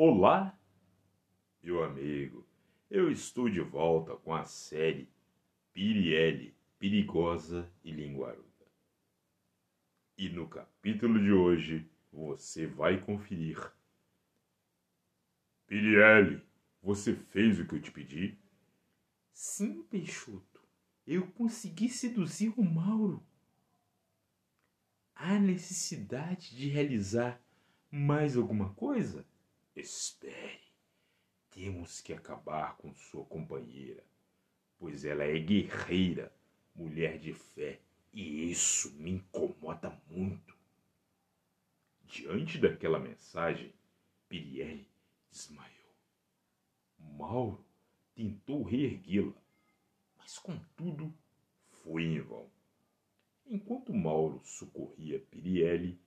Olá, meu amigo. Eu estou de volta com a série Piriele, Perigosa e Linguaruda. E no capítulo de hoje você vai conferir. Piriele, você fez o que eu te pedi? Sim, Peixoto. Eu consegui seduzir o Mauro. Há necessidade de realizar mais alguma coisa? Espere. Temos que acabar com sua companheira, pois ela é guerreira, mulher de fé, e isso me incomoda muito. Diante daquela mensagem, Piriele desmaiou. Mauro tentou reerguê-la, mas contudo foi em vão. Enquanto Mauro socorria Piriele,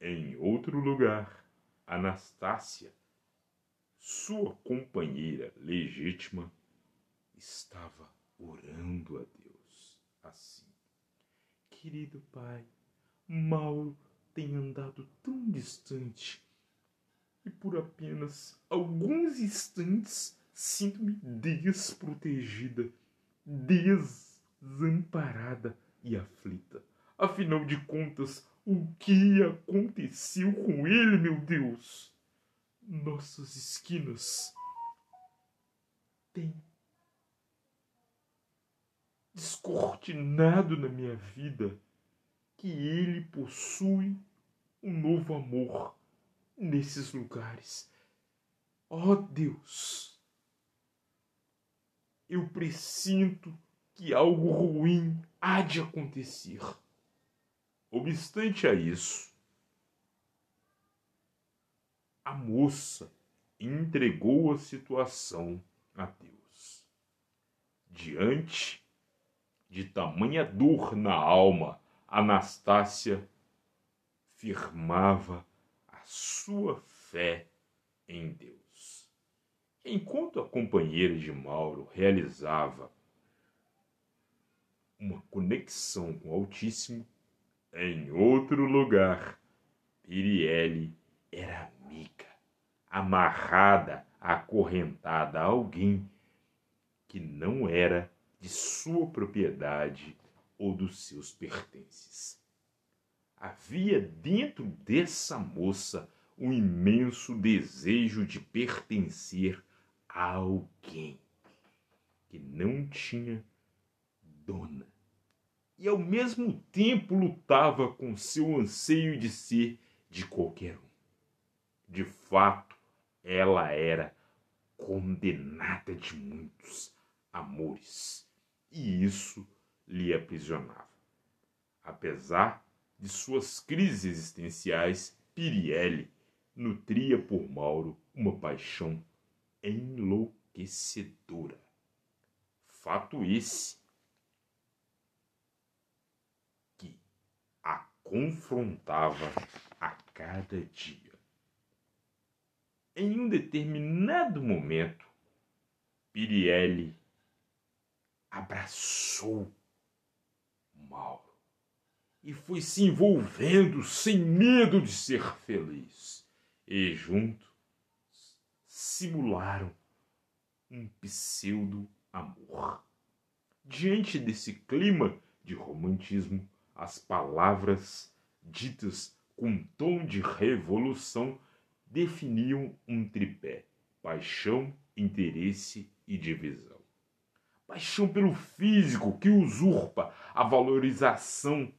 em outro lugar, Anastácia sua companheira legítima estava orando a Deus assim: Querido pai, Mauro tem andado tão distante e por apenas alguns instantes sinto-me desprotegida, desamparada e aflita. Afinal de contas, o que aconteceu com ele, meu Deus? Nossas esquinas têm descortinado na minha vida que ele possui um novo amor nesses lugares. Ó oh Deus, eu presinto que algo ruim há de acontecer. Obstante a isso, a moça entregou a situação a Deus. Diante de tamanha dor na alma, Anastácia firmava a sua fé em Deus. Enquanto a companheira de Mauro realizava uma conexão com o Altíssimo, em outro lugar, Piriele era amarrada, acorrentada a alguém que não era de sua propriedade ou dos seus pertences. Havia dentro dessa moça um imenso desejo de pertencer a alguém que não tinha dona e ao mesmo tempo lutava com seu anseio de ser de qualquer um. De fato, ela era condenada de muitos amores, e isso lhe aprisionava. Apesar de suas crises existenciais, Piriele nutria por Mauro uma paixão enlouquecedora. Fato esse que a confrontava a cada dia. Em um determinado momento, Piriele abraçou Mauro e foi se envolvendo sem medo de ser feliz. E juntos simularam um pseudo amor. Diante desse clima de romantismo, as palavras ditas com tom de revolução definiam um tripé: paixão, interesse e divisão. Paixão pelo físico que usurpa a valorização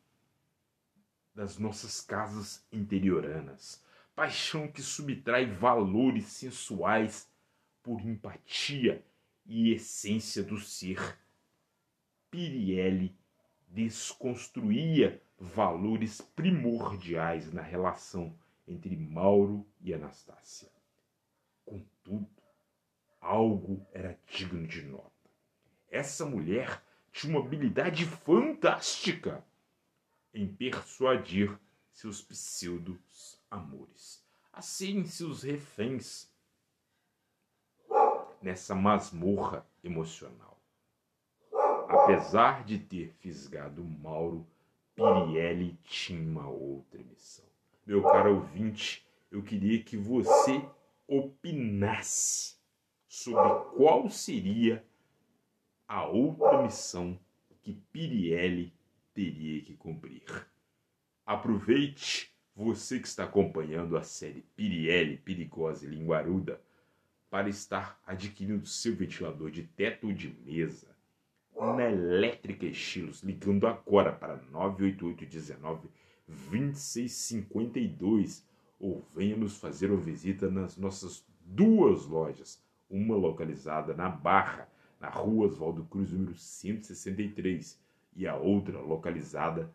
das nossas casas interioranas. Paixão que subtrai valores sensuais por empatia e essência do ser. Piriele desconstruía valores primordiais na relação entre Mauro e Anastácia. Contudo, algo era digno de nota. Essa mulher tinha uma habilidade fantástica em persuadir seus pseudos amores a serem seus reféns nessa masmorra emocional. Apesar de ter fisgado Mauro, Piriele tinha uma outra missão meu caro ouvinte, eu queria que você opinasse sobre qual seria a outra missão que Pirielli teria que cumprir. Aproveite você que está acompanhando a série Pirielli, Perigosa e Linguaruda para estar adquirindo seu ventilador de teto ou de mesa na Elétrica Estilos, ligando agora para 98819 2652 ou venha nos fazer uma visita nas nossas duas lojas, uma localizada na Barra, na rua Oswaldo Cruz, número 163, e a outra localizada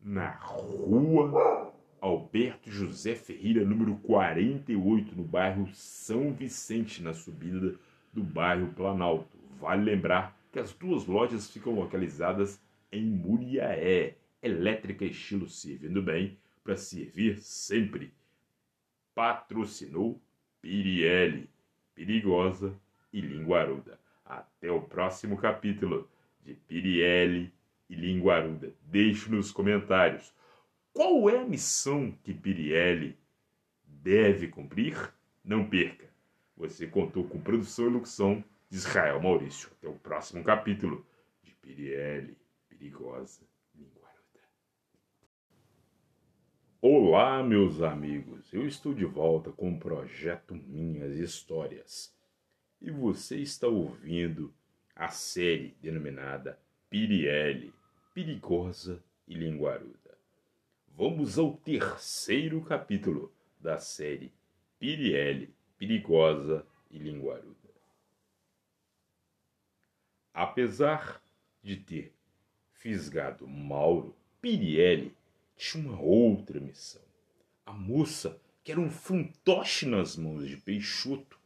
na rua Alberto José Ferreira, número 48, no bairro São Vicente, na subida do bairro Planalto. Vale lembrar que as duas lojas ficam localizadas em Muriaé, elétrica estilo servindo bem para servir sempre. Patrocinou Pirielli, Perigosa e Linguaruda. Até o próximo capítulo de Pirielli e Linguaruda. Deixe nos comentários qual é a missão que Pirielli deve cumprir. Não perca. Você contou com produção e locução de Israel Maurício. Até o próximo capítulo de Pirielli, Perigosa Olá, meus amigos. Eu estou de volta com o projeto Minhas Histórias. E você está ouvindo a série denominada Pirielli, Perigosa e Linguaruda. Vamos ao terceiro capítulo da série Pirielli, Perigosa e Linguaruda. Apesar de ter fisgado Mauro, Pirielli tinha uma outra missão. A moça, que era um fantoche nas mãos de Peixoto,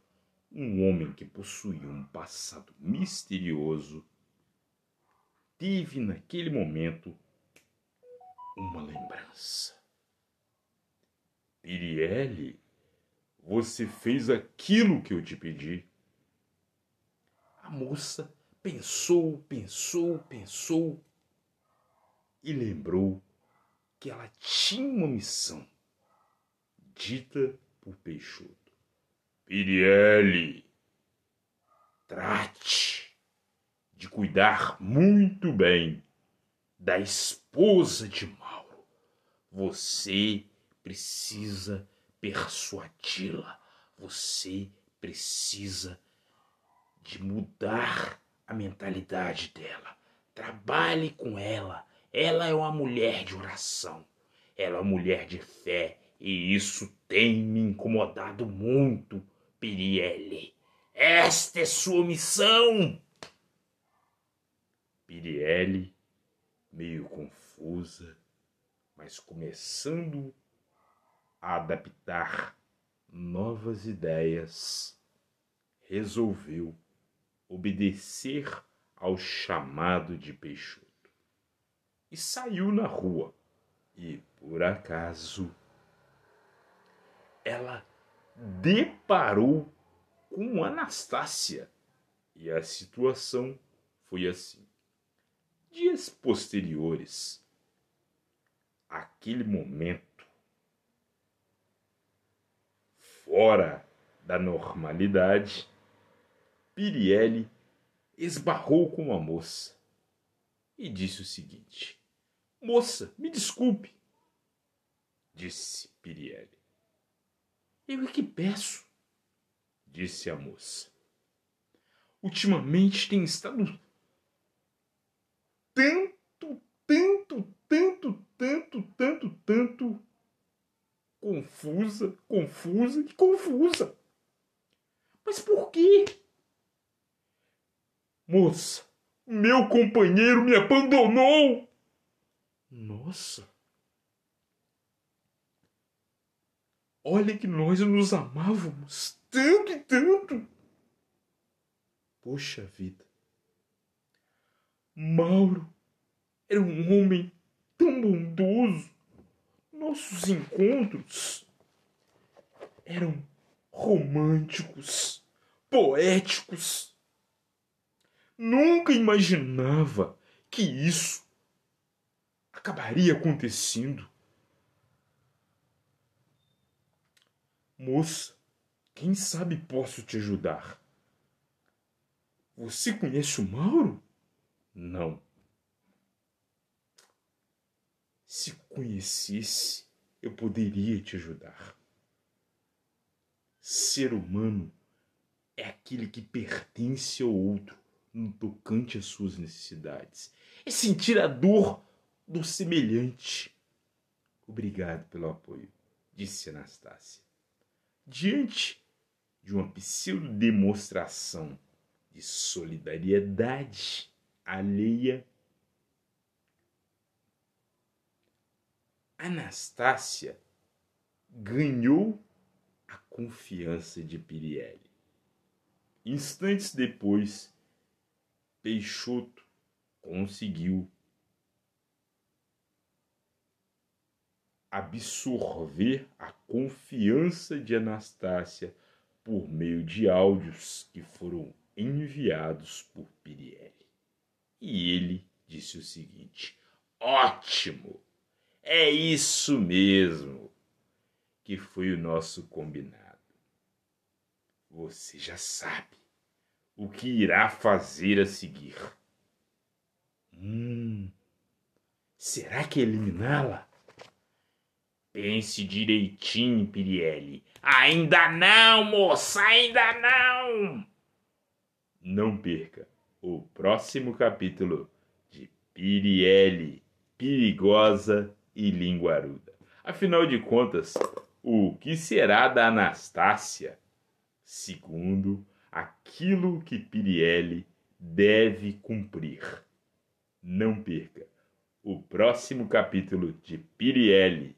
um homem que possuía um passado misterioso, teve naquele momento uma lembrança. Pirielle, você fez aquilo que eu te pedi. A moça pensou, pensou, pensou e lembrou que ela tinha uma missão dita por Peixoto. Pirielli, trate de cuidar muito bem da esposa de Mauro. Você precisa persuadi-la. Você precisa de mudar a mentalidade dela. Trabalhe com ela ela é uma mulher de oração. Ela é uma mulher de fé. E isso tem me incomodado muito, Pirielle. Esta é sua missão. Pirielle, meio confusa, mas começando a adaptar novas ideias, resolveu obedecer ao chamado de Peixoto e saiu na rua. E, por acaso, ela deparou com Anastácia. E a situação foi assim. Dias posteriores, aquele momento fora da normalidade, Pirielle esbarrou com uma moça e disse o seguinte: Moça, me desculpe, disse Pirielli. Eu é que peço, disse a moça. Ultimamente tem estado tanto, tanto, tanto, tanto, tanto, tanto confusa, confusa e confusa. Mas por quê? Moça, meu companheiro me abandonou. Nossa! Olha que nós nos amávamos tanto e tanto. Poxa vida. Mauro era um homem tão bondoso. Nossos encontros eram românticos, poéticos. Nunca imaginava que isso acabaria acontecendo. Moça, Quem sabe posso te ajudar. Você conhece o Mauro? Não. Se conhecesse, eu poderia te ajudar. Ser humano é aquele que pertence ao outro no tocante às suas necessidades. É sentir a dor do semelhante. Obrigado pelo apoio, disse Anastácia. Diante de uma pseudo-demonstração de solidariedade alheia, Anastácia ganhou a confiança de Pirielli. Instantes depois, Peixoto conseguiu absorver a confiança de Anastácia por meio de áudios que foram enviados por Pirielli. E ele disse o seguinte: Ótimo! É isso mesmo que foi o nosso combinado. Você já sabe o que irá fazer a seguir. Hum, será que eliminá-la? Pense direitinho, Pirielli. Ainda não, moça, ainda não! Não perca o próximo capítulo de Pirielli, Perigosa e Linguaruda. Afinal de contas, o que será da Anastácia? Segundo aquilo que Pirielli deve cumprir. Não perca o próximo capítulo de Pirielli,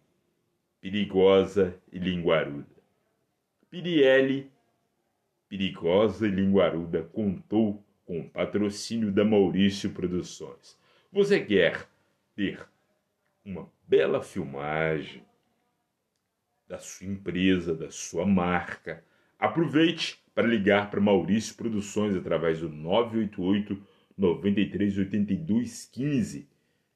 Perigosa e Linguaruda. Pirielli, Perigosa e Linguaruda contou com o patrocínio da Maurício Produções. Você quer ter uma bela filmagem da sua empresa, da sua marca? Aproveite para ligar para Maurício Produções através do 988 9382 15.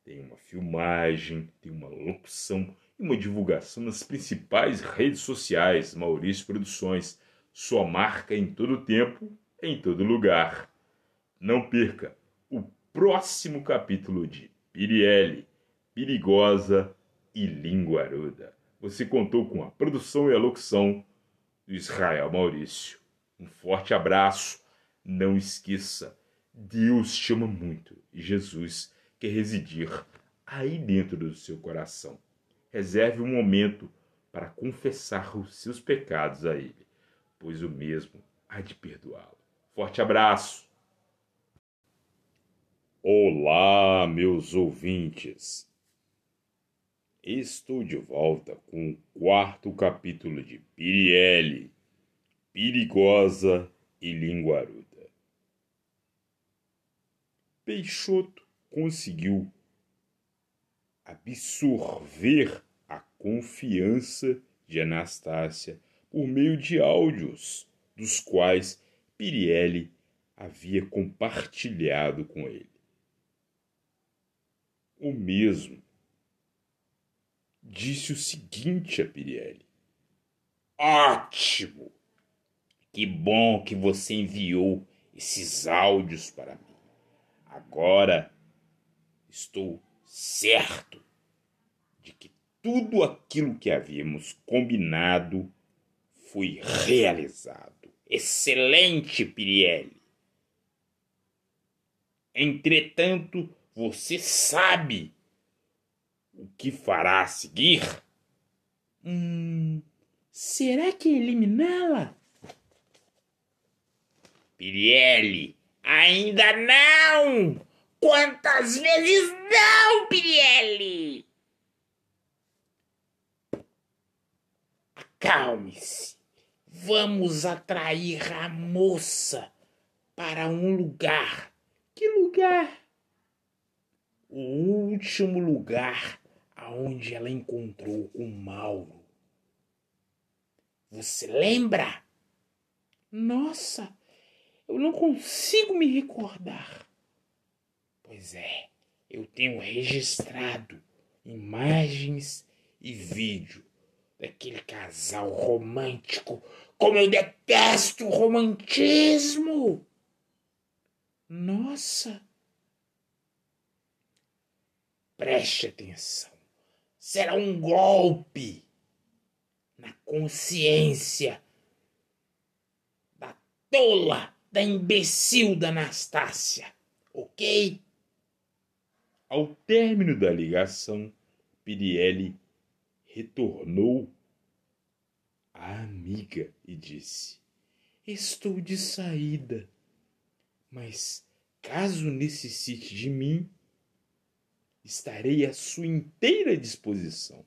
Tem uma filmagem, tem uma locução e uma divulgação nas principais redes sociais. Maurício Produções, sua marca em todo tempo, em todo lugar. Não perca o próximo capítulo de Pirielli, Perigosa e Linguaruda. Você contou com a produção e a locução do Israel Maurício. Um forte abraço. Não esqueça, Deus te ama muito e Jesus quer residir aí dentro do seu coração. Reserve um momento para confessar os seus pecados a Ele, pois o mesmo há de perdoá-lo. Forte abraço! Olá, meus ouvintes! Estou de volta com o quarto capítulo de Pirielli, Perigosa e Linguaruda. Peixoto conseguiu absorver confiança de Anastácia por meio de áudios, dos quais Pirielli havia compartilhado com ele. O mesmo disse o seguinte a Pirielli: Ótimo! Que bom que você enviou esses áudios para mim. Agora estou certo tudo aquilo que havíamos combinado foi realizado. Excelente, Pirielli. Entretanto, você sabe o que fará a seguir? Hum, será que eliminá-la? Pirielli, ainda não! Quantas vezes não, Pirielli? Acalme-se. Vamos atrair a moça para um lugar. Que lugar? O último lugar aonde ela encontrou com Mauro. Você lembra? Nossa, eu não consigo me recordar. Pois é, eu tenho registrado imagens e vídeo daquele casal romântico. Como eu detesto o romantismo! Nossa! Preste atenção. Será um golpe na consciência da tola, da imbecil da Anastácia, ok? Ao término da ligação, Pirielli retornou à amiga e disse: Estou de saída, mas caso necessite de mim, estarei à sua inteira disposição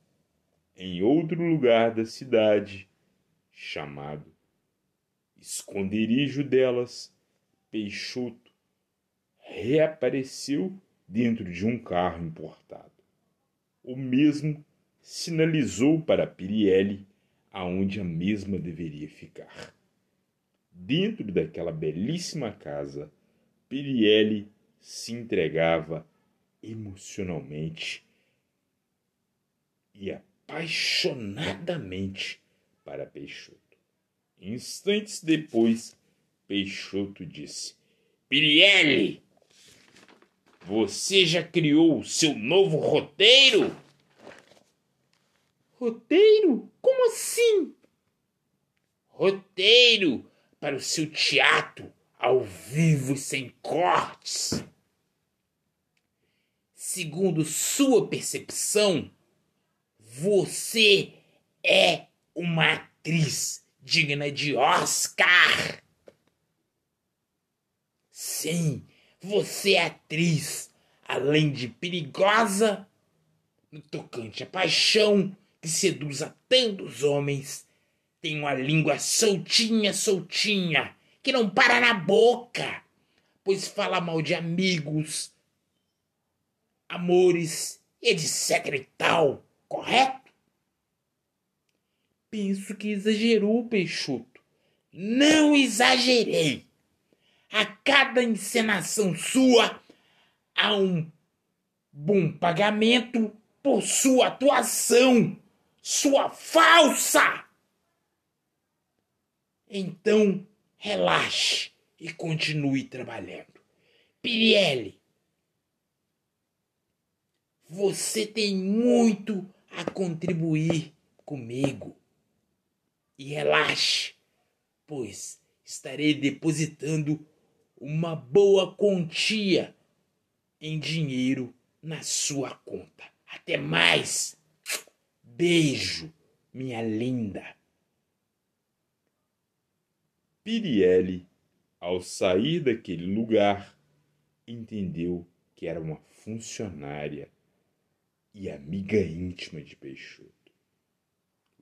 em outro lugar da cidade, chamado Esconderijo delas, Peixoto reapareceu dentro de um carro importado. O mesmo sinalizou para Pirielli aonde a mesma deveria ficar. Dentro daquela belíssima casa, Pirielli se entregava emocionalmente e apaixonadamente para Peixoto. Instantes depois, Peixoto disse: Pirielli, você já criou seu novo roteiro? Roteiro? Como assim? Roteiro para o seu teatro ao vivo sem cortes. Segundo sua percepção, você é uma atriz digna de Oscar. Sim, você é atriz, além de perigosa, no tocante à paixão que seduz a tantos homens, tem uma língua soltinha, soltinha, que não para na boca, pois fala mal de amigos, amores, etc e tal, correto? Penso que exagerou, Peixoto. Não exagerei. A cada encenação sua há um bom pagamento por sua atuação, sua falsa. Então, relaxe e continue trabalhando. Pirielli, você tem muito a contribuir comigo. E relaxe, pois estarei depositando uma boa quantia em dinheiro na sua conta. Até mais. Beijo, minha linda. Pirielli, ao sair daquele lugar, entendeu que era uma funcionária e amiga íntima de Peixoto.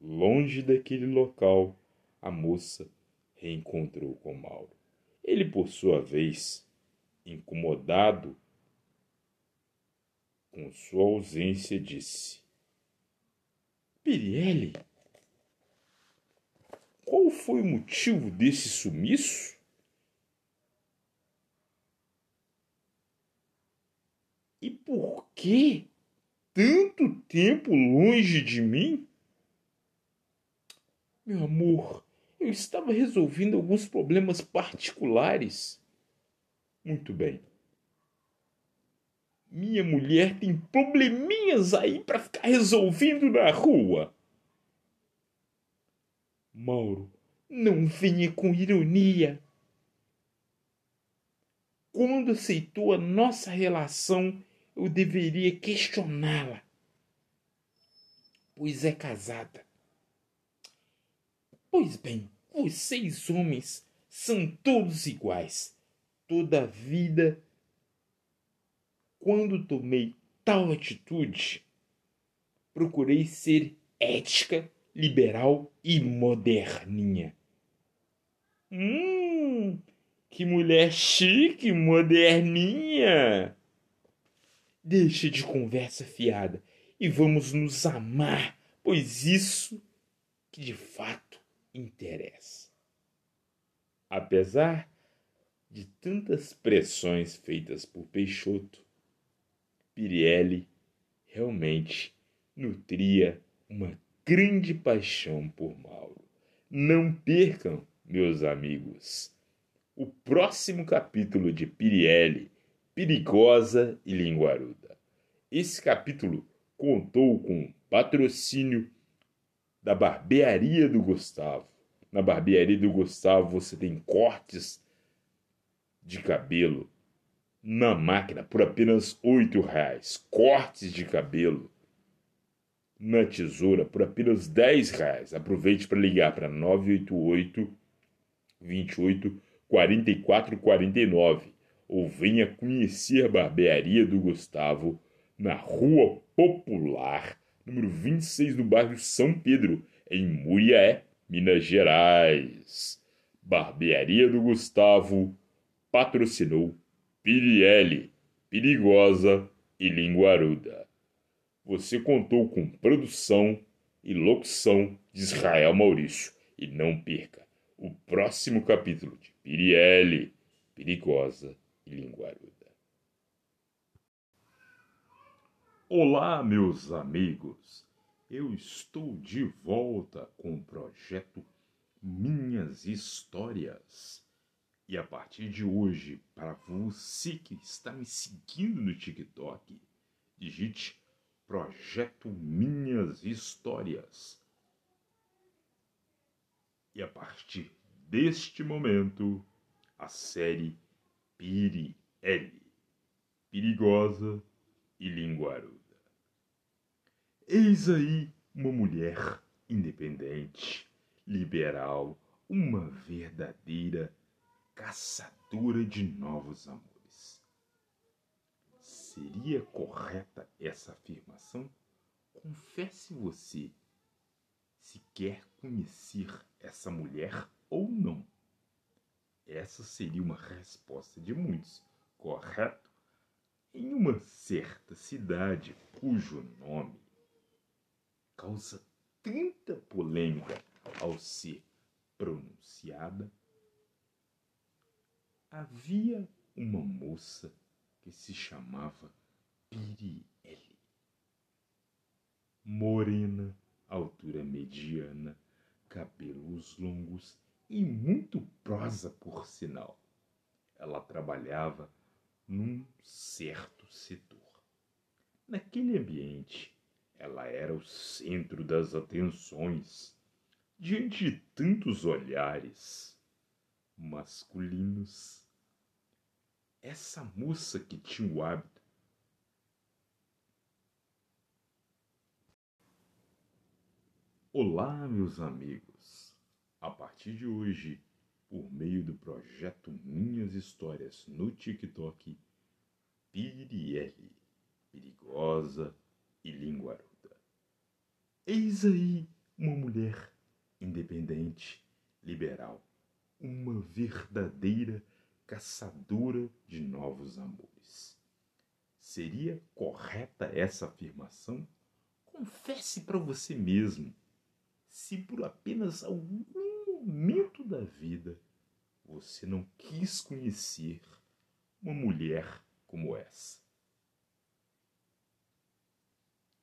Longe daquele local, a moça reencontrou com Mauro. Ele, por sua vez, incomodado com sua ausência, disse: Pirielli, qual foi o motivo desse sumiço? E por que tanto tempo longe de mim? Meu amor, eu estava resolvendo alguns problemas particulares. Muito bem. Minha mulher tem probleminhas aí para ficar resolvendo na rua. Mauro, não venha com ironia. Quando aceitou a nossa relação, eu deveria questioná-la, pois é casada. Pois bem, vocês homens são todos iguais. Toda vida, quando tomei tal atitude, procurei ser ética, liberal e moderninha. Hum, que mulher chique, moderninha! Deixa de conversa fiada e vamos nos amar, pois isso que de fato interessa. Apesar de tantas pressões feitas por Peixoto, Pirielli realmente nutria uma grande paixão por Mauro. Não percam, meus amigos, o próximo capítulo de Pirielli, Perigosa e Linguaruda. Esse capítulo contou com patrocínio da barbearia do Gustavo. Na barbearia do Gustavo você tem cortes de cabelo na máquina por apenas R$ reais. Cortes de cabelo na tesoura por apenas R$ reais. Aproveite para ligar para 988 28 44 49 ou venha conhecer a barbearia do Gustavo na Rua Popular, número 26, no bairro São Pedro, em Muriaé, Minas Gerais. Barbearia do Gustavo patrocinou Pirielli, Perigosa e Linguaruda. Você contou com produção e locução de Israel Maurício. E não perca o próximo capítulo de Pirielli, Perigosa e Linguaruda. Olá, meus amigos. Eu estou de volta com o projeto Minhas Histórias. E a partir de hoje, para você que está me seguindo no TikTok, digite Projeto Minhas Histórias. E a partir deste momento, a série Piri L, Perigosa e Linguaruda. Eis aí uma mulher independente, liberal, uma verdadeira caçadora de novos amores. Seria correta essa afirmação? Confesse você se quer conhecer essa mulher ou não. Essa seria uma resposta de muitos, correto? Em uma certa cidade cujo nome causa tanta polêmica ao ser pronunciada, havia uma moça que se chamava Piriele. Morena, altura mediana, cabelos longos e muito prosa por sinal. Ela trabalhava num certo setor. Naquele ambiente, ela era o centro das atenções diante de tantos olhares masculinos. Essa moça que tinha o hábito Olá, meus amigos. A partir de hoje, por meio do projeto Minhas Histórias no TikTok, Piriele, perigosa e linguaruda. Eis aí uma mulher independente, liberal, uma verdadeira caçadora de novos amores. Seria correta essa afirmação? Confesse para você mesmo se por apenas algum momento da vida você não quis conhecer uma mulher como essa.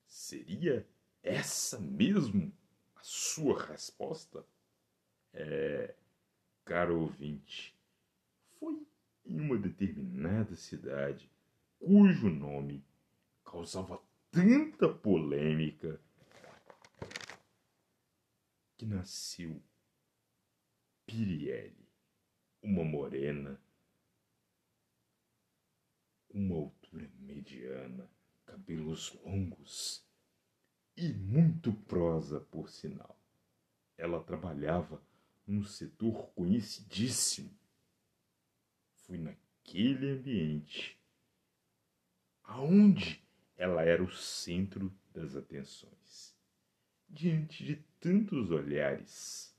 Seria essa mesmo a sua resposta? É, caro ouvinte, foi em uma determinada cidade cujo nome causava tanta polêmica que nasceu Piriele, uma morena, uma altura mediana, cabelos longos e muito prosa, por sinal. Ela trabalhava num setor conhecidíssimo. Foi naquele ambiente aonde ela era o centro das atenções. Diante de tantos olhares,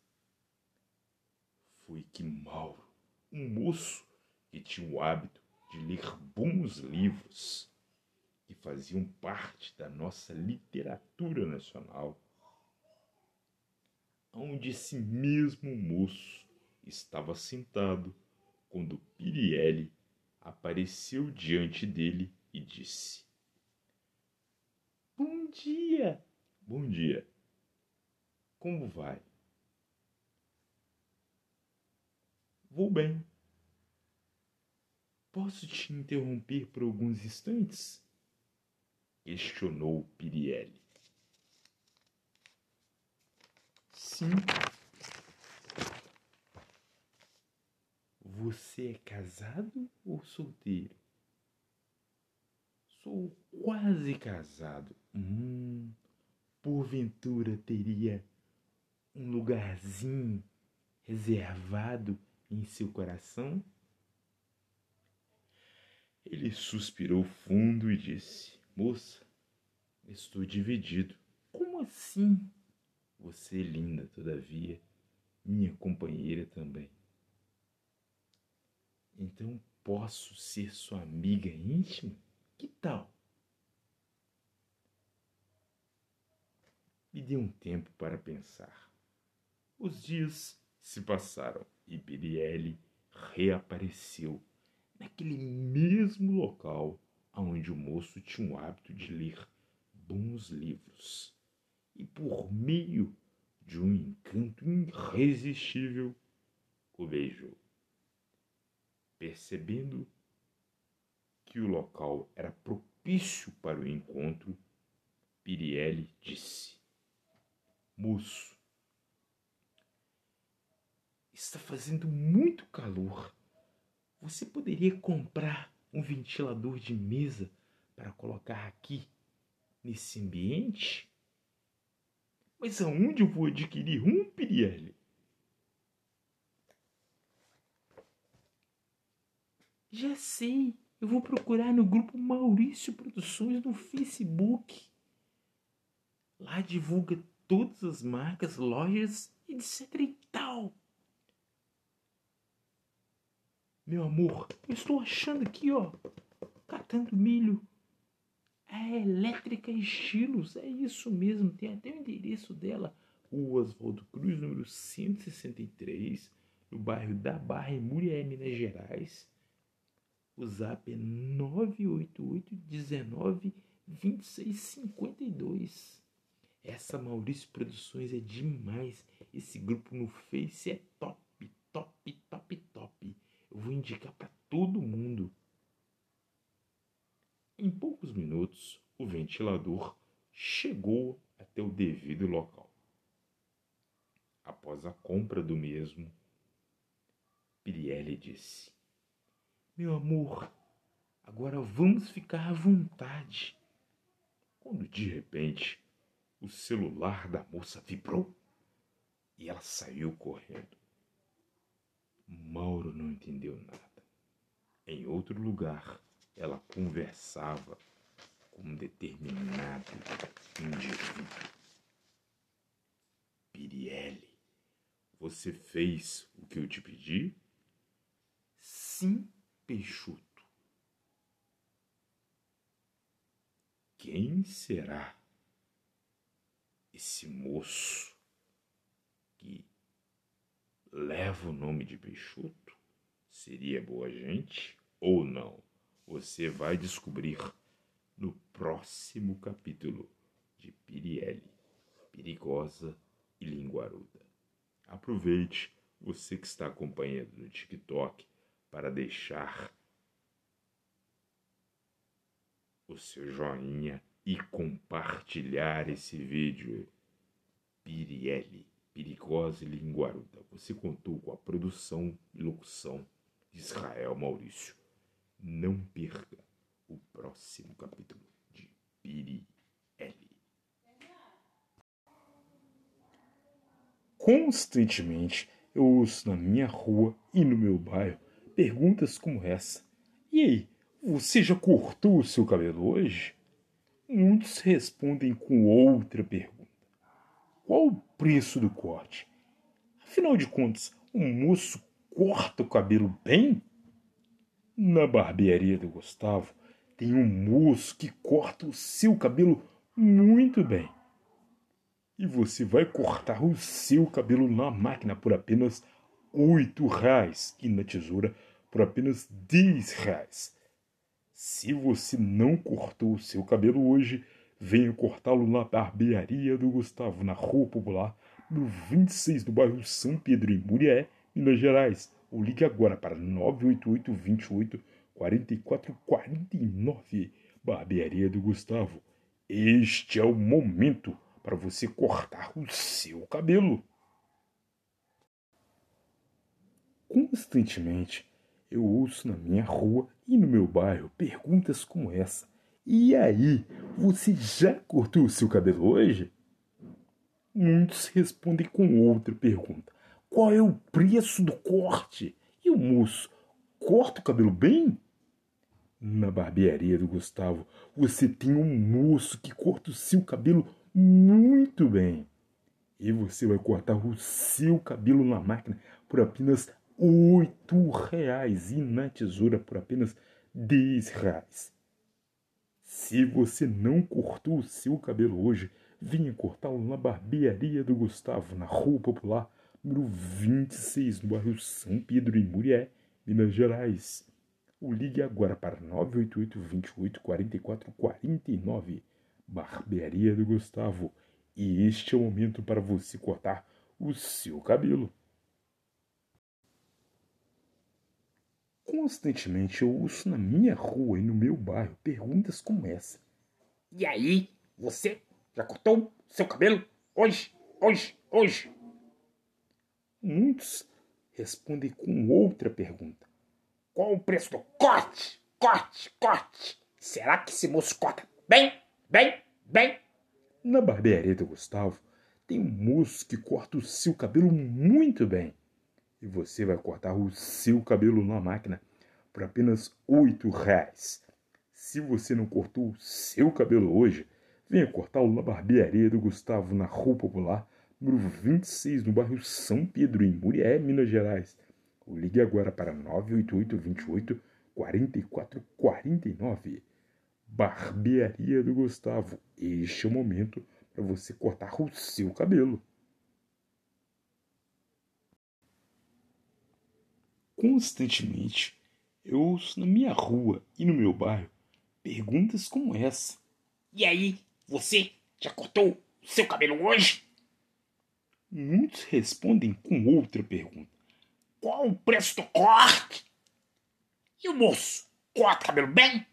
foi que Mauro, um moço que tinha o hábito de ler bons livros, que faziam parte da nossa literatura nacional, onde esse mesmo moço estava sentado quando Piriele apareceu diante dele e disse: Bom dia! Bom dia! Como vai? Vou bem. Posso te interromper por alguns instantes? Questionou Pirielli. Sim. Você é casado ou solteiro? Sou quase casado. Hum, porventura teria um lugarzinho reservado em seu coração? Ele suspirou fundo e disse: Moça, estou dividido. Como assim? Você é linda, todavia, minha companheira também. Então posso ser sua amiga íntima? Que tal? Me dê um tempo para pensar. Os dias se passaram e Biriele reapareceu naquele mesmo local onde o moço tinha o hábito de ler bons livros e por meio de um encanto irresistível o beijou. Percebendo que o local era propício para o encontro, Pirielli disse: Moço, está fazendo muito calor. Você poderia comprar um ventilador de mesa para colocar aqui nesse ambiente? Mas aonde eu vou adquirir um, Pirielli? Já sei. Eu vou procurar no grupo Maurício Produções no Facebook. Lá divulga todas as marcas, lojas, etc e tal. Meu amor, eu estou achando aqui, ó, catando milho. É Elétrica Estilos, é isso mesmo, tem até o endereço dela. Rua Oswaldo Cruz, número 163, no bairro da Barra, em Minas Gerais. O zap é 988 19 26 52. Essa Maurício Produções é demais. Esse grupo no Face é top, top, top, top. Eu vou indicar para todo mundo. Em poucos minutos, o ventilador chegou até o devido local. Após a compra do mesmo, Pirielli disse: Meu amor, agora vamos ficar à vontade. Quando de repente o celular da moça vibrou e ela saiu correndo. Mauro não entendeu nada. Em outro lugar, ela conversava com um determinado indivíduo. Pirielli, você fez o que eu te pedi? Sim, Peixoto. Quem será esse moço que leva o nome de Peixoto? Seria boa gente ou não? Você vai descobrir no próximo capítulo de Pirielli, Perigosa e Linguaruda. Aproveite você que está acompanhando no TikTok para deixar o seu joinha e compartilhar esse vídeo. Pirielli, Perigosa e Linguaruda. Você contou com a produção e locução de Israel Maurício. Não perca o próximo capítulo de Piri L. Constantemente eu ouço na minha rua e no meu bairro perguntas como essa. E aí, você já cortou o seu cabelo hoje? Muitos respondem com outra pergunta. Qual o preço do corte? Afinal de contas, um moço corta o cabelo bem? Na barbearia do Gustavo tem um moço que corta o seu cabelo muito bem. E você vai cortar o seu cabelo na máquina por apenas oito reais e na tesoura por apenas dez reais. Se você não cortou o seu cabelo hoje, venha cortá-lo na barbearia do Gustavo, na Rua Popular, número 26, do bairro São Pedro, em Murié, Minas Gerais. Ou ligue agora para 988 28 44 49. Barbearia do Gustavo. Este é o momento para você cortar o seu cabelo. Constantemente eu ouço na minha rua e no meu bairro perguntas como essa. E aí, você já cortou o seu cabelo hoje? Muitos respondem com outra pergunta: Qual é o preço do corte? E o moço, corta o cabelo bem? Na barbearia do Gustavo, você tem um moço que corta o seu cabelo muito bem. E você vai cortar o seu cabelo na máquina por apenas oito reais e na tesoura por apenas dez reais. Se você não cortou o seu cabelo hoje, venha cortá-lo na barbearia do Gustavo, na Rua Popular, número 26, no bairro São Pedro, em Murié, Minas Gerais. O ligue agora para 988 28 44 49, Barbearia do Gustavo. E este é o momento para você cortar o seu cabelo. Constantemente eu ouço na minha rua e no meu bairro perguntas como essa. E aí, você já cortou seu cabelo? Hoje, hoje, hoje. Muitos respondem com outra pergunta. Qual o preço do corte? Corte, corte. Será que esse moço corta bem, bem, bem? Na barbearia do Gustavo tem um moço que corta o seu cabelo muito bem. E você vai cortar o seu cabelo na máquina por apenas oito reais. Se você não cortou o seu cabelo hoje, venha cortá-lo na barbearia do Gustavo, na Rua Popular, número 26, no bairro São Pedro, em Murié, Minas Gerais. Ou ligue agora para 988 28 44 49. Barbearia do Gustavo. Este é o momento para você cortar o seu cabelo. Constantemente eu ouço na minha rua e no meu bairro perguntas como essa. E aí, você já cortou o seu cabelo hoje? Muitos respondem com outra pergunta. Qual o preço do corte? E o moço, corta o cabelo bem?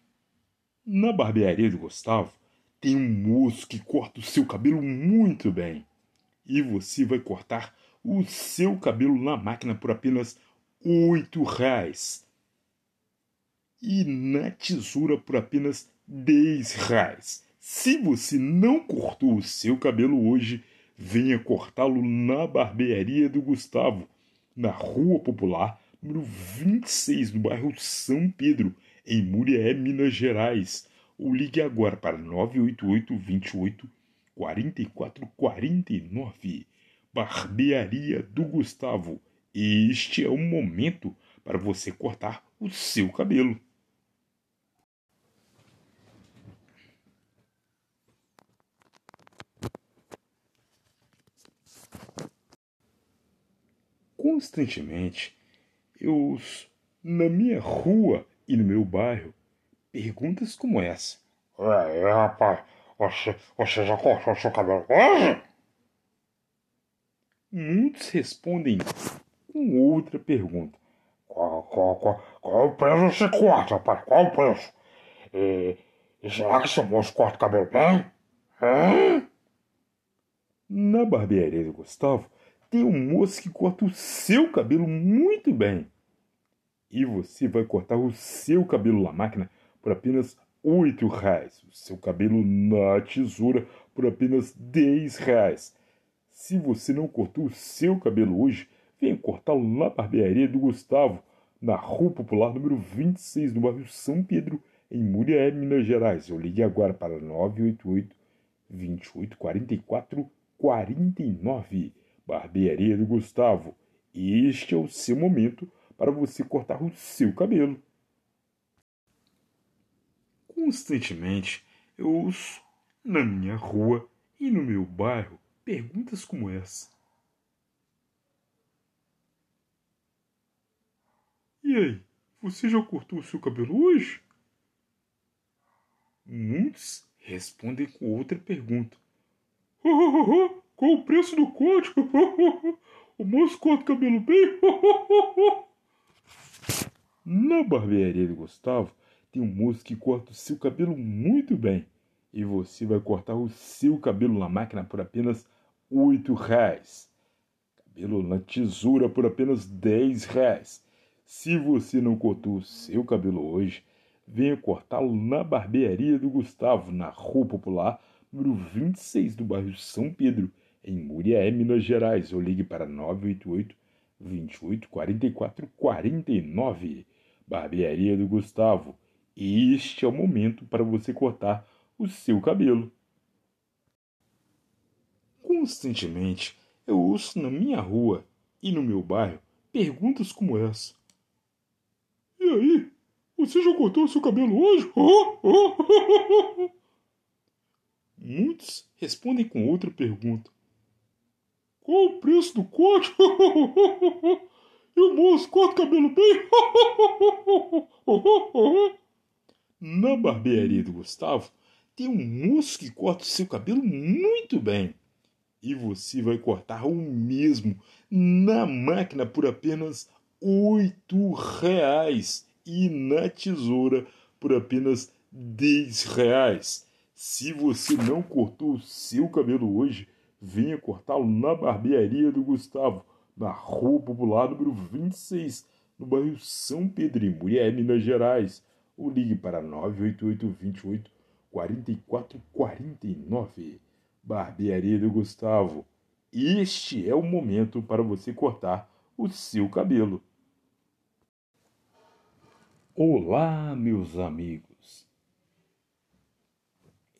Na barbearia do Gustavo, tem um moço que corta o seu cabelo muito bem. E você vai cortar o seu cabelo na máquina por apenas oito reais. E na tesoura por apenas dez reais. Se você não cortou o seu cabelo hoje, venha cortá-lo na barbearia do Gustavo, na Rua Popular, número 26, no bairro São Pedro, em Murié, Minas Gerais. Ou ligue agora para 988 28 44 49. Barbearia do Gustavo. Este é o momento para você cortar o seu cabelo. Constantemente eu na minha rua e no meu bairro perguntas como essa. É, rapaz, você, você já cortou seu cabelo hoje? Muitos respondem com outra pergunta. Qual, qual, qual, qual o preço você corta, rapaz? Qual o preço? E, e será que seu moço corta o cabelo bem? Hã? Na barbearia do Gustavo tem um moço que corta o seu cabelo muito bem. E você vai cortar o seu cabelo na máquina por apenas oito reais. O seu cabelo na tesoura por apenas dez reais. Se você não cortou o seu cabelo hoje, venha cortá-lo na barbearia do Gustavo, na Rua Popular número 26, no bairro São Pedro, em Murié, Minas Gerais. Eu ligue agora para 988 28 44 49. Barbearia do Gustavo. Este é o seu momento para você cortar o seu cabelo. Constantemente eu ouço na minha rua e no meu bairro perguntas como essa. E aí, você já cortou o seu cabelo hoje? Muitos respondem com outra pergunta. Oh, oh, oh, qual o preço do corte? o moço corta o cabelo bem? Na barbearia do Gustavo tem um moço que corta o seu cabelo muito bem. E você vai cortar o seu cabelo na máquina por apenas oito reais. Cabelo na tesoura por apenas dez reais. Se você não cortou o seu cabelo hoje, venha cortá-lo na barbearia do Gustavo, na Rua Popular, número 26 do bairro São Pedro, em Muriaé, Minas Gerais. Ou ligue para 988 28 44 49. Barbearia do Gustavo. Este é o momento para você cortar o seu cabelo. Constantemente eu ouço na minha rua e no meu bairro perguntas como essa. E aí? Você já cortou seu cabelo hoje? Oh, oh, oh, Muitos respondem com outra pergunta. Qual o preço do corte? e o moço corta o cabelo bem? Na barbearia do Gustavo tem um moço que corta o seu cabelo muito bem. E você vai cortar o mesmo na máquina por apenas oito reais e na tesoura por apenas dez reais. Se você não cortou o seu cabelo hoje, venha cortá-lo na barbearia do Gustavo, na Rua Popular número 26, no bairro São Pedro, em Murié, Minas Gerais. Ou ligue para 988 28 44 49. Barbearia do Gustavo. Este é o momento para você cortar o seu cabelo. Olá, meus amigos.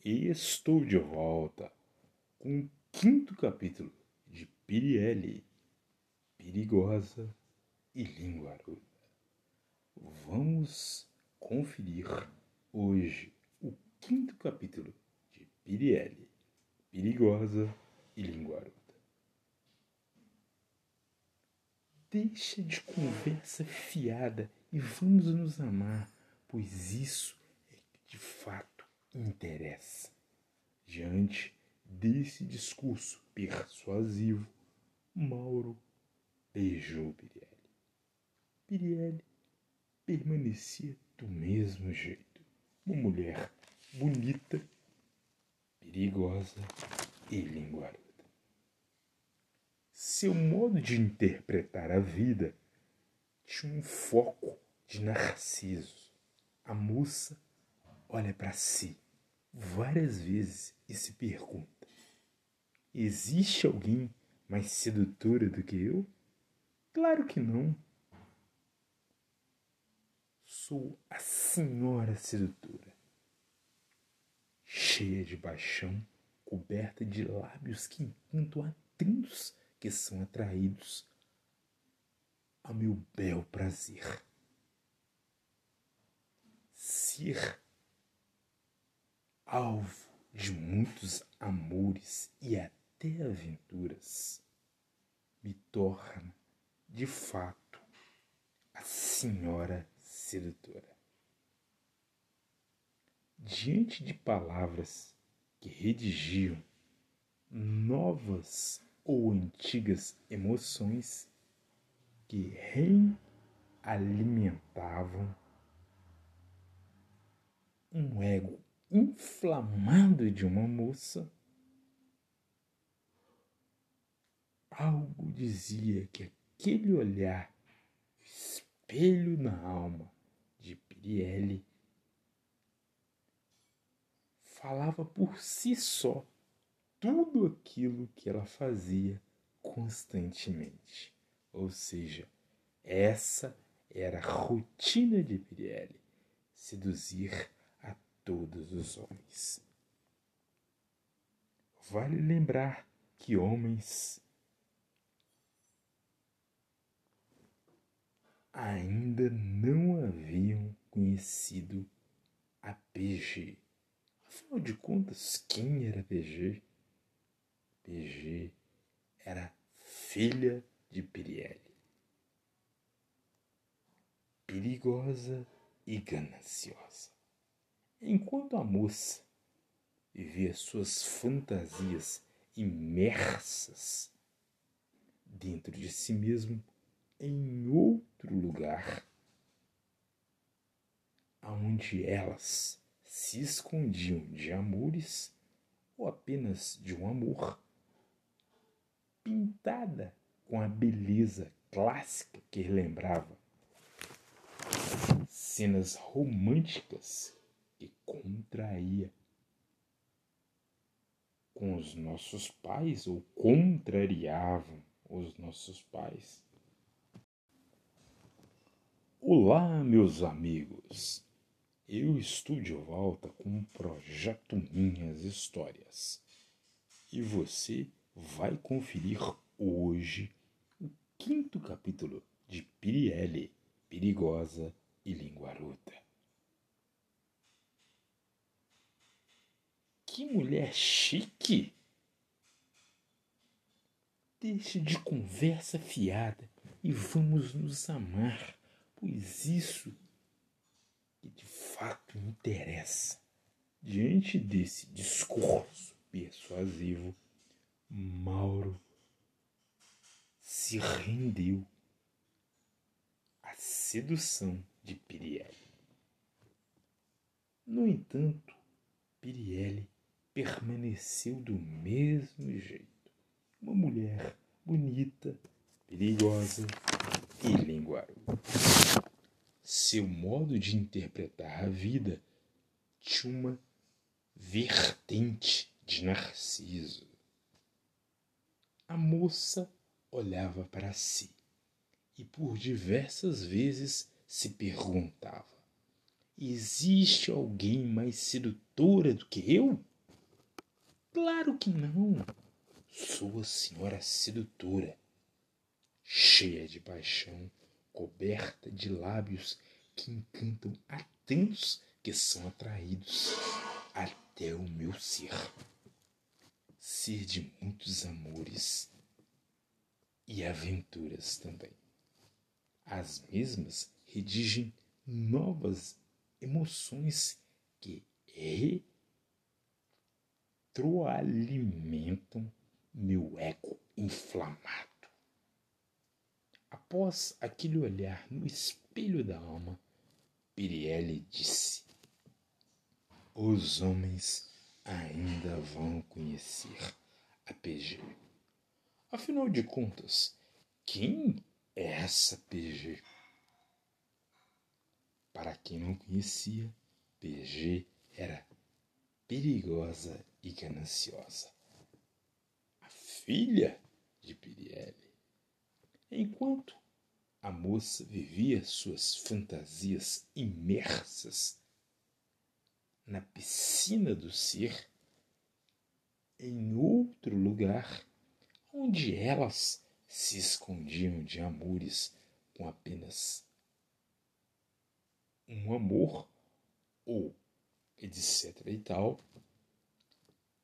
Estou de volta com quinto capítulo de Pirielle, Perigosa e Linguaruda. Vamos conferir hoje o quinto capítulo de Pirielle, Perigosa e Linguaruda. Deixa de conversa fiada e vamos nos amar, pois isso é que de fato interessa. Diante desse discurso persuasivo, Mauro beijou Pirielle. Pirielle permanecia do mesmo jeito, uma mulher bonita, perigosa e linguaruda. Seu modo de interpretar a vida tinha um foco de Narciso. A moça olha para si várias vezes e se pergunta: existe alguém mais sedutora do que eu? Claro que não. Sou a senhora sedutora, cheia de paixão, coberta de lábios que encantam atentos que são atraídos ao meu bel prazer. Ser alvo de muitos amores e até aventuras me torna, de fato, a senhora sedutora. Diante de palavras que redigiam novas ou antigas emoções que realimentavam um ego inflamado de uma moça, algo dizia que aquele olhar, espelho na alma de Pirielle, falava por si só tudo aquilo que ela fazia constantemente. Ou seja, essa era a rotina de Pirielle, seduzir a todos os homens. Vale lembrar que homens ainda não haviam conhecido a PG. Afinal de contas, quem era PG? PG era filha de Pirielle. Perigosa e gananciosa. Enquanto a moça vivia suas fantasias imersas dentro de si mesmo em outro lugar, aonde elas se escondiam de amores ou apenas de um amor, pintada com a beleza clássica que lembrava cenas românticas que contraía com os nossos pais ou contrariavam os nossos pais. Olá, meus amigos! Eu estou de volta com o projeto Minhas Histórias e você vai conferir hoje o quinto capítulo de Pirielle, Perigosa e Linguaruta. Que mulher chique! Deixe de conversa fiada e vamos nos amar, pois isso que de fato interessa. Diante desse discurso persuasivo, Mauro se rendeu à sedução de Pirielle. No entanto, Pirielle permaneceu do mesmo jeito. Uma mulher bonita, perigosa e linguaruda. Seu modo de interpretar a vida tinha uma vertente de narciso. A moça olhava para si e por diversas vezes se perguntava: Existe alguém mais sedutora do que eu? Claro que não. Sou a senhora sedutora, cheia de paixão, coberta de lábios que encantam a tantos que são atraídos até o meu ser. Ser de muitos amores e aventuras também. As mesmas redigem novas emoções que retroalimentam meu ego inflamado. Após aquele olhar no espelho da alma, Pirielle disse: Os homens ainda vão conhecer a PG. Afinal de contas, quem é essa PG? Para quem não conhecia, PG era perigosa e gananciosa filha de Pirielle. Enquanto a moça vivia suas fantasias imersas na piscina do ser, em outro lugar, onde elas se escondiam de amores com apenas um amor ou etc e tal,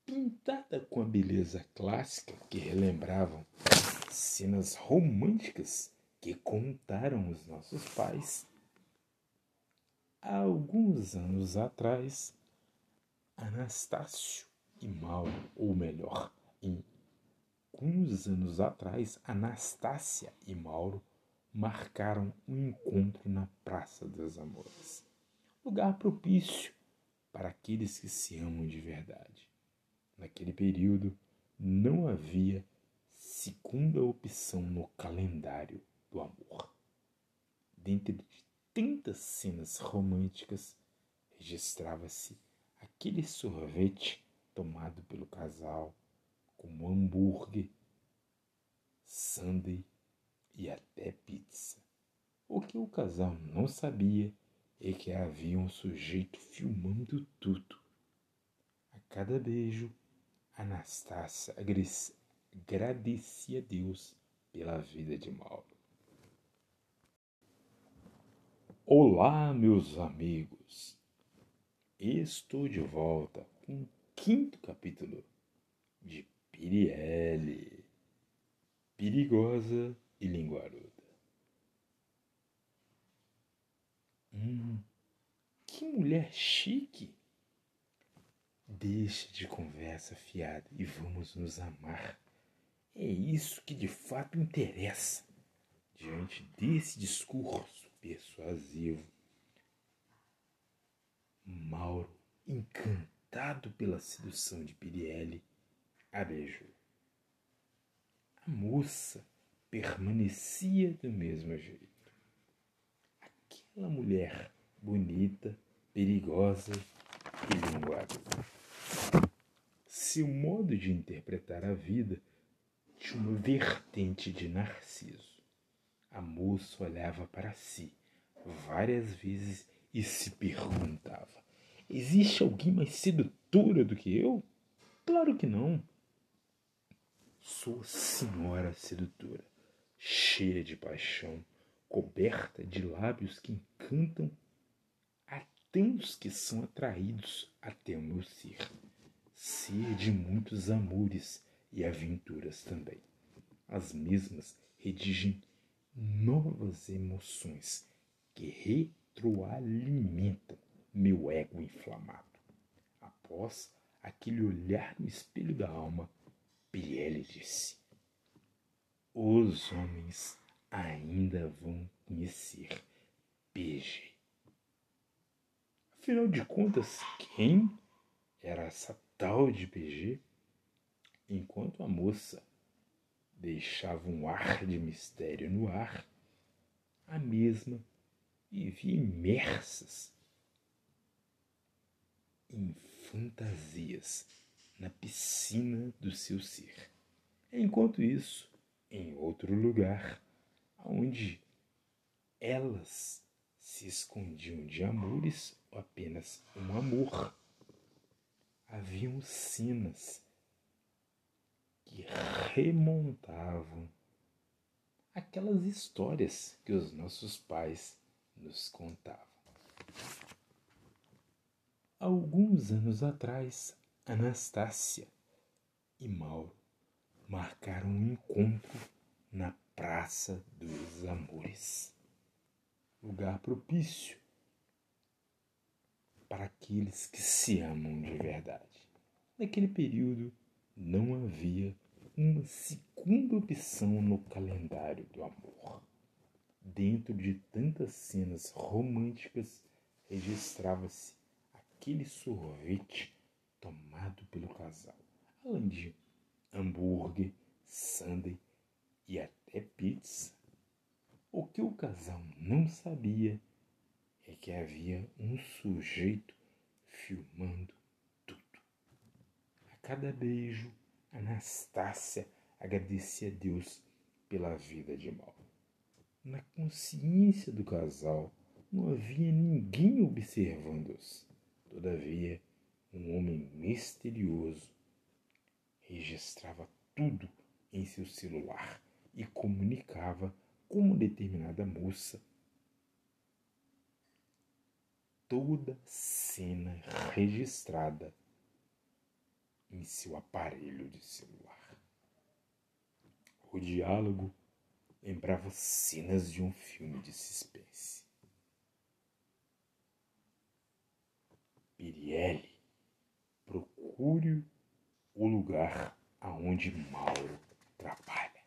pintada com a beleza clássica que relembravam cenas românticas que contaram os nossos pais. Há alguns anos atrás, Anastácio e Mauro, ou melhor, em alguns anos atrás, Anastácia e Mauro marcaram um encontro na Praça das Amores, lugar propício para aqueles que se amam de verdade. Naquele período, não havia segunda opção no calendário do amor. Dentre tantas cenas românticas, registrava-se aquele sorvete tomado pelo casal, como hambúrguer, sundae e até pizza. O que o casal não sabia é que havia um sujeito filmando tudo. A cada beijo, Anastácia agradecia a Deus pela vida de Mauro. Olá, meus amigos! Estou de volta com o quinto capítulo de Pirielle, perigosa e linguaruda. Hum, que mulher chique! Deixa de conversa fiada e vamos nos amar. É isso que de fato interessa. Diante desse discurso persuasivo, Mauro, encantado pela sedução de Pirielli, a beijou. A moça permanecia do mesmo jeito. Aquela mulher bonita, perigosa e linguada. Seu modo de interpretar a vida tinha uma vertente de Narciso. A moça olhava para si várias vezes e se perguntava: existe alguém mais sedutora do que eu? Claro que não. Sou senhora sedutora, cheia de paixão, coberta de lábios que encantam a tantos que são atraídos até o meu ser, ser de muitos amores e aventuras também. As mesmas redigem novas emoções que retroalimentam meu ego inflamado. Após aquele olhar no espelho da alma, Pirelli disse: Os homens ainda vão conhecer PG. Afinal de contas, quem era essa tal de PG? Enquanto a moça deixava um ar de mistério no ar, a mesma vivia imersas em fantasias na piscina do seu ser. Enquanto isso, em outro lugar, onde elas se escondiam de amores ou apenas um amor, haviam cenas que remontavam aquelas histórias que os nossos pais nos contavam. Alguns anos atrás, Anastácia e Mauro marcaram um encontro na Praça dos Amores lugar propício para aqueles que se amam de verdade. Naquele período não havia uma segunda opção no calendário do amor. Dentro de tantas cenas românticas registrava-se aquele sorvete tomado pelo casal, além de hambúrguer, sundae e até pizza. O que o casal não sabia é que havia um sujeito filmando cada beijo, Anastácia agradecia a Deus pela vida de Mal. Na consciência do casal não havia ninguém observando-os. Todavia, um homem misterioso registrava tudo em seu celular e comunicava com uma determinada moça toda cena registrada em seu aparelho de celular. O diálogo lembrava cenas de um filme de suspense. Pirielli, procure o lugar aonde Mauro trabalha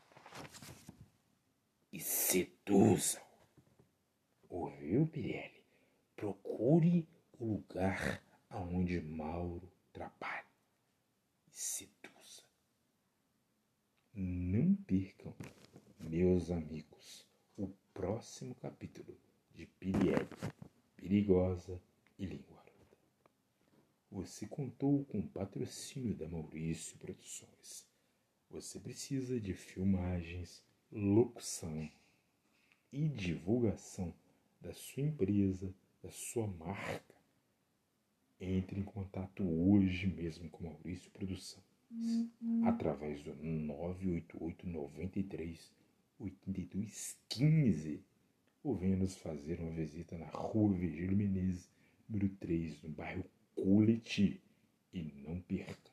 e seduza-o. Ouviu, Pirelli? Procure o lugar aonde Mauro trabalha seduza. Não percam, meus amigos, o próximo capítulo de Pirielli, Perigosa e Língua você contou com o patrocínio da Maurício Produções. Você precisa de filmagens, locução e divulgação da sua empresa, da sua marca. Entre em contato hoje mesmo com Maurício Produções uhum. através do 988 93 8215 ou venha nos fazer uma visita na rua Virgílio Menezes, número 3, no bairro Colete e não perca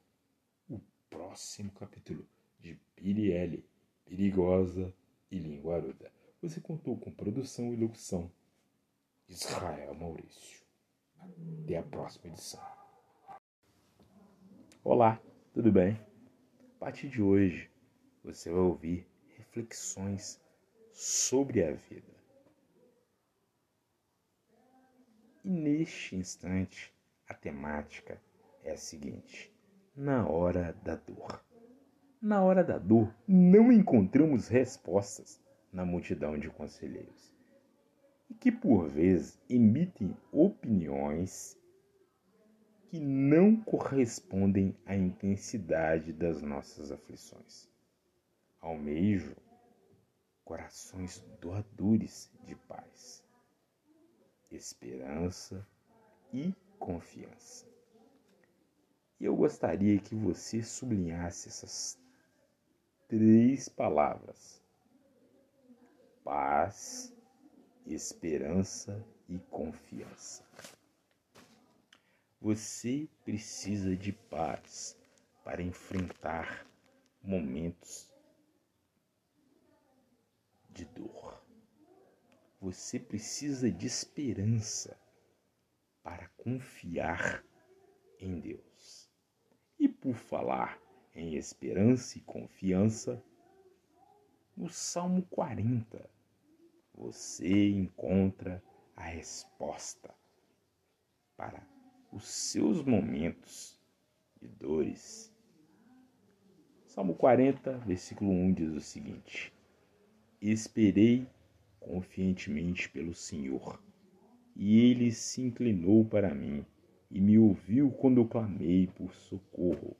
o próximo capítulo de Pirielli, Perigosa e Linguaruda. Você contou com produção e locução Israel Maurício. Até a próxima edição. Olá, tudo bem? A partir de hoje, você vai ouvir reflexões sobre a vida. E neste instante, a temática é a seguinte: na hora da dor. Na hora da dor, não encontramos respostas na multidão de conselheiros e que, por vezes, emitem opiniões que não correspondem à intensidade das nossas aflições. Almejo corações doadores de paz, esperança e confiança. E eu gostaria que você sublinhasse essas três palavras: paz, esperança e confiança. Você precisa de paz para enfrentar momentos de dor. Você precisa de esperança para confiar em Deus. E por falar em esperança e confiança, no Salmo 40, você encontra a resposta para os seus momentos de dores. Salmo 40, versículo 1 diz o seguinte: Esperei confiantemente pelo Senhor, e ele se inclinou para mim e me ouviu quando eu clamei por socorro.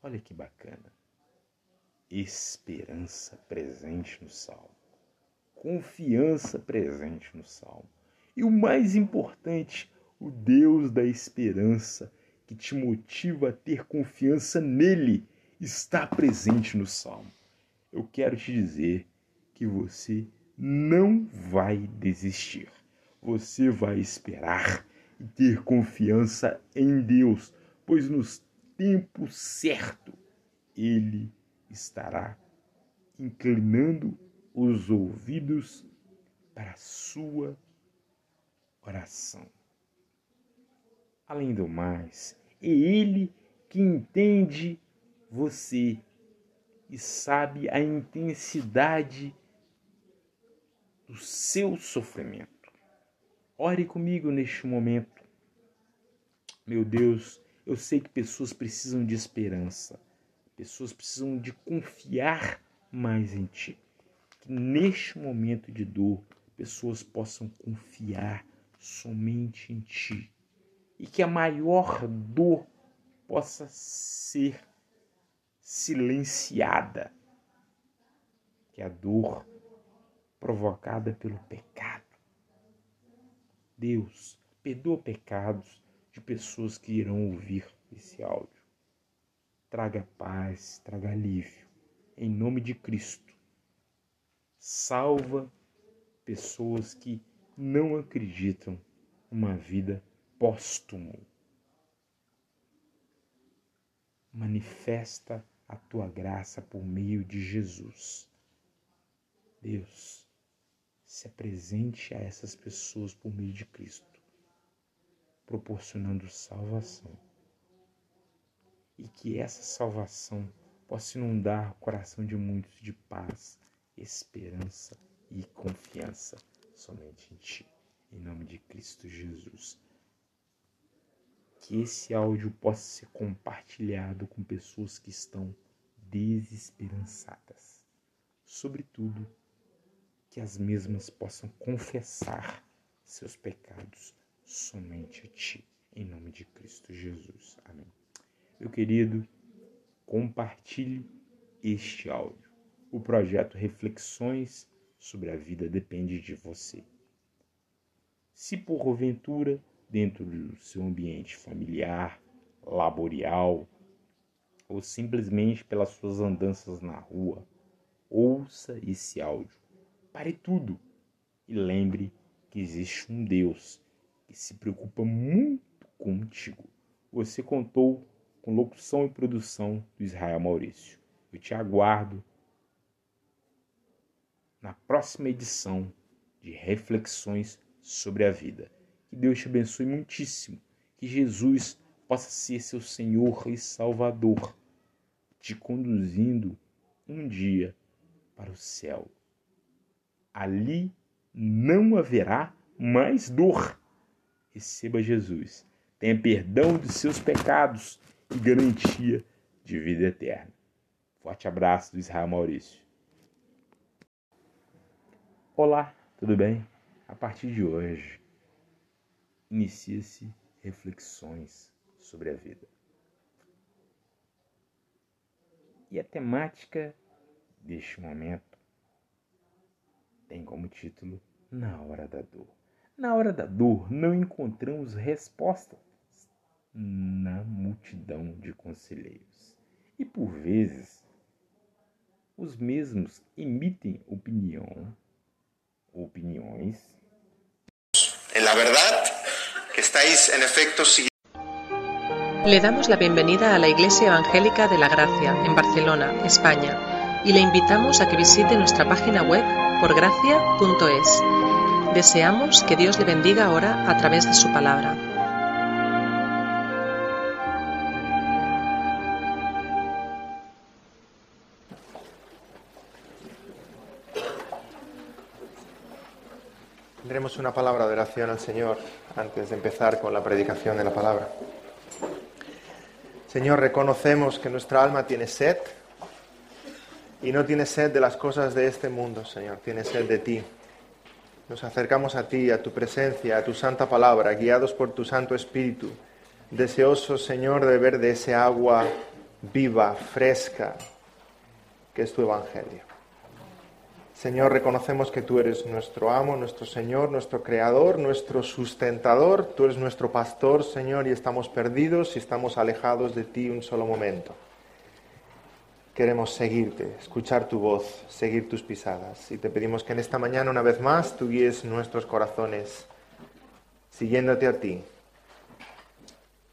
Olha que bacana. Esperança presente no salmo, confiança presente no salmo. E o mais importante, o Deus da esperança que te motiva a ter confiança nele está presente no salmo. Eu quero te dizer que você não vai desistir. Você vai esperar e ter confiança em Deus, pois no tempo certo ele estará inclinando os ouvidos para a sua oração. Além do mais, é Ele que entende você e sabe a intensidade do seu sofrimento. Ore comigo neste momento. Meu Deus, eu sei que pessoas precisam de esperança, pessoas precisam de confiar mais em Ti. Neste momento de dor, pessoas possam confiar somente em Ti e que a maior dor possa ser silenciada, que a dor provocada pelo pecado. Deus, perdoa pecados de pessoas que irão ouvir esse áudio. Traga paz, traga alívio, em nome de Cristo. Salva pessoas que não acreditam numa vida póstumo. Manifesta a tua graça por meio de Jesus. Deus, se apresente a essas pessoas por meio de Cristo, proporcionando salvação. E que essa salvação possa inundar o coração de muitos de paz, esperança e confiança somente em Ti. Em nome de Cristo Jesus que esse áudio possa ser compartilhado com pessoas que estão desesperançadas. Sobretudo, que as mesmas possam confessar seus pecados somente a Ti, em nome de Cristo Jesus. Amém. Meu querido, compartilhe este áudio. O projeto Reflexões sobre a Vida depende de você. Se porventura dentro do seu ambiente familiar, laborial ou simplesmente pelas suas andanças na rua, ouça esse áudio. Pare tudo e lembre que existe um Deus que se preocupa muito contigo. Você contou com locução e produção do Israel Maurício. Eu te aguardo na próxima edição de Reflexões sobre a Vida. Que Deus te abençoe muitíssimo. Que Jesus possa ser seu Senhor e Salvador, te conduzindo um dia para o céu. Ali não haverá mais dor. Receba Jesus, tenha perdão dos seus pecados e garantia de vida eterna. Forte abraço do Israel Maurício. Olá, tudo bem? A partir de hoje, inicia-se reflexões sobre a vida. E a temática deste momento tem como título Na Hora da Dor. Na hora da dor, não encontramos respostas na multidão de conselheiros. E por vezes, os mesmos emitem opinião, opiniões. En la verdad, que estáis en efecto siguiendo. Le damos la bienvenida a la Iglesia Evangélica de la Gracia, en Barcelona, España, y le invitamos a que visite nuestra página web porgracia.es. Deseamos que Dios le bendiga ahora a través de su palabra. Tendremos una palabra de oración al Señor antes de empezar con la predicación de la palabra. Señor, reconocemos que nuestra alma tiene sed y no tiene sed de las cosas de este mundo, Señor, tiene sed de ti. Nos acercamos a ti, a tu presencia, a tu santa palabra, guiados por tu Santo Espíritu, deseosos, Señor, de beber de ese agua viva, fresca, que es tu Evangelio. Señor, reconocemos que tú eres nuestro amo, nuestro Señor, nuestro Creador, nuestro sustentador, tú eres nuestro pastor, Señor, y estamos perdidos y estamos alejados de ti un solo momento. Queremos seguirte, escuchar tu voz, seguir tus pisadas. Y te pedimos que en esta mañana, una vez más, tú guíes nuestros corazones, siguiéndote a ti,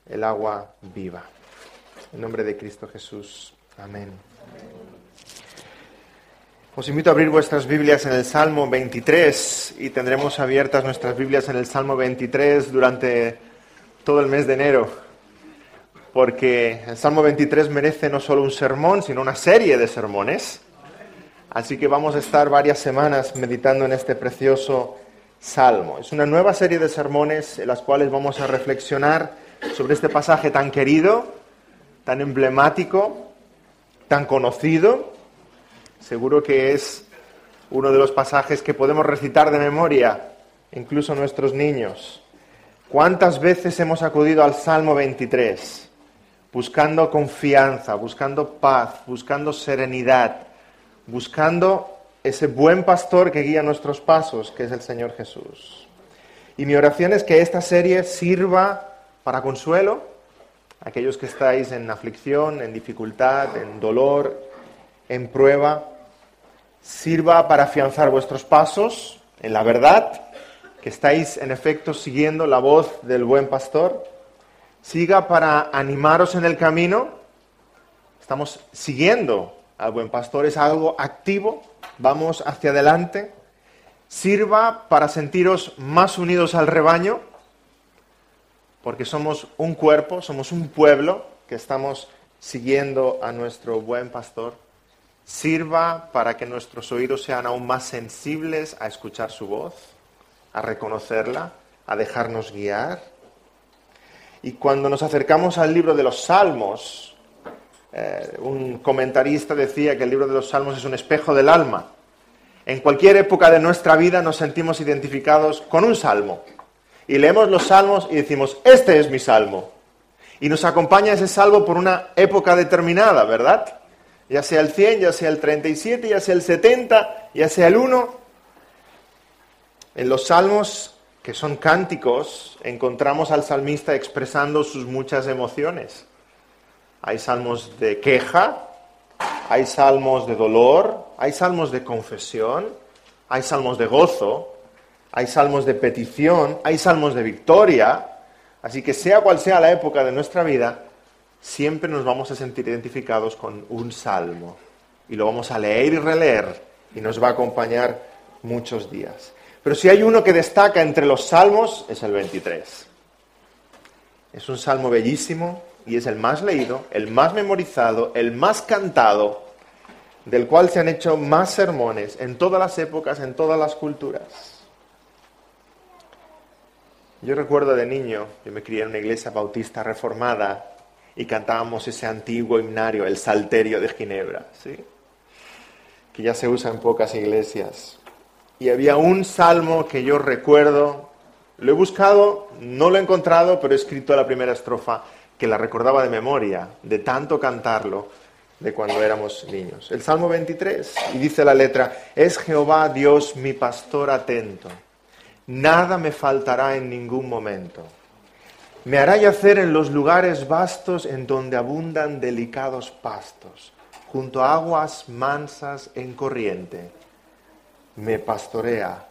el agua viva. En nombre de Cristo Jesús. Amén. Os invito a abrir vuestras Biblias en el Salmo 23 y tendremos abiertas nuestras Biblias en el Salmo 23 durante todo el mes de enero, porque el Salmo 23 merece no solo un sermón, sino una serie de sermones. Así que vamos a estar varias semanas meditando en este precioso salmo. Es una nueva serie de sermones en las cuales vamos a reflexionar sobre este pasaje tan querido, tan emblemático, tan conocido Seguro que es uno de los pasajes que podemos recitar de memoria, incluso nuestros niños. ¿Cuántas veces hemos acudido al Salmo 23 buscando confianza, buscando paz, buscando serenidad, buscando ese buen pastor que guía nuestros pasos, que es el Señor Jesús? Y mi oración es que esta serie sirva para consuelo a aquellos que estáis en aflicción, en dificultad, en dolor, en prueba, sirva para afianzar vuestros pasos en la verdad, que estáis en efecto siguiendo la voz del buen pastor, siga para animaros en el camino, estamos siguiendo al buen pastor, es algo activo, vamos hacia adelante, sirva para sentiros más unidos al rebaño, porque somos un cuerpo, somos un pueblo que estamos siguiendo a nuestro buen pastor sirva para que nuestros oídos sean aún más sensibles a escuchar su voz, a reconocerla, a dejarnos guiar. Y cuando nos acercamos al libro de los Salmos, eh, un comentarista decía que el libro de los Salmos es un espejo del alma. En cualquier época de nuestra vida nos sentimos identificados con un salmo. Y leemos los salmos y decimos, este es mi salmo. Y nos acompaña ese salmo por una época determinada, ¿verdad? Ya sea el 100, ya sea el 37, ya sea el 70, ya sea el 1. En los salmos, que son cánticos, encontramos al salmista expresando sus muchas emociones. Hay salmos de queja, hay salmos de dolor, hay salmos de confesión, hay salmos de gozo, hay salmos de petición, hay salmos de victoria. Así que sea cual sea la época de nuestra vida, siempre nos vamos a sentir identificados con un salmo y lo vamos a leer y releer y nos va a acompañar muchos días. Pero si hay uno que destaca entre los salmos es el 23. Es un salmo bellísimo y es el más leído, el más memorizado, el más cantado, del cual se han hecho más sermones en todas las épocas, en todas las culturas. Yo recuerdo de niño, yo me crié en una iglesia bautista reformada y cantábamos ese antiguo himnario, el Salterio de Ginebra, ¿sí? que ya se usa en pocas iglesias. Y había un salmo que yo recuerdo, lo he buscado, no lo he encontrado, pero he escrito la primera estrofa que la recordaba de memoria, de tanto cantarlo de cuando éramos niños. El Salmo 23, y dice la letra, es Jehová Dios mi pastor atento, nada me faltará en ningún momento. Me hará yacer en los lugares vastos en donde abundan delicados pastos, junto a aguas mansas en corriente. Me pastorea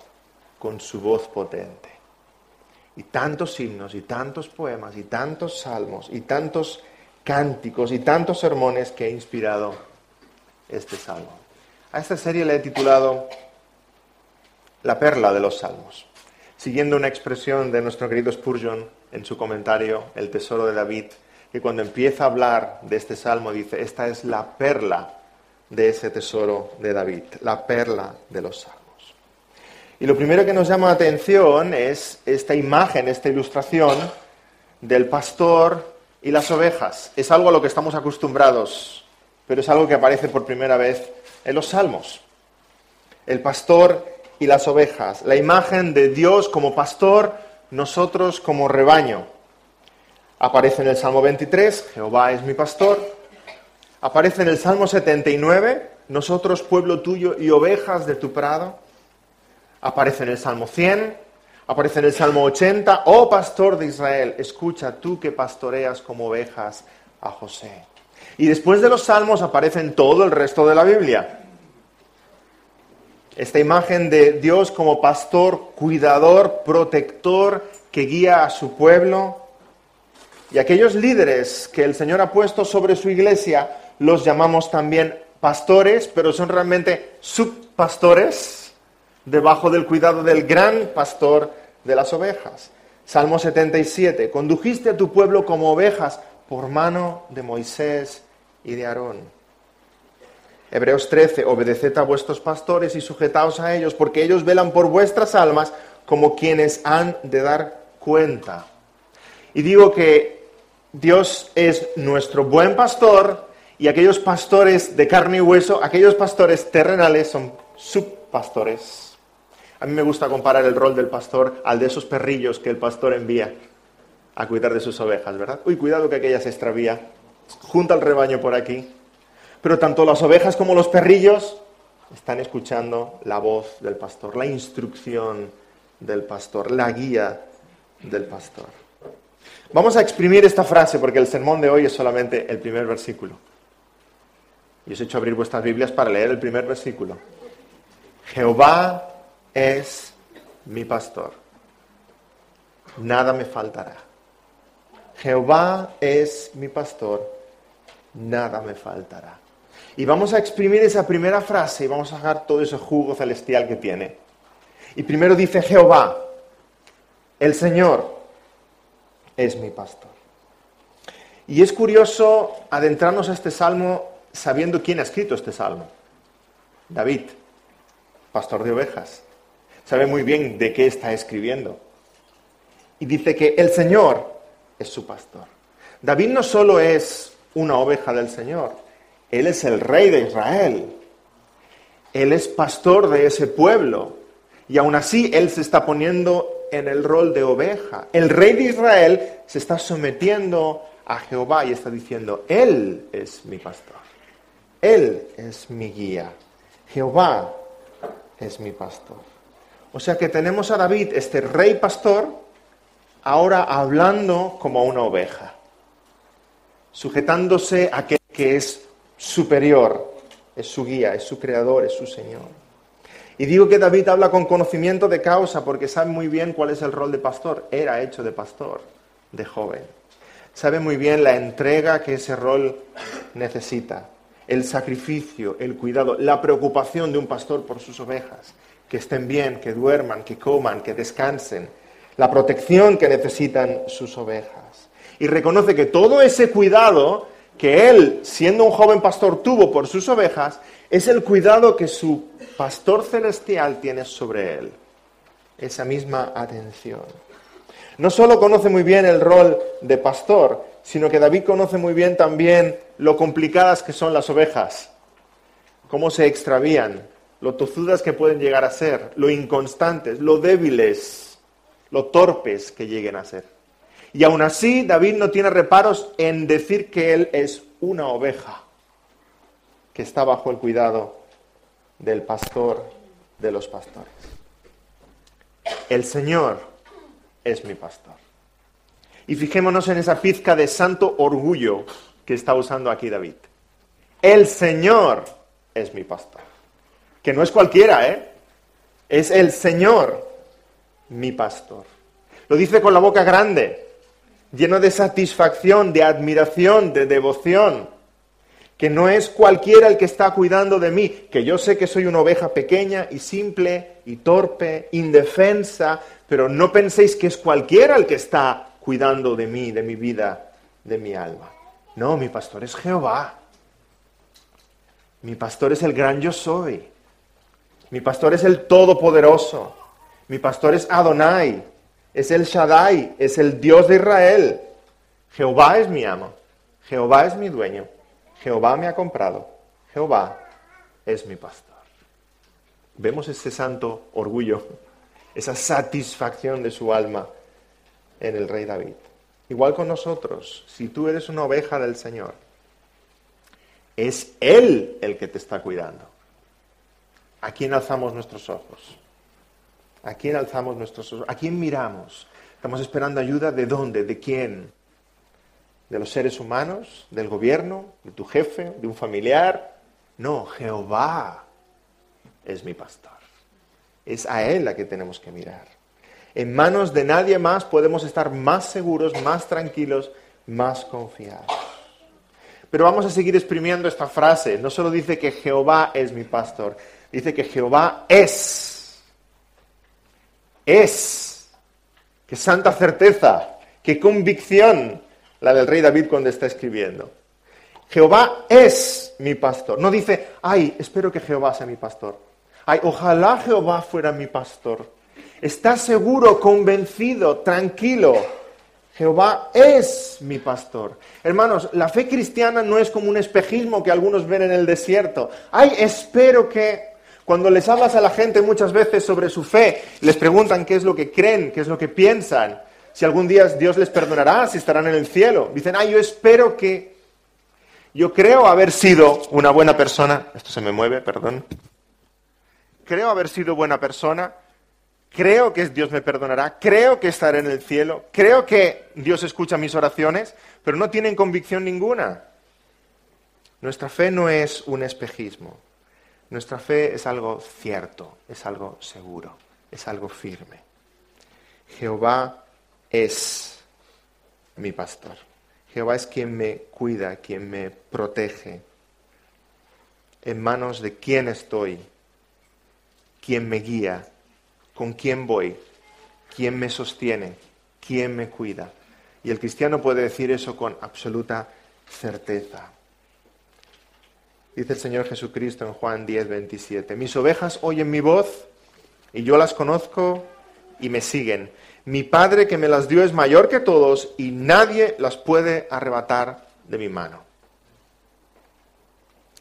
con su voz potente. Y tantos himnos, y tantos poemas, y tantos salmos, y tantos cánticos, y tantos sermones que he inspirado este salmo. A esta serie le he titulado La perla de los salmos, siguiendo una expresión de nuestro querido Spurgeon en su comentario, El Tesoro de David, que cuando empieza a hablar de este salmo dice, esta es la perla de ese tesoro de David, la perla de los salmos. Y lo primero que nos llama la atención es esta imagen, esta ilustración del pastor y las ovejas. Es algo a lo que estamos acostumbrados, pero es algo que aparece por primera vez en los salmos. El pastor y las ovejas, la imagen de Dios como pastor nosotros como rebaño. Aparece en el Salmo 23, Jehová es mi pastor. Aparece en el Salmo 79, nosotros pueblo tuyo y ovejas de tu prado. Aparece en el Salmo 100, aparece en el Salmo 80, oh pastor de Israel, escucha tú que pastoreas como ovejas a José. Y después de los salmos aparece todo el resto de la Biblia. Esta imagen de Dios como pastor, cuidador, protector, que guía a su pueblo. Y aquellos líderes que el Señor ha puesto sobre su iglesia, los llamamos también pastores, pero son realmente subpastores, debajo del cuidado del gran pastor de las ovejas. Salmo 77, condujiste a tu pueblo como ovejas por mano de Moisés y de Aarón. Hebreos 13, obedeced a vuestros pastores y sujetaos a ellos, porque ellos velan por vuestras almas como quienes han de dar cuenta. Y digo que Dios es nuestro buen pastor y aquellos pastores de carne y hueso, aquellos pastores terrenales son subpastores. A mí me gusta comparar el rol del pastor al de esos perrillos que el pastor envía a cuidar de sus ovejas, ¿verdad? Uy, cuidado que aquella se extravía. Junta el rebaño por aquí. Pero tanto las ovejas como los perrillos están escuchando la voz del pastor, la instrucción del pastor, la guía del pastor. Vamos a exprimir esta frase porque el sermón de hoy es solamente el primer versículo. Y os he hecho abrir vuestras Biblias para leer el primer versículo. Jehová es mi pastor. Nada me faltará. Jehová es mi pastor. Nada me faltará. Y vamos a exprimir esa primera frase y vamos a sacar todo ese jugo celestial que tiene. Y primero dice Jehová, el Señor es mi pastor. Y es curioso adentrarnos a este salmo sabiendo quién ha escrito este salmo. David, pastor de ovejas. Sabe muy bien de qué está escribiendo. Y dice que el Señor es su pastor. David no solo es una oveja del Señor, él es el rey de Israel. Él es pastor de ese pueblo. Y aún así Él se está poniendo en el rol de oveja. El rey de Israel se está sometiendo a Jehová y está diciendo, Él es mi pastor. Él es mi guía. Jehová es mi pastor. O sea que tenemos a David, este rey pastor, ahora hablando como una oveja, sujetándose a aquel que es superior, es su guía, es su creador, es su Señor. Y digo que David habla con conocimiento de causa porque sabe muy bien cuál es el rol de pastor. Era hecho de pastor, de joven. Sabe muy bien la entrega que ese rol necesita, el sacrificio, el cuidado, la preocupación de un pastor por sus ovejas, que estén bien, que duerman, que coman, que descansen, la protección que necesitan sus ovejas. y reconoce que todo ese cuidado que él, siendo un joven pastor, tuvo por sus ovejas, es el cuidado que su pastor celestial tiene sobre él. Esa misma atención. No solo conoce muy bien el rol de pastor, sino que David conoce muy bien también lo complicadas que son las ovejas, cómo se extravían, lo tozudas que pueden llegar a ser, lo inconstantes, lo débiles, lo torpes que lleguen a ser. Y aún así, David no tiene reparos en decir que él es una oveja que está bajo el cuidado del pastor de los pastores. El Señor es mi pastor. Y fijémonos en esa pizca de santo orgullo que está usando aquí David. El Señor es mi pastor. Que no es cualquiera, ¿eh? Es el Señor mi pastor. Lo dice con la boca grande, lleno de satisfacción, de admiración, de devoción. Que no es cualquiera el que está cuidando de mí, que yo sé que soy una oveja pequeña y simple y torpe, indefensa, pero no penséis que es cualquiera el que está cuidando de mí, de mi vida, de mi alma. No, mi pastor es Jehová. Mi pastor es el gran yo soy. Mi pastor es el todopoderoso. Mi pastor es Adonai. Es el Shaddai. Es el Dios de Israel. Jehová es mi amo. Jehová es mi dueño. Jehová me ha comprado. Jehová es mi pastor. Vemos ese santo orgullo, esa satisfacción de su alma en el rey David. Igual con nosotros, si tú eres una oveja del Señor, es Él el que te está cuidando. ¿A quién alzamos nuestros ojos? ¿A quién alzamos nuestros ojos? ¿A quién miramos? ¿Estamos esperando ayuda de dónde? ¿De quién? ¿De los seres humanos? ¿Del gobierno? ¿De tu jefe? ¿De un familiar? No, Jehová es mi pastor. Es a Él a que tenemos que mirar. En manos de nadie más podemos estar más seguros, más tranquilos, más confiados. Pero vamos a seguir exprimiendo esta frase. No solo dice que Jehová es mi pastor, dice que Jehová es. Es. Qué santa certeza, qué convicción la del rey David cuando está escribiendo. Jehová es mi pastor. No dice, ay, espero que Jehová sea mi pastor. Ay, ojalá Jehová fuera mi pastor. Está seguro, convencido, tranquilo. Jehová es mi pastor. Hermanos, la fe cristiana no es como un espejismo que algunos ven en el desierto. Ay, espero que... Cuando les hablas a la gente muchas veces sobre su fe, les preguntan qué es lo que creen, qué es lo que piensan, si algún día Dios les perdonará, si estarán en el cielo. Dicen, ay, yo espero que... Yo creo haber sido una buena persona. Esto se me mueve, perdón. Creo haber sido buena persona creo que Dios me perdonará, creo que estaré en el cielo, creo que Dios escucha mis oraciones, pero no tienen convicción ninguna. Nuestra fe no es un espejismo, nuestra fe es algo cierto, es algo seguro, es algo firme. Jehová es mi pastor. Jehová es quien me cuida, quien me protege. En manos de quién estoy, quien me guía, con quién voy, quién me sostiene, quién me cuida. Y el cristiano puede decir eso con absoluta certeza. Dice el Señor Jesucristo en Juan 10, 27, mis ovejas oyen mi voz y yo las conozco y me siguen. Mi Padre que me las dio es mayor que todos y nadie las puede arrebatar de mi mano.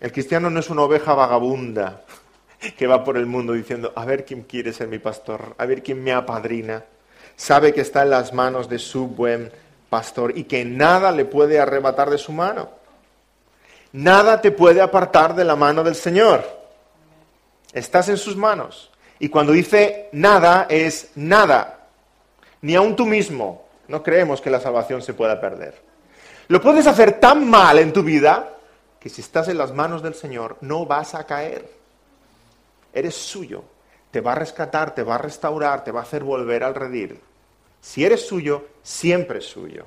El cristiano no es una oveja vagabunda que va por el mundo diciendo, a ver quién quiere ser mi pastor, a ver quién me apadrina. Sabe que está en las manos de su buen pastor y que nada le puede arrebatar de su mano. Nada te puede apartar de la mano del Señor. Estás en sus manos. Y cuando dice nada es nada. Ni aun tú mismo. No creemos que la salvación se pueda perder. Lo puedes hacer tan mal en tu vida que si estás en las manos del Señor no vas a caer eres suyo, te va a rescatar, te va a restaurar, te va a hacer volver al redil. Si eres suyo, siempre es suyo.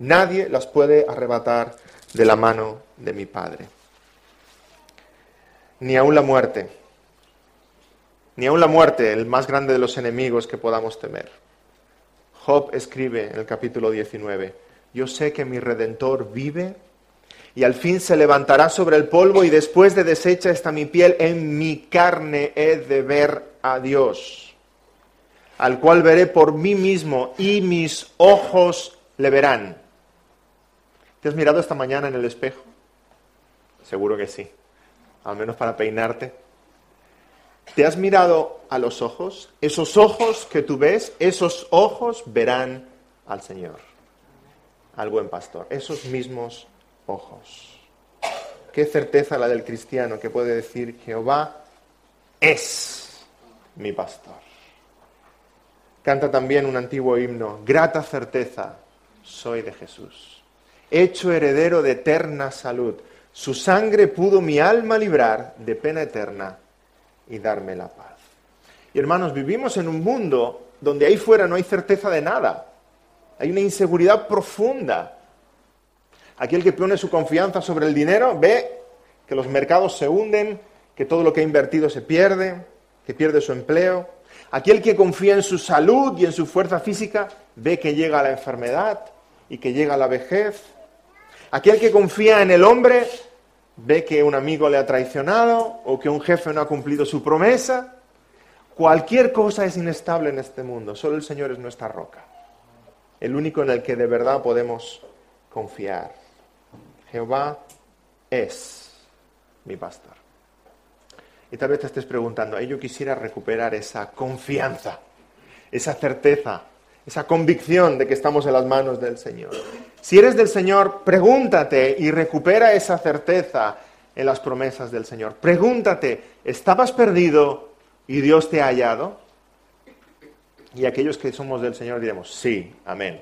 Nadie las puede arrebatar de la mano de mi Padre. Ni aun la muerte, ni aun la muerte, el más grande de los enemigos que podamos temer. Job escribe en el capítulo 19, yo sé que mi redentor vive y al fin se levantará sobre el polvo y después de deshecha está mi piel, en mi carne he de ver a Dios, al cual veré por mí mismo y mis ojos le verán. ¿Te has mirado esta mañana en el espejo? Seguro que sí, al menos para peinarte. ¿Te has mirado a los ojos? Esos ojos que tú ves, esos ojos verán al Señor, al buen pastor, esos mismos ojos. Qué certeza la del cristiano que puede decir, Jehová es mi pastor. Canta también un antiguo himno, grata certeza, soy de Jesús. Hecho heredero de eterna salud, su sangre pudo mi alma librar de pena eterna y darme la paz. Y hermanos, vivimos en un mundo donde ahí fuera no hay certeza de nada. Hay una inseguridad profunda. Aquel que pone su confianza sobre el dinero ve que los mercados se hunden, que todo lo que ha invertido se pierde, que pierde su empleo. Aquel que confía en su salud y en su fuerza física ve que llega la enfermedad y que llega la vejez. Aquel que confía en el hombre ve que un amigo le ha traicionado o que un jefe no ha cumplido su promesa. Cualquier cosa es inestable en este mundo, solo el Señor es nuestra roca, el único en el que de verdad podemos confiar. Jehová es mi pastor. Y tal vez te estés preguntando, yo quisiera recuperar esa confianza, esa certeza, esa convicción de que estamos en las manos del Señor. Si eres del Señor, pregúntate y recupera esa certeza en las promesas del Señor. Pregúntate, ¿estabas perdido y Dios te ha hallado? Y aquellos que somos del Señor diremos, sí, amén.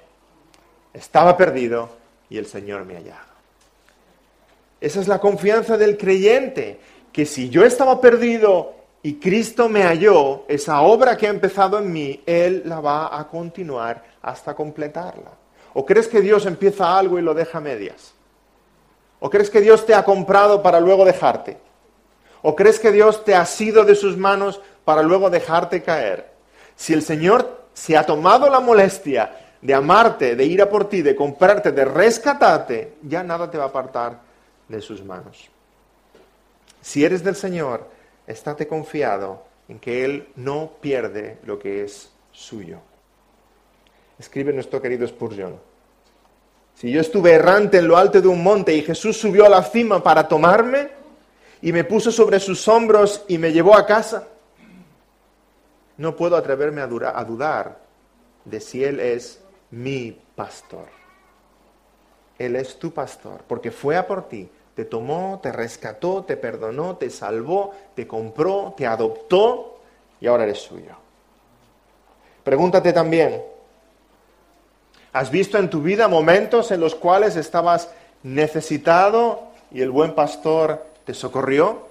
Estaba perdido y el Señor me ha hallado. Esa es la confianza del creyente, que si yo estaba perdido y Cristo me halló, esa obra que ha empezado en mí, Él la va a continuar hasta completarla. ¿O crees que Dios empieza algo y lo deja a medias? ¿O crees que Dios te ha comprado para luego dejarte? ¿O crees que Dios te ha sido de sus manos para luego dejarte caer? Si el Señor se ha tomado la molestia de amarte, de ir a por ti, de comprarte, de rescatarte, ya nada te va a apartar de sus manos. Si eres del Señor, estate confiado en que Él no pierde lo que es suyo escribe nuestro querido Spurgeon. Si yo estuve errante en lo alto de un monte y Jesús subió a la cima para tomarme y me puso sobre sus hombros y me llevó a casa, no puedo atreverme a, a dudar de si Él es mi pastor. Él es tu pastor, porque fue a por ti, te tomó, te rescató, te perdonó, te salvó, te compró, te adoptó y ahora eres suyo. Pregúntate también, ¿Has visto en tu vida momentos en los cuales estabas necesitado y el buen pastor te socorrió?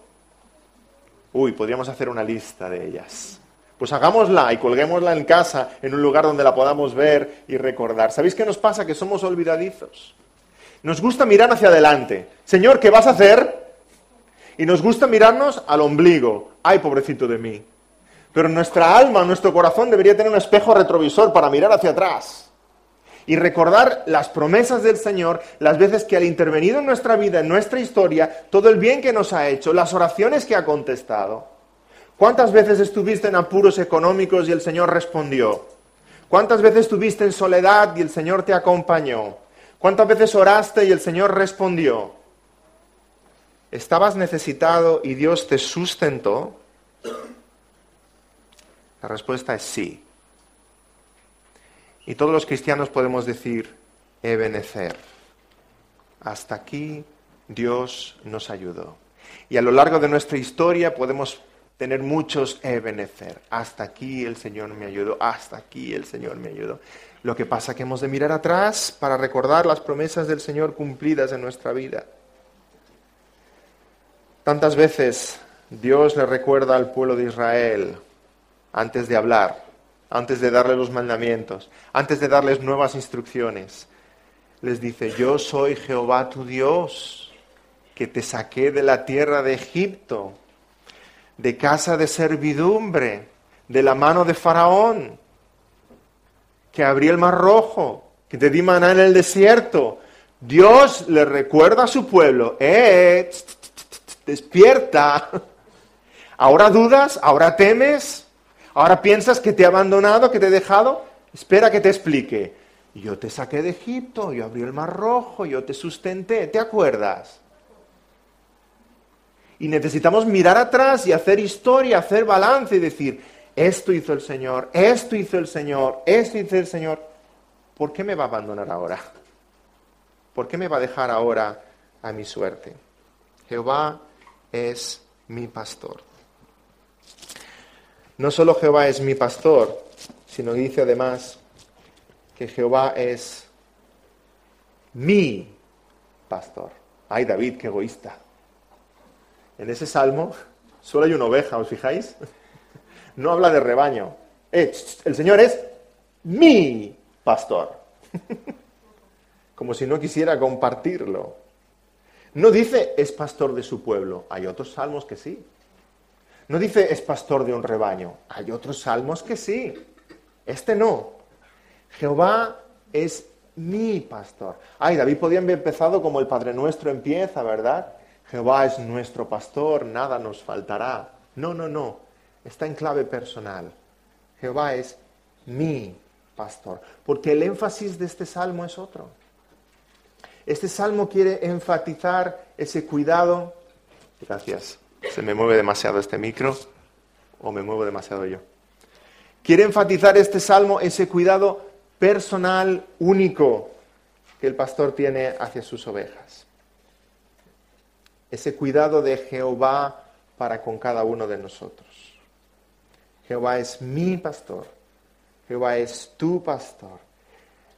Uy, podríamos hacer una lista de ellas. Pues hagámosla y colguémosla en casa, en un lugar donde la podamos ver y recordar. ¿Sabéis qué nos pasa? Que somos olvidadizos. Nos gusta mirar hacia adelante. Señor, ¿qué vas a hacer? Y nos gusta mirarnos al ombligo. Ay, pobrecito de mí. Pero nuestra alma, nuestro corazón debería tener un espejo retrovisor para mirar hacia atrás y recordar las promesas del Señor, las veces que ha intervenido en nuestra vida, en nuestra historia, todo el bien que nos ha hecho, las oraciones que ha contestado. ¿Cuántas veces estuviste en apuros económicos y el Señor respondió? ¿Cuántas veces estuviste en soledad y el Señor te acompañó? ¿Cuántas veces oraste y el Señor respondió? ¿Estabas necesitado y Dios te sustentó? La respuesta es sí. Y todos los cristianos podemos decir, Ebenecer. Hasta aquí Dios nos ayudó. Y a lo largo de nuestra historia podemos tener muchos Ebenecer. Hasta aquí el Señor me ayudó, hasta aquí el Señor me ayudó. Lo que pasa es que hemos de mirar atrás para recordar las promesas del Señor cumplidas en nuestra vida. Tantas veces Dios le recuerda al pueblo de Israel antes de hablar antes de darle los mandamientos, antes de darles nuevas instrucciones. Les dice, yo soy Jehová tu Dios, que te saqué de la tierra de Egipto, de casa de servidumbre, de la mano de Faraón, que abrí el mar rojo, que te di maná en el desierto. Dios le recuerda a su pueblo, eh, despierta. Ahora dudas, ahora temes, ahora piensas que te he abandonado, que te he dejado. Espera que te explique. Yo te saqué de Egipto, yo abrí el mar rojo, yo te sustenté, ¿te acuerdas? Y necesitamos mirar atrás y hacer historia, hacer balance y decir, esto hizo el Señor, esto hizo el Señor, esto hizo el Señor. ¿Por qué me va a abandonar ahora? ¿Por qué me va a dejar ahora a mi suerte? Jehová es mi pastor. No solo Jehová es mi pastor, sino que dice además que Jehová es mi pastor. Ay, David, qué egoísta. En ese salmo solo hay una oveja, ¿os fijáis? No habla de rebaño. Eh, el Señor es mi pastor. Como si no quisiera compartirlo. No dice es pastor de su pueblo. Hay otros salmos que sí. No dice es pastor de un rebaño. Hay otros salmos que sí. Este no. Jehová es mi pastor. Ay, David podía haber empezado como el Padre Nuestro empieza, ¿verdad? Jehová es nuestro pastor, nada nos faltará. No, no, no. Está en clave personal. Jehová es mi pastor. Porque el énfasis de este salmo es otro. Este salmo quiere enfatizar ese cuidado. Gracias. Se me mueve demasiado este micro o me muevo demasiado yo. Quiere enfatizar este salmo ese cuidado personal único que el pastor tiene hacia sus ovejas ese cuidado de Jehová para con cada uno de nosotros. Jehová es mi pastor, Jehová es tu pastor.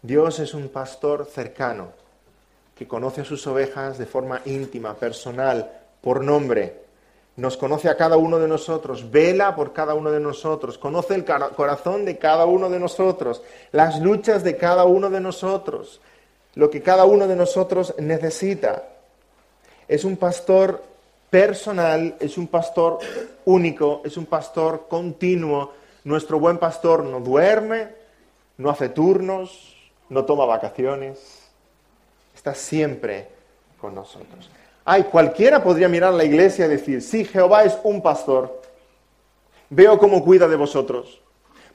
Dios es un pastor cercano, que conoce a sus ovejas de forma íntima, personal, por nombre. Nos conoce a cada uno de nosotros, vela por cada uno de nosotros, conoce el corazón de cada uno de nosotros, las luchas de cada uno de nosotros, lo que cada uno de nosotros necesita es un pastor personal, es un pastor único, es un pastor continuo. Nuestro buen pastor no duerme, no hace turnos, no toma vacaciones, está siempre con nosotros. Ay, cualquiera podría mirar la iglesia y decir, sí, Jehová es un pastor, veo cómo cuida de vosotros.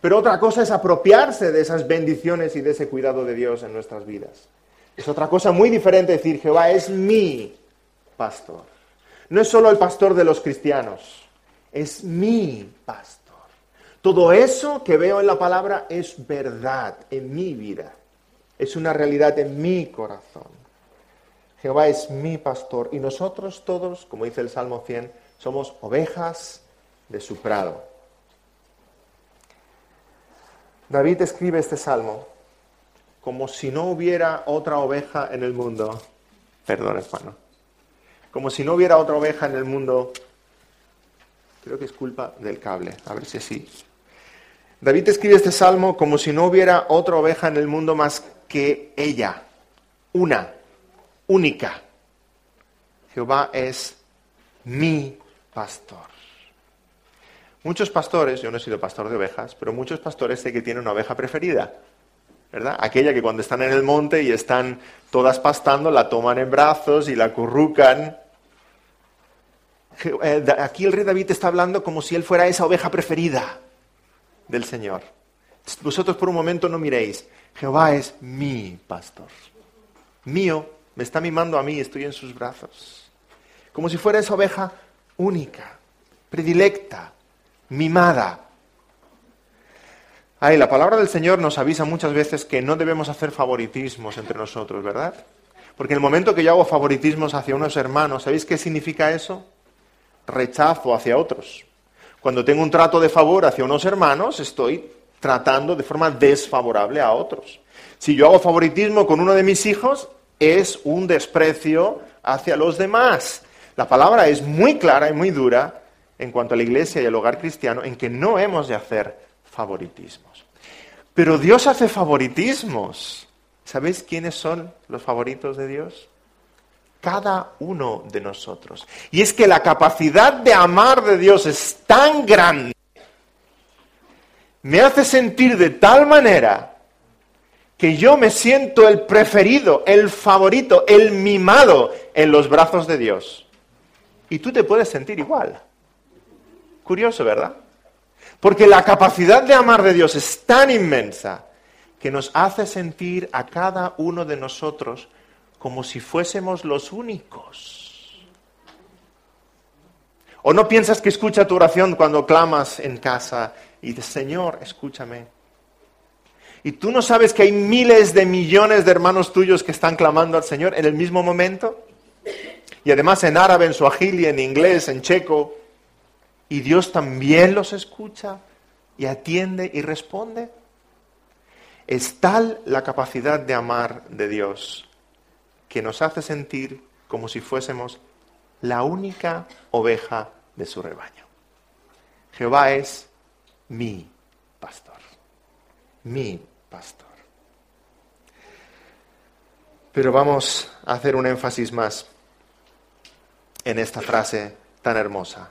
Pero otra cosa es apropiarse de esas bendiciones y de ese cuidado de Dios en nuestras vidas. Es otra cosa muy diferente decir, Jehová es mi pastor. No es solo el pastor de los cristianos, es mi pastor. Todo eso que veo en la palabra es verdad en mi vida, es una realidad en mi corazón. Jehová es mi pastor y nosotros todos, como dice el Salmo 100, somos ovejas de su prado. David escribe este salmo como si no hubiera otra oveja en el mundo. Perdón, hermano como si no hubiera otra oveja en el mundo. Creo que es culpa del cable, a ver si así. David escribe este salmo como si no hubiera otra oveja en el mundo más que ella, una, única. Jehová es mi pastor. Muchos pastores, yo no he sido pastor de ovejas, pero muchos pastores sé que tienen una oveja preferida. ¿verdad? Aquella que cuando están en el monte y están todas pastando, la toman en brazos y la currucan aquí el rey David está hablando como si él fuera esa oveja preferida del Señor. Vosotros por un momento no miréis, Jehová es mi pastor. Mío, me está mimando a mí, estoy en sus brazos. Como si fuera esa oveja única, predilecta, mimada. Ay, la palabra del Señor nos avisa muchas veces que no debemos hacer favoritismos entre nosotros, ¿verdad? Porque en el momento que yo hago favoritismos hacia unos hermanos, ¿sabéis qué significa eso? Rechazo hacia otros. Cuando tengo un trato de favor hacia unos hermanos, estoy tratando de forma desfavorable a otros. Si yo hago favoritismo con uno de mis hijos, es un desprecio hacia los demás. La palabra es muy clara y muy dura en cuanto a la iglesia y el hogar cristiano, en que no hemos de hacer favoritismos. Pero Dios hace favoritismos. ¿Sabéis quiénes son los favoritos de Dios? Cada uno de nosotros. Y es que la capacidad de amar de Dios es tan grande, me hace sentir de tal manera que yo me siento el preferido, el favorito, el mimado en los brazos de Dios. Y tú te puedes sentir igual. Curioso, ¿verdad? Porque la capacidad de amar de Dios es tan inmensa que nos hace sentir a cada uno de nosotros como si fuésemos los únicos. ¿O no piensas que escucha tu oración cuando clamas en casa y dices, Señor, escúchame? Y tú no sabes que hay miles de millones de hermanos tuyos que están clamando al Señor en el mismo momento. Y además en árabe, en suajili, en inglés, en checo. Y Dios también los escucha y atiende y responde. Es tal la capacidad de amar de Dios que nos hace sentir como si fuésemos la única oveja de su rebaño. Jehová es mi pastor, mi pastor. Pero vamos a hacer un énfasis más en esta frase tan hermosa.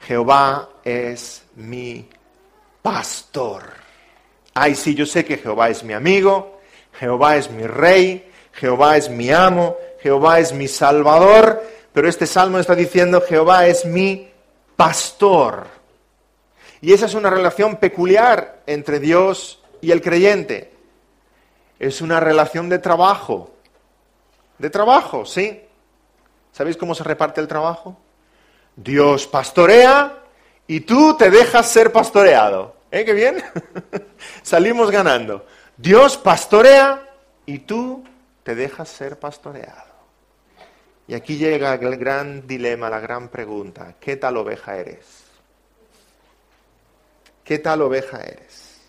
Jehová es mi pastor. Ay, sí, yo sé que Jehová es mi amigo, Jehová es mi rey, Jehová es mi amo, Jehová es mi salvador, pero este salmo está diciendo Jehová es mi pastor. Y esa es una relación peculiar entre Dios y el creyente. Es una relación de trabajo. De trabajo, ¿sí? ¿Sabéis cómo se reparte el trabajo? Dios pastorea y tú te dejas ser pastoreado. ¿Eh? ¿Qué bien? Salimos ganando. Dios pastorea y tú te dejas ser pastoreado. Y aquí llega el gran dilema, la gran pregunta. ¿Qué tal oveja eres? ¿Qué tal oveja eres?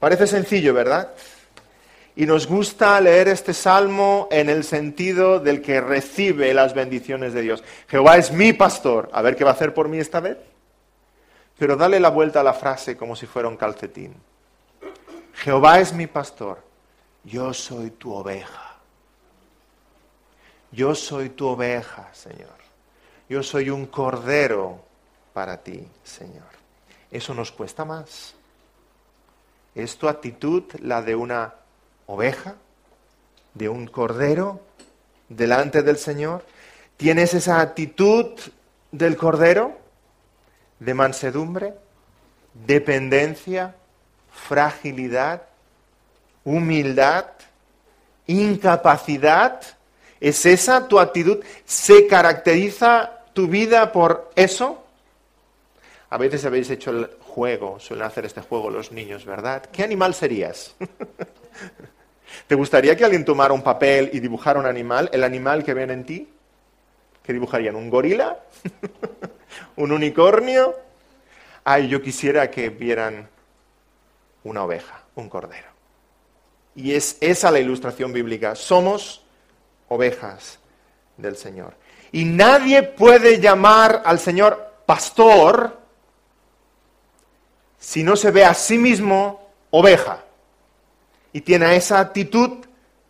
Parece sencillo, ¿verdad? Y nos gusta leer este salmo en el sentido del que recibe las bendiciones de Dios. Jehová es mi pastor. A ver qué va a hacer por mí esta vez. Pero dale la vuelta a la frase como si fuera un calcetín. Jehová es mi pastor. Yo soy tu oveja. Yo soy tu oveja, Señor. Yo soy un cordero para ti, Señor. Eso nos cuesta más. ¿Es tu actitud la de una oveja, de un cordero delante del Señor? ¿Tienes esa actitud del cordero de mansedumbre, dependencia, fragilidad, humildad, incapacidad? ¿Es esa tu actitud? ¿Se caracteriza tu vida por eso? A veces habéis hecho el juego, suelen hacer este juego los niños, ¿verdad? ¿Qué animal serías? ¿Te gustaría que alguien tomara un papel y dibujara un animal, el animal que ven en ti? ¿Qué dibujarían? ¿Un gorila? ¿Un unicornio? Ay, yo quisiera que vieran una oveja, un cordero. Y es esa la ilustración bíblica. Somos ovejas del Señor. Y nadie puede llamar al Señor pastor si no se ve a sí mismo oveja y tiene esa actitud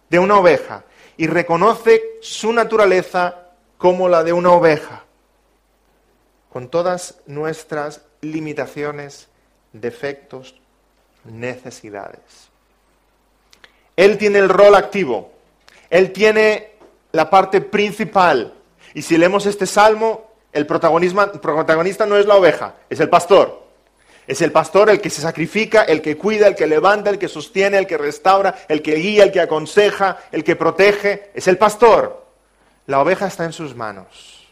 de una oveja y reconoce su naturaleza como la de una oveja, con todas nuestras limitaciones, defectos, necesidades. Él tiene el rol activo, él tiene la parte principal. Y si leemos este salmo, el protagonista no es la oveja, es el pastor. Es el pastor el que se sacrifica, el que cuida, el que levanta, el que sostiene, el que restaura, el que guía, el que aconseja, el que protege. Es el pastor. La oveja está en sus manos.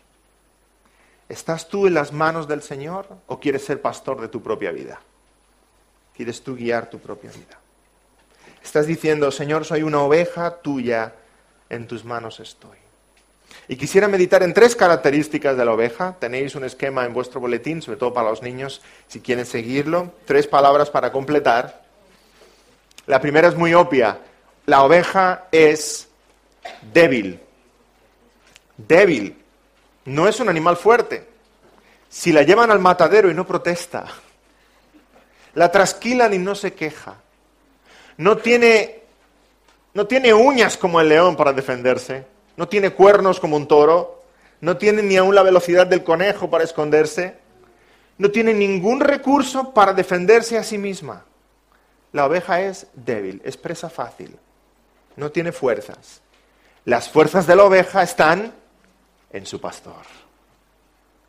¿Estás tú en las manos del Señor o quieres ser pastor de tu propia vida? ¿Quieres tú guiar tu propia vida? Estás diciendo, Señor, soy una oveja tuya, en tus manos estoy. Y quisiera meditar en tres características de la oveja. Tenéis un esquema en vuestro boletín, sobre todo para los niños, si quieren seguirlo. Tres palabras para completar. La primera es muy obvia. La oveja es débil. Débil. No es un animal fuerte. Si la llevan al matadero y no protesta, la trasquilan y no se queja, no tiene, no tiene uñas como el león para defenderse, no tiene cuernos como un toro, no tiene ni aún la velocidad del conejo para esconderse, no tiene ningún recurso para defenderse a sí misma. La oveja es débil, es presa fácil, no tiene fuerzas. Las fuerzas de la oveja están en su pastor.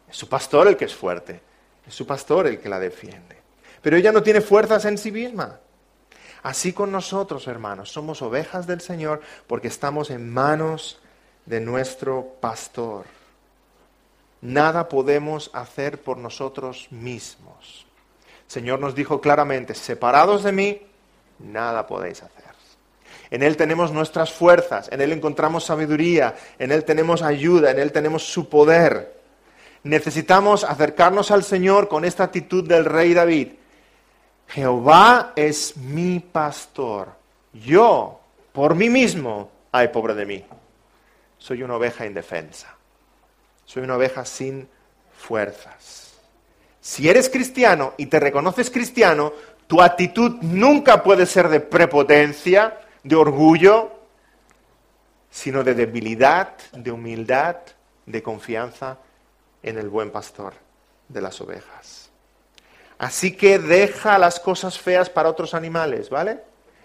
Es su pastor el que es fuerte, es su pastor el que la defiende. Pero ella no tiene fuerzas en sí misma. Así con nosotros, hermanos, somos ovejas del Señor porque estamos en manos de nuestro pastor. Nada podemos hacer por nosotros mismos. Señor nos dijo claramente, separados de mí, nada podéis hacer. En Él tenemos nuestras fuerzas, en Él encontramos sabiduría, en Él tenemos ayuda, en Él tenemos su poder. Necesitamos acercarnos al Señor con esta actitud del rey David. Jehová es mi pastor. Yo, por mí mismo, ay, pobre de mí, soy una oveja indefensa. Soy una oveja sin fuerzas. Si eres cristiano y te reconoces cristiano, tu actitud nunca puede ser de prepotencia, de orgullo, sino de debilidad, de humildad, de confianza en el buen pastor de las ovejas. Así que deja las cosas feas para otros animales, ¿vale?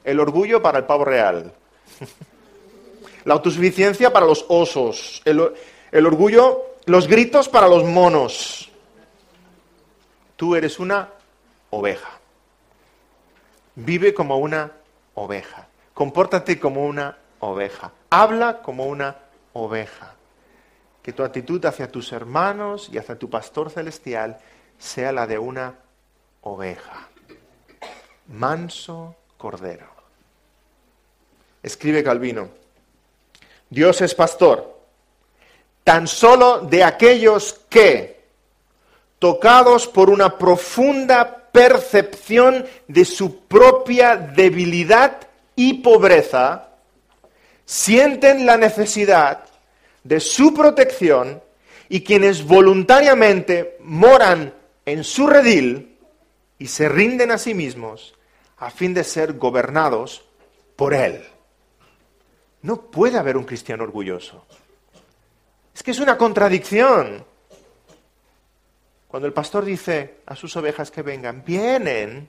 El orgullo para el pavo real. La autosuficiencia para los osos. El, orgullo, los gritos para los monos. Tú eres una oveja. Vive como una oveja. Compórtate como una oveja. Habla como una oveja. Que tu actitud hacia tus hermanos y hacia tu pastor celestial sea la de una oveja. Manso cordero. Escribe Calvino. Dios es pastor tan solo de aquellos que, tocados por una profunda percepción de su propia debilidad y pobreza, sienten la necesidad de su protección y quienes voluntariamente moran en su redil y se rinden a sí mismos a fin de ser gobernados por Él. No puede haber un cristiano orgulloso. Es que es una contradicción. Cuando el pastor dice a sus ovejas que vengan, vienen.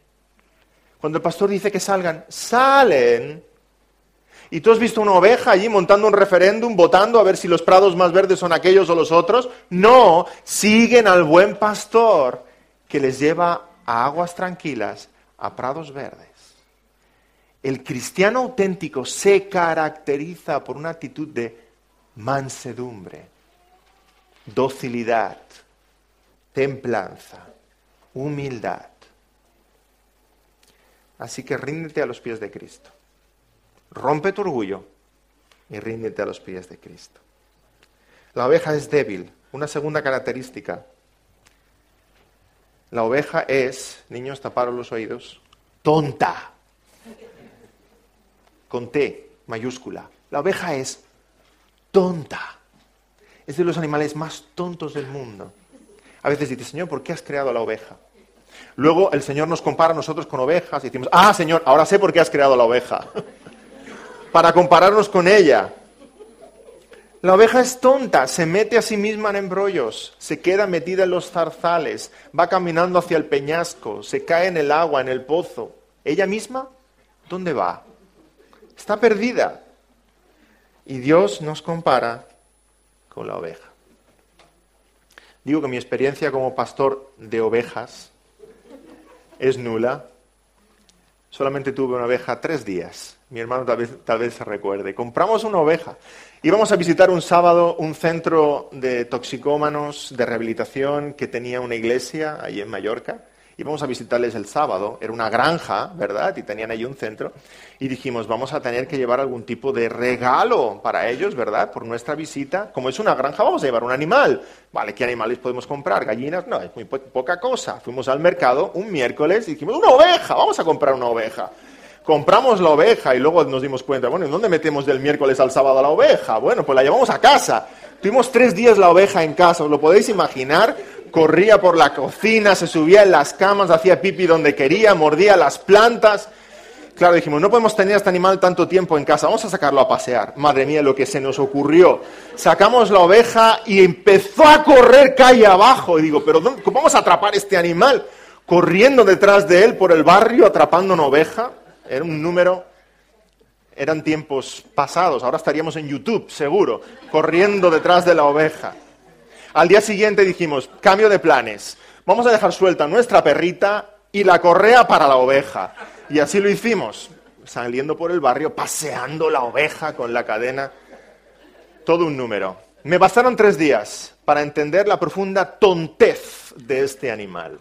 Cuando el pastor dice que salgan, salen. ¿Y tú has visto una oveja allí montando un referéndum, votando a ver si los prados más verdes son aquellos o los otros? No, siguen al buen pastor que les lleva a aguas tranquilas, a prados verdes. El cristiano auténtico se caracteriza por una actitud de mansedumbre, docilidad, templanza, humildad. Así que ríndete a los pies de Cristo. Rompe tu orgullo y ríndete a los pies de Cristo. La oveja es débil. Una segunda característica. La oveja es, niños, taparos los oídos, tonta. Con T mayúscula. La oveja es tonta es de los animales más tontos del mundo. A veces dice, Señor, ¿por qué has creado la oveja? Luego el Señor nos compara a nosotros con ovejas y decimos, ah, Señor, ahora sé por qué has creado la oveja. Para compararnos con ella. La oveja es tonta, se mete a sí misma en embrollos, se queda metida en los zarzales, va caminando hacia el peñasco, se cae en el agua, en el pozo. ¿Ella misma? ¿Dónde va? Está perdida. Y Dios nos compara con la oveja. Digo que mi experiencia como pastor de ovejas es nula. Solamente tuve una oveja tres días. Mi hermano tal vez, tal vez se recuerde. Compramos una oveja. Íbamos a visitar un sábado un centro de toxicómanos de rehabilitación que tenía una iglesia ahí en Mallorca. Íbamos a visitarles el sábado, era una granja, ¿verdad? Y tenían ahí un centro. Y dijimos, vamos a tener que llevar algún tipo de regalo para ellos, ¿verdad? Por nuestra visita. Como es una granja, vamos a llevar un animal. Vale, ¿qué animales podemos comprar? ¿Gallinas? No, es muy poca cosa. Fuimos al mercado un miércoles y dijimos, una oveja, vamos a comprar una oveja. Compramos la oveja y luego nos dimos cuenta, bueno, ¿en dónde metemos del miércoles al sábado la oveja? Bueno, pues la llevamos a casa. Tuvimos tres días la oveja en casa, ¿os lo podéis imaginar? corría por la cocina, se subía en las camas, hacía pipi donde quería, mordía las plantas. Claro, dijimos, no podemos tener a este animal tanto tiempo en casa, vamos a sacarlo a pasear. Madre mía, lo que se nos ocurrió. Sacamos la oveja y empezó a correr calle abajo. Y digo, pero ¿cómo vamos a atrapar este animal? corriendo detrás de él por el barrio atrapando una oveja. Era un número, eran tiempos pasados, ahora estaríamos en YouTube, seguro, corriendo detrás de la oveja. Al día siguiente dijimos, cambio de planes, vamos a dejar suelta nuestra perrita y la correa para la oveja. Y así lo hicimos, saliendo por el barrio, paseando la oveja con la cadena, todo un número. Me bastaron tres días para entender la profunda tontez de este animal.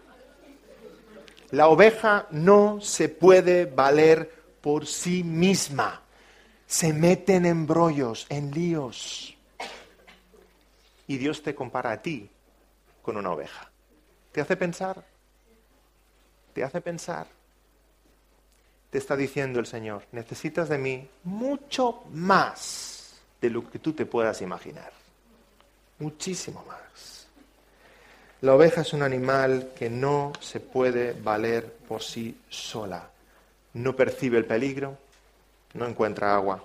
La oveja no se puede valer por sí misma. Se mete en embrollos, en líos. Y Dios te compara a ti con una oveja. ¿Te hace pensar? ¿Te hace pensar? Te está diciendo el Señor, necesitas de mí mucho más de lo que tú te puedas imaginar. Muchísimo más. La oveja es un animal que no se puede valer por sí sola. No percibe el peligro, no encuentra agua,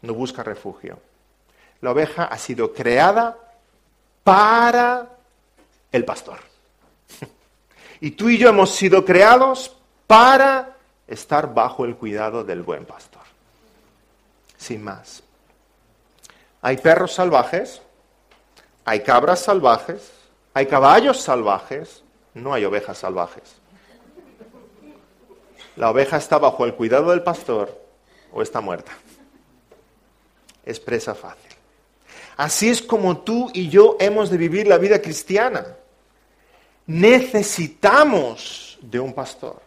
no busca refugio. La oveja ha sido creada para el pastor. Y tú y yo hemos sido creados para estar bajo el cuidado del buen pastor. Sin más. Hay perros salvajes, hay cabras salvajes, hay caballos salvajes, no hay ovejas salvajes. La oveja está bajo el cuidado del pastor o está muerta. Es presa fácil. Así es como tú y yo hemos de vivir la vida cristiana. Necesitamos de un pastor.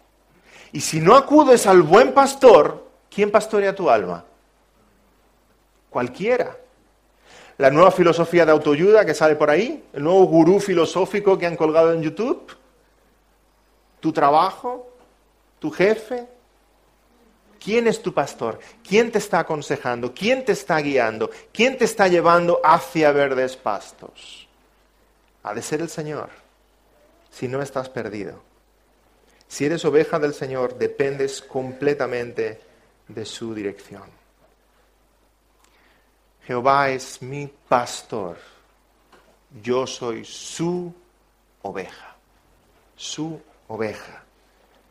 Y si no acudes al buen pastor, ¿quién pastorea tu alma? Cualquiera la nueva filosofía de autoayuda que sale por ahí, el nuevo gurú filosófico que han colgado en YouTube, tu trabajo, tu jefe. ¿Quién es tu pastor? ¿Quién te está aconsejando? ¿Quién te está guiando? ¿Quién te está llevando hacia verdes pastos? Ha de ser el Señor, si no estás perdido. Si eres oveja del Señor, dependes completamente de su dirección. Jehová es mi pastor, yo soy su oveja, su oveja,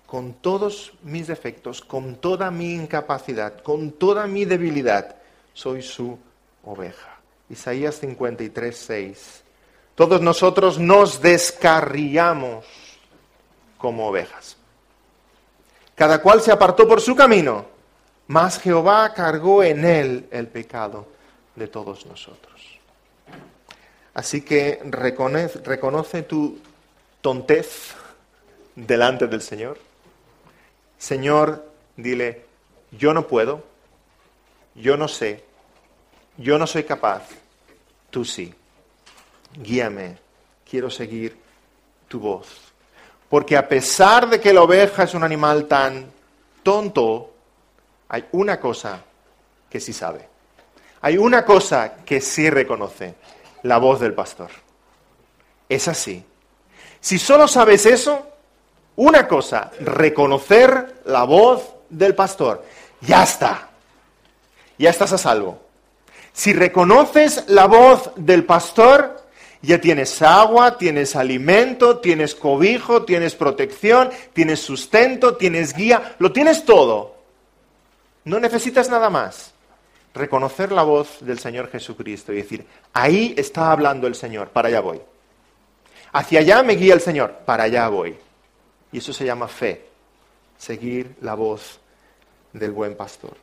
con todos mis defectos, con toda mi incapacidad, con toda mi debilidad, soy su oveja. Isaías 53, 6. Todos nosotros nos descarriamos como ovejas. Cada cual se apartó por su camino, mas Jehová cargó en él el pecado de todos nosotros. Así que reconoce, reconoce tu tontez delante del Señor. Señor, dile, yo no puedo, yo no sé, yo no soy capaz, tú sí. Guíame, quiero seguir tu voz. Porque a pesar de que la oveja es un animal tan tonto, hay una cosa que sí sabe. Hay una cosa que sí reconoce, la voz del pastor. Es así. Si solo sabes eso, una cosa, reconocer la voz del pastor, ya está. Ya estás a salvo. Si reconoces la voz del pastor, ya tienes agua, tienes alimento, tienes cobijo, tienes protección, tienes sustento, tienes guía, lo tienes todo. No necesitas nada más reconocer la voz del Señor Jesucristo y decir, ahí está hablando el Señor, para allá voy. Hacia allá me guía el Señor, para allá voy. Y eso se llama fe, seguir la voz del buen pastor.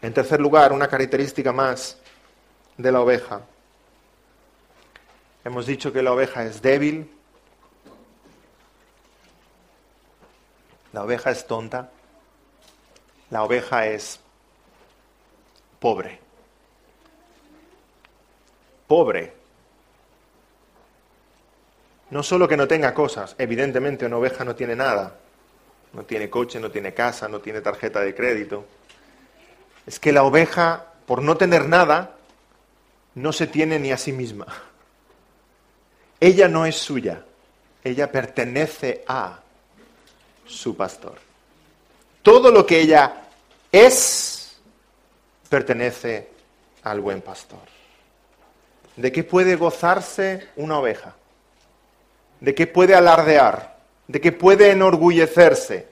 En tercer lugar, una característica más de la oveja. Hemos dicho que la oveja es débil, la oveja es tonta, la oveja es pobre. Pobre. No solo que no tenga cosas, evidentemente una oveja no tiene nada. No tiene coche, no tiene casa, no tiene tarjeta de crédito. Es que la oveja, por no tener nada, no se tiene ni a sí misma. Ella no es suya, ella pertenece a su pastor. Todo lo que ella es pertenece al buen pastor. ¿De qué puede gozarse una oveja? ¿De qué puede alardear? ¿De qué puede enorgullecerse?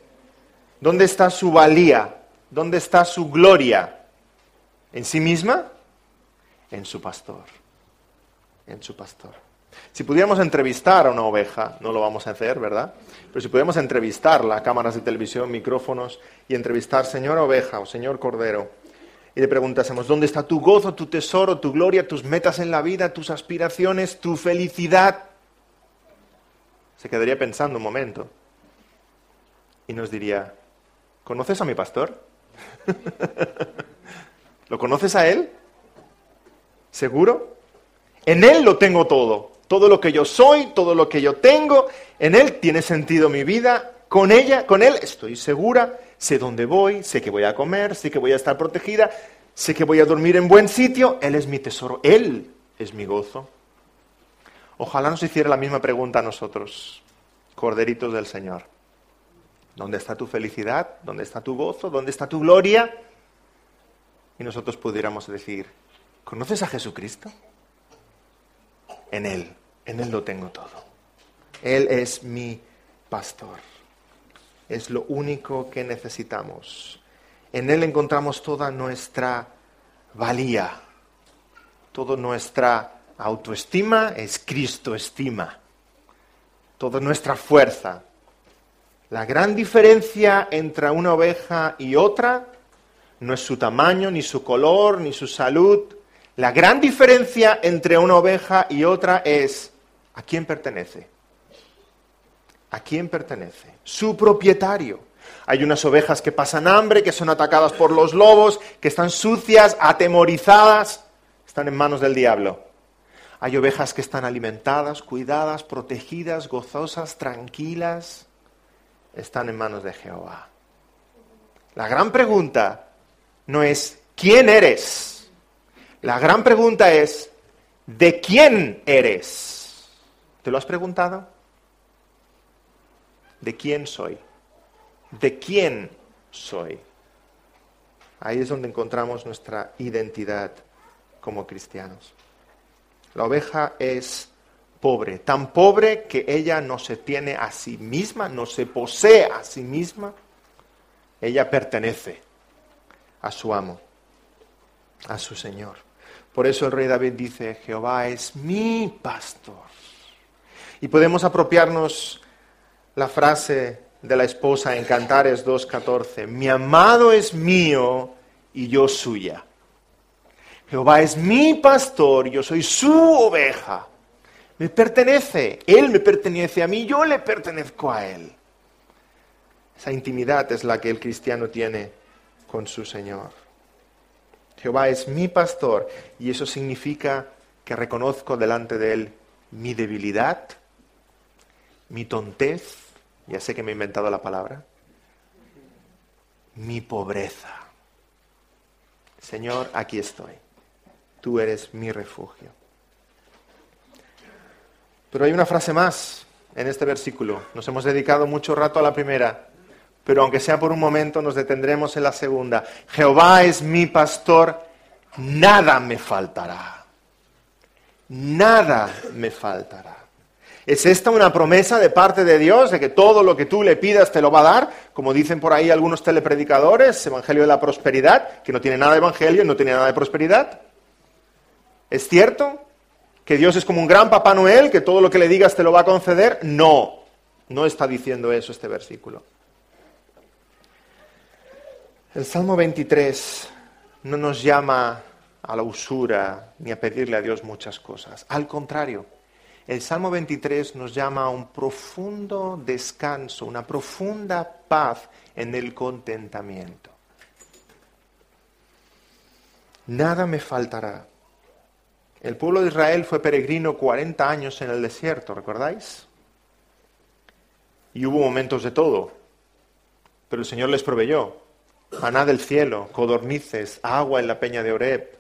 ¿Dónde está su valía? ¿Dónde está su gloria? ¿En sí misma? En su pastor. En su pastor. Si pudiéramos entrevistar a una oveja, no lo vamos a hacer, ¿verdad? Pero si pudiéramos entrevistarla, cámaras de televisión, micrófonos, y entrevistar, señor oveja o señor cordero, y le preguntásemos, ¿dónde está tu gozo, tu tesoro, tu gloria, tus metas en la vida, tus aspiraciones, tu felicidad? Se quedaría pensando un momento y nos diría, ¿conoces a mi pastor? ¿Lo conoces a él? ¿Seguro? En él lo tengo todo. Todo lo que yo soy, todo lo que yo tengo, en él tiene sentido mi vida. Con ella, con él estoy segura, sé dónde voy, sé que voy a comer, sé que voy a estar protegida, sé que voy a dormir en buen sitio, él es mi tesoro, él es mi gozo. Ojalá nos hiciera la misma pregunta a nosotros, corderitos del Señor. ¿Dónde está tu felicidad? ¿Dónde está tu gozo? ¿Dónde está tu gloria? Y nosotros pudiéramos decir, ¿conoces a Jesucristo? En Él, en Él lo tengo todo. Él es mi pastor. Es lo único que necesitamos. En Él encontramos toda nuestra valía, toda nuestra autoestima es Cristo estima, toda nuestra fuerza. La gran diferencia entre una oveja y otra no es su tamaño, ni su color, ni su salud. La gran diferencia entre una oveja y otra es a quién pertenece. ¿A quién pertenece? Su propietario. Hay unas ovejas que pasan hambre, que son atacadas por los lobos, que están sucias, atemorizadas, están en manos del diablo. Hay ovejas que están alimentadas, cuidadas, protegidas, gozosas, tranquilas, están en manos de Jehová. La gran pregunta no es ¿quién eres? La gran pregunta es ¿de quién eres? ¿Te lo has preguntado? ¿De quién soy? ¿De quién soy? Ahí es donde encontramos nuestra identidad como cristianos. La oveja es pobre, tan pobre que ella no se tiene a sí misma, no se posee a sí misma, ella pertenece a su amo, a su Señor. Por eso el rey David dice, Jehová es mi pastor. Y podemos apropiarnos la frase de la esposa en Cantares 2.14, mi amado es mío y yo suya. Jehová es mi pastor, yo soy su oveja. Me pertenece, Él me pertenece a mí, yo le pertenezco a Él. Esa intimidad es la que el cristiano tiene con su Señor. Jehová es mi pastor y eso significa que reconozco delante de Él mi debilidad, mi tontez, ya sé que me he inventado la palabra, mi pobreza. Señor, aquí estoy. Tú eres mi refugio. Pero hay una frase más en este versículo. Nos hemos dedicado mucho rato a la primera, pero aunque sea por un momento nos detendremos en la segunda. Jehová es mi pastor, nada me faltará. Nada me faltará. ¿Es esta una promesa de parte de Dios de que todo lo que tú le pidas te lo va a dar? Como dicen por ahí algunos telepredicadores, Evangelio de la Prosperidad, que no tiene nada de Evangelio, no tiene nada de prosperidad. ¿Es cierto que Dios es como un gran Papá Noel, que todo lo que le digas te lo va a conceder? No, no está diciendo eso este versículo. El Salmo 23 no nos llama a la usura ni a pedirle a Dios muchas cosas. Al contrario, el Salmo 23 nos llama a un profundo descanso, una profunda paz en el contentamiento. Nada me faltará. El pueblo de Israel fue peregrino 40 años en el desierto, ¿recordáis? Y hubo momentos de todo, pero el Señor les proveyó maná del cielo, codornices, agua en la peña de Oreb.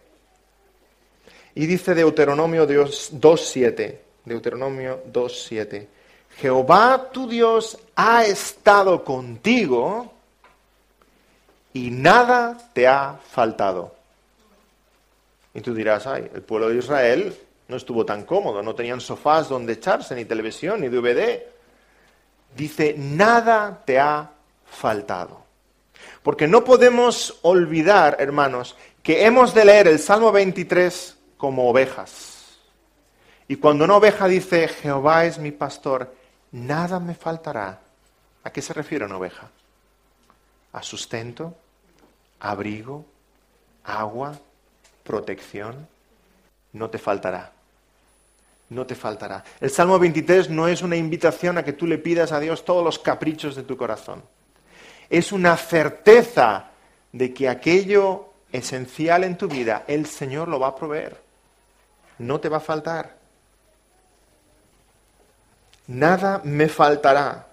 Y dice Deuteronomio 2.7, Deuteronomio 2.7, Jehová tu Dios ha estado contigo y nada te ha faltado. Y tú dirás, ay, el pueblo de Israel no estuvo tan cómodo, no tenían sofás donde echarse, ni televisión, ni DVD. Dice, nada te ha faltado. Porque no podemos olvidar, hermanos, que hemos de leer el Salmo 23 como ovejas. Y cuando una oveja dice, Jehová es mi pastor, nada me faltará. ¿A qué se refiere una oveja? A sustento, abrigo, agua, protección. No te faltará. No te faltará. El Salmo 23 no es una invitación a que tú le pidas a Dios todos los caprichos de tu corazón. Es una certeza de que aquello esencial en tu vida, el Señor lo va a proveer. No te va a faltar. Nada me faltará.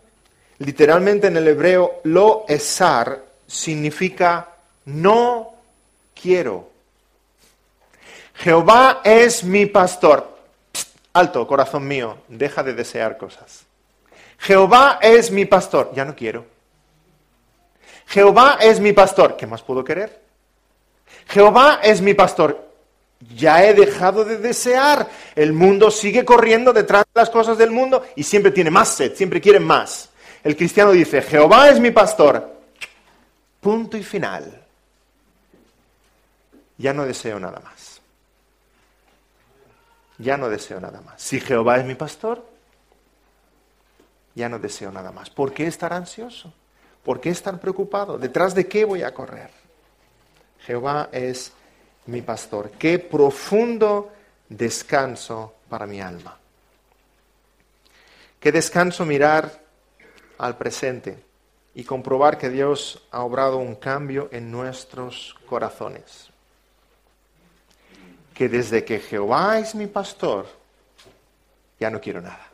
Literalmente en el hebreo, lo esar significa no quiero. Jehová es mi pastor. alto, corazón mío, deja de desear cosas. Jehová es mi pastor. Ya no quiero. Jehová es mi pastor. ¿Qué más puedo querer? Jehová es mi pastor. Ya he dejado de desear. El mundo sigue corriendo detrás de las cosas del mundo y siempre tiene más sed, siempre quiere más. El cristiano dice, Jehová es mi pastor. Punto y final. Ya no deseo nada más. Ya no deseo nada más. Si Jehová es mi pastor, ya no deseo nada más. ¿Por qué estar ansioso? ¿Por qué estar preocupado? ¿Detrás de qué voy a correr? Jehová es mi pastor. Qué profundo descanso para mi alma. Qué descanso mirar al presente y comprobar que Dios ha obrado un cambio en nuestros corazones. Que desde que Jehová es mi pastor, ya no quiero nada.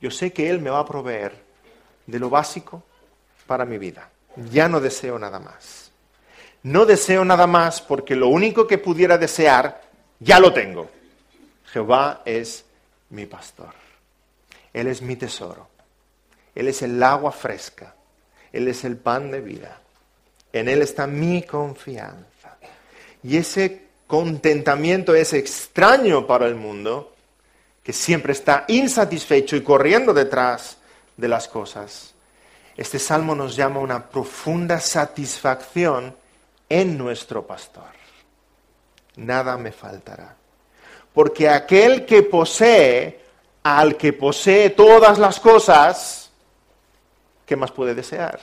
Yo sé que Él me va a proveer de lo básico para mi vida. Ya no deseo nada más. No deseo nada más porque lo único que pudiera desear ya lo tengo. Jehová es mi pastor. Él es mi tesoro. Él es el agua fresca. Él es el pan de vida. En Él está mi confianza. Y ese contentamiento es extraño para el mundo, que siempre está insatisfecho y corriendo detrás de las cosas. Este salmo nos llama una profunda satisfacción en nuestro pastor. Nada me faltará. Porque aquel que posee, al que posee todas las cosas, ¿qué más puede desear?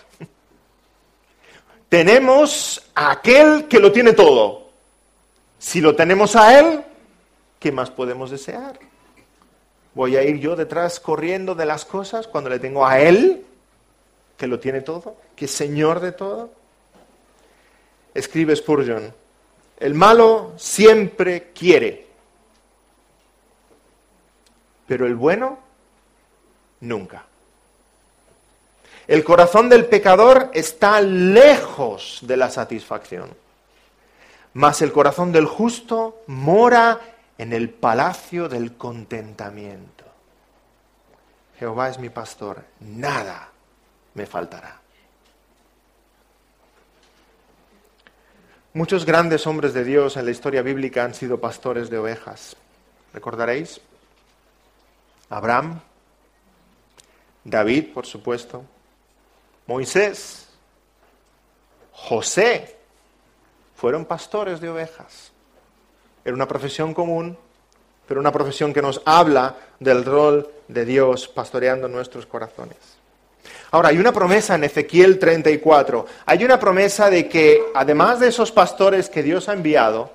Tenemos a aquel que lo tiene todo. Si lo tenemos a él, ¿qué más podemos desear? ¿Voy a ir yo detrás corriendo de las cosas cuando le tengo a él, que lo tiene todo, que es Señor de todo? Escribe Spurgeon, el malo siempre quiere, pero el bueno nunca. El corazón del pecador está lejos de la satisfacción, mas el corazón del justo mora en el palacio del contentamiento. Jehová es mi pastor, nada me faltará. Muchos grandes hombres de Dios en la historia bíblica han sido pastores de ovejas. ¿Recordaréis? Abraham, David, por supuesto, Moisés, José, fueron pastores de ovejas. Era una profesión común, pero una profesión que nos habla del rol de Dios pastoreando nuestros corazones. Ahora, hay una promesa en Ezequiel 34. Hay una promesa de que, además de esos pastores que Dios ha enviado,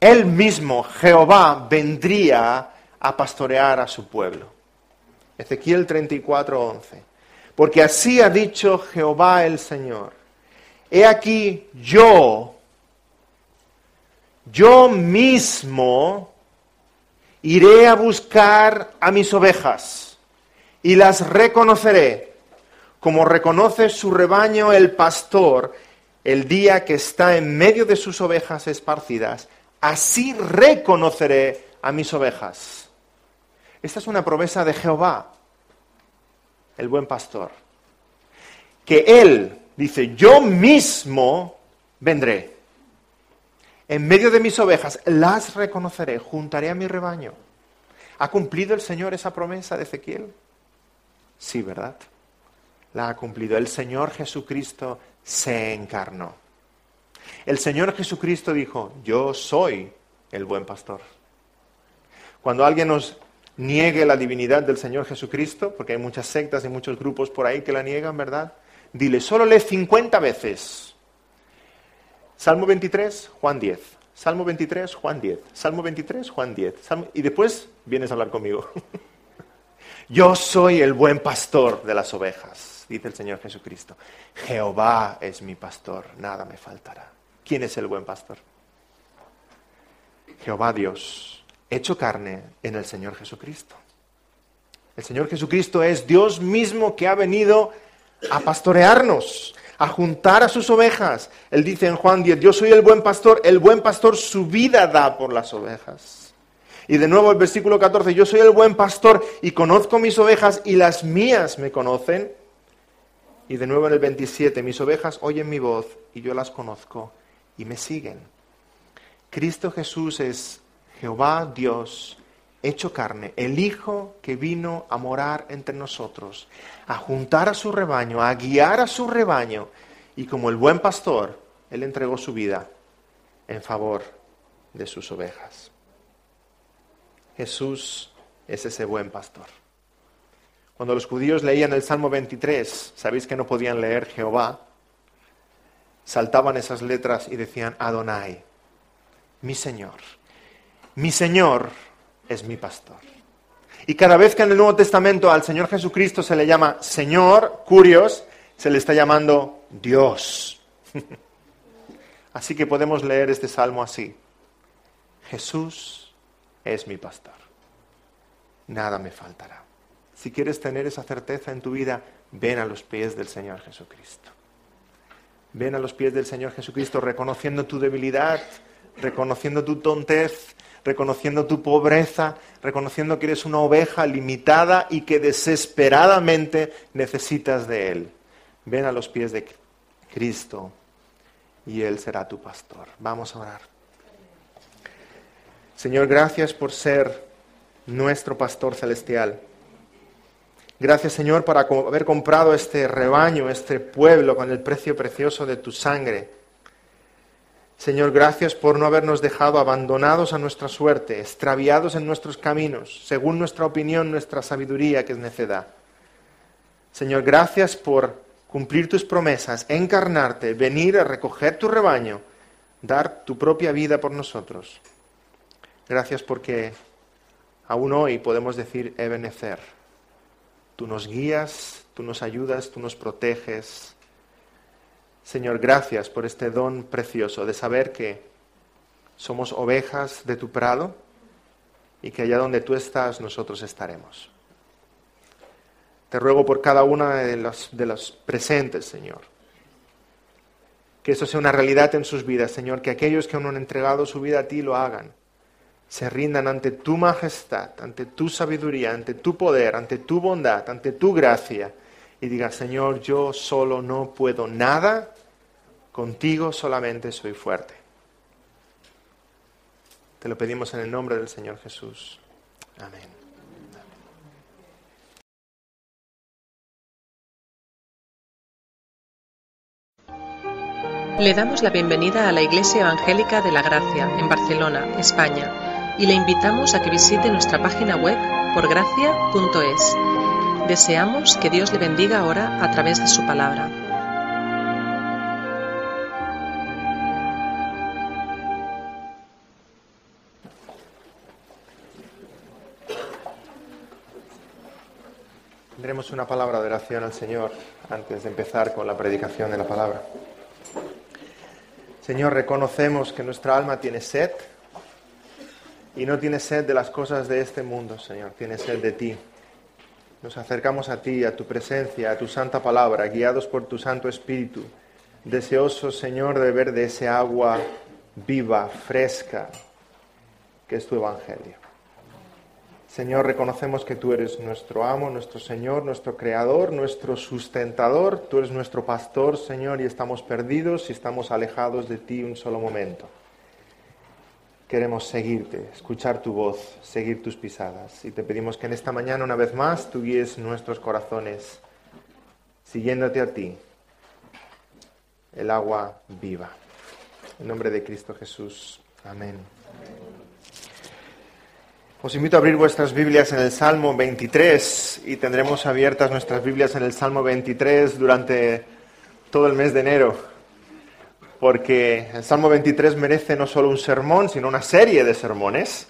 Él mismo, Jehová, vendría a pastorear a su pueblo. Ezequiel 34, 11. Porque así ha dicho Jehová el Señor. He aquí yo, yo mismo iré a buscar a mis ovejas y las reconoceré como reconoce su rebaño el pastor el día que está en medio de sus ovejas esparcidas, así reconoceré a mis ovejas. Esta es una promesa de Jehová, el buen pastor, que Él dice, yo mismo vendré. En medio de mis ovejas las reconoceré, juntaré a mi rebaño. ¿Ha cumplido el Señor esa promesa de Ezequiel? Sí, ¿verdad? La ha cumplido. El Señor Jesucristo se encarnó. El Señor Jesucristo dijo, yo soy el buen pastor. Cuando alguien nos niegue la divinidad del Señor Jesucristo, porque hay muchas sectas y muchos grupos por ahí que la niegan, ¿verdad? Dile, solo lee 50 veces. Salmo 23, Juan 10. Salmo 23, Juan 10. Salmo 23, Juan 10. Y después vienes a hablar conmigo. Yo soy el buen pastor de las ovejas, dice el Señor Jesucristo. Jehová es mi pastor, nada me faltará. ¿Quién es el buen pastor? Jehová Dios, hecho carne en el Señor Jesucristo. El Señor Jesucristo es Dios mismo que ha venido a pastorearnos, a juntar a sus ovejas. Él dice en Juan 10, yo soy el buen pastor, el buen pastor su vida da por las ovejas. Y de nuevo el versículo 14, yo soy el buen pastor y conozco mis ovejas y las mías me conocen. Y de nuevo en el 27, mis ovejas oyen mi voz y yo las conozco y me siguen. Cristo Jesús es Jehová Dios hecho carne, el Hijo que vino a morar entre nosotros, a juntar a su rebaño, a guiar a su rebaño, y como el buen pastor, Él entregó su vida en favor de sus ovejas. Jesús es ese buen pastor. Cuando los judíos leían el Salmo 23, sabéis que no podían leer Jehová, saltaban esas letras y decían Adonai, mi Señor. Mi Señor es mi pastor. Y cada vez que en el Nuevo Testamento al Señor Jesucristo se le llama Señor, curios, se le está llamando Dios. Así que podemos leer este salmo así. Jesús es mi pastor. Nada me faltará. Si quieres tener esa certeza en tu vida, ven a los pies del Señor Jesucristo. Ven a los pies del Señor Jesucristo reconociendo tu debilidad, reconociendo tu tontez, reconociendo tu pobreza, reconociendo que eres una oveja limitada y que desesperadamente necesitas de Él. Ven a los pies de Cristo y Él será tu pastor. Vamos a orar. Señor, gracias por ser nuestro pastor celestial. Gracias, Señor, por haber comprado este rebaño, este pueblo, con el precio precioso de tu sangre. Señor, gracias por no habernos dejado abandonados a nuestra suerte, extraviados en nuestros caminos, según nuestra opinión, nuestra sabiduría, que es necedad. Señor, gracias por cumplir tus promesas, encarnarte, venir a recoger tu rebaño, dar tu propia vida por nosotros. Gracias porque aún hoy podemos decir Ebenezer. Tú nos guías, tú nos ayudas, tú nos proteges, Señor, gracias por este don precioso de saber que somos ovejas de tu prado y que allá donde tú estás nosotros estaremos. Te ruego por cada una de los, de presentes, Señor, que eso sea una realidad en sus vidas, Señor, que aquellos que aún no han entregado su vida a ti lo hagan, se rindan ante tu majestad, ante tu sabiduría, ante tu poder, ante tu bondad, ante tu gracia, y digan, Señor, yo solo no puedo nada, Contigo solamente soy fuerte. Te lo pedimos en el nombre del Señor Jesús. Amén. Le damos la bienvenida a la Iglesia Evangélica de la Gracia en Barcelona, España, y le invitamos a que visite nuestra página web por gracia.es. Deseamos que Dios le bendiga ahora a través de su palabra. Tendremos una palabra de oración al Señor antes de empezar con la predicación de la palabra. Señor, reconocemos que nuestra alma tiene sed y no tiene sed de las cosas de este mundo, Señor, tiene sed de ti. Nos acercamos a ti, a tu presencia, a tu santa palabra, guiados por tu Santo Espíritu, deseosos, Señor, de beber de ese agua viva, fresca, que es tu Evangelio. Señor, reconocemos que tú eres nuestro amo, nuestro Señor, nuestro Creador, nuestro sustentador. Tú eres nuestro pastor, Señor, y estamos perdidos y estamos alejados de ti un solo momento. Queremos seguirte, escuchar tu voz, seguir tus pisadas. Y te pedimos que en esta mañana, una vez más, tú guíes nuestros corazones, siguiéndote a ti, el agua viva. En nombre de Cristo Jesús. Amén. Os invito a abrir vuestras Biblias en el Salmo 23 y tendremos abiertas nuestras Biblias en el Salmo 23 durante todo el mes de enero, porque el Salmo 23 merece no solo un sermón, sino una serie de sermones.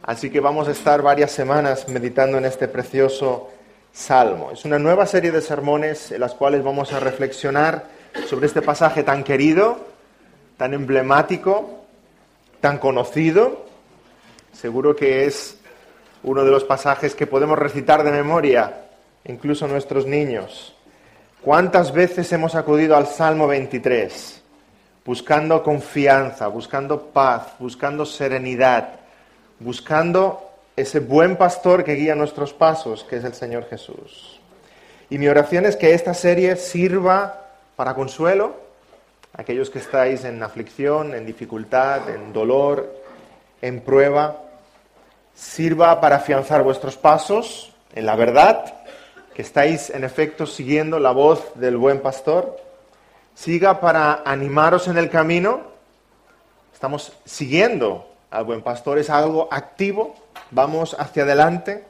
Así que vamos a estar varias semanas meditando en este precioso salmo. Es una nueva serie de sermones en las cuales vamos a reflexionar sobre este pasaje tan querido, tan emblemático, tan conocido Seguro que es uno de los pasajes que podemos recitar de memoria, incluso nuestros niños. ¿Cuántas veces hemos acudido al Salmo 23 buscando confianza, buscando paz, buscando serenidad, buscando ese buen pastor que guía nuestros pasos, que es el Señor Jesús? Y mi oración es que esta serie sirva para consuelo a aquellos que estáis en aflicción, en dificultad, en dolor, en prueba, sirva para afianzar vuestros pasos en la verdad, que estáis en efecto siguiendo la voz del buen pastor, siga para animaros en el camino, estamos siguiendo al buen pastor, es algo activo, vamos hacia adelante,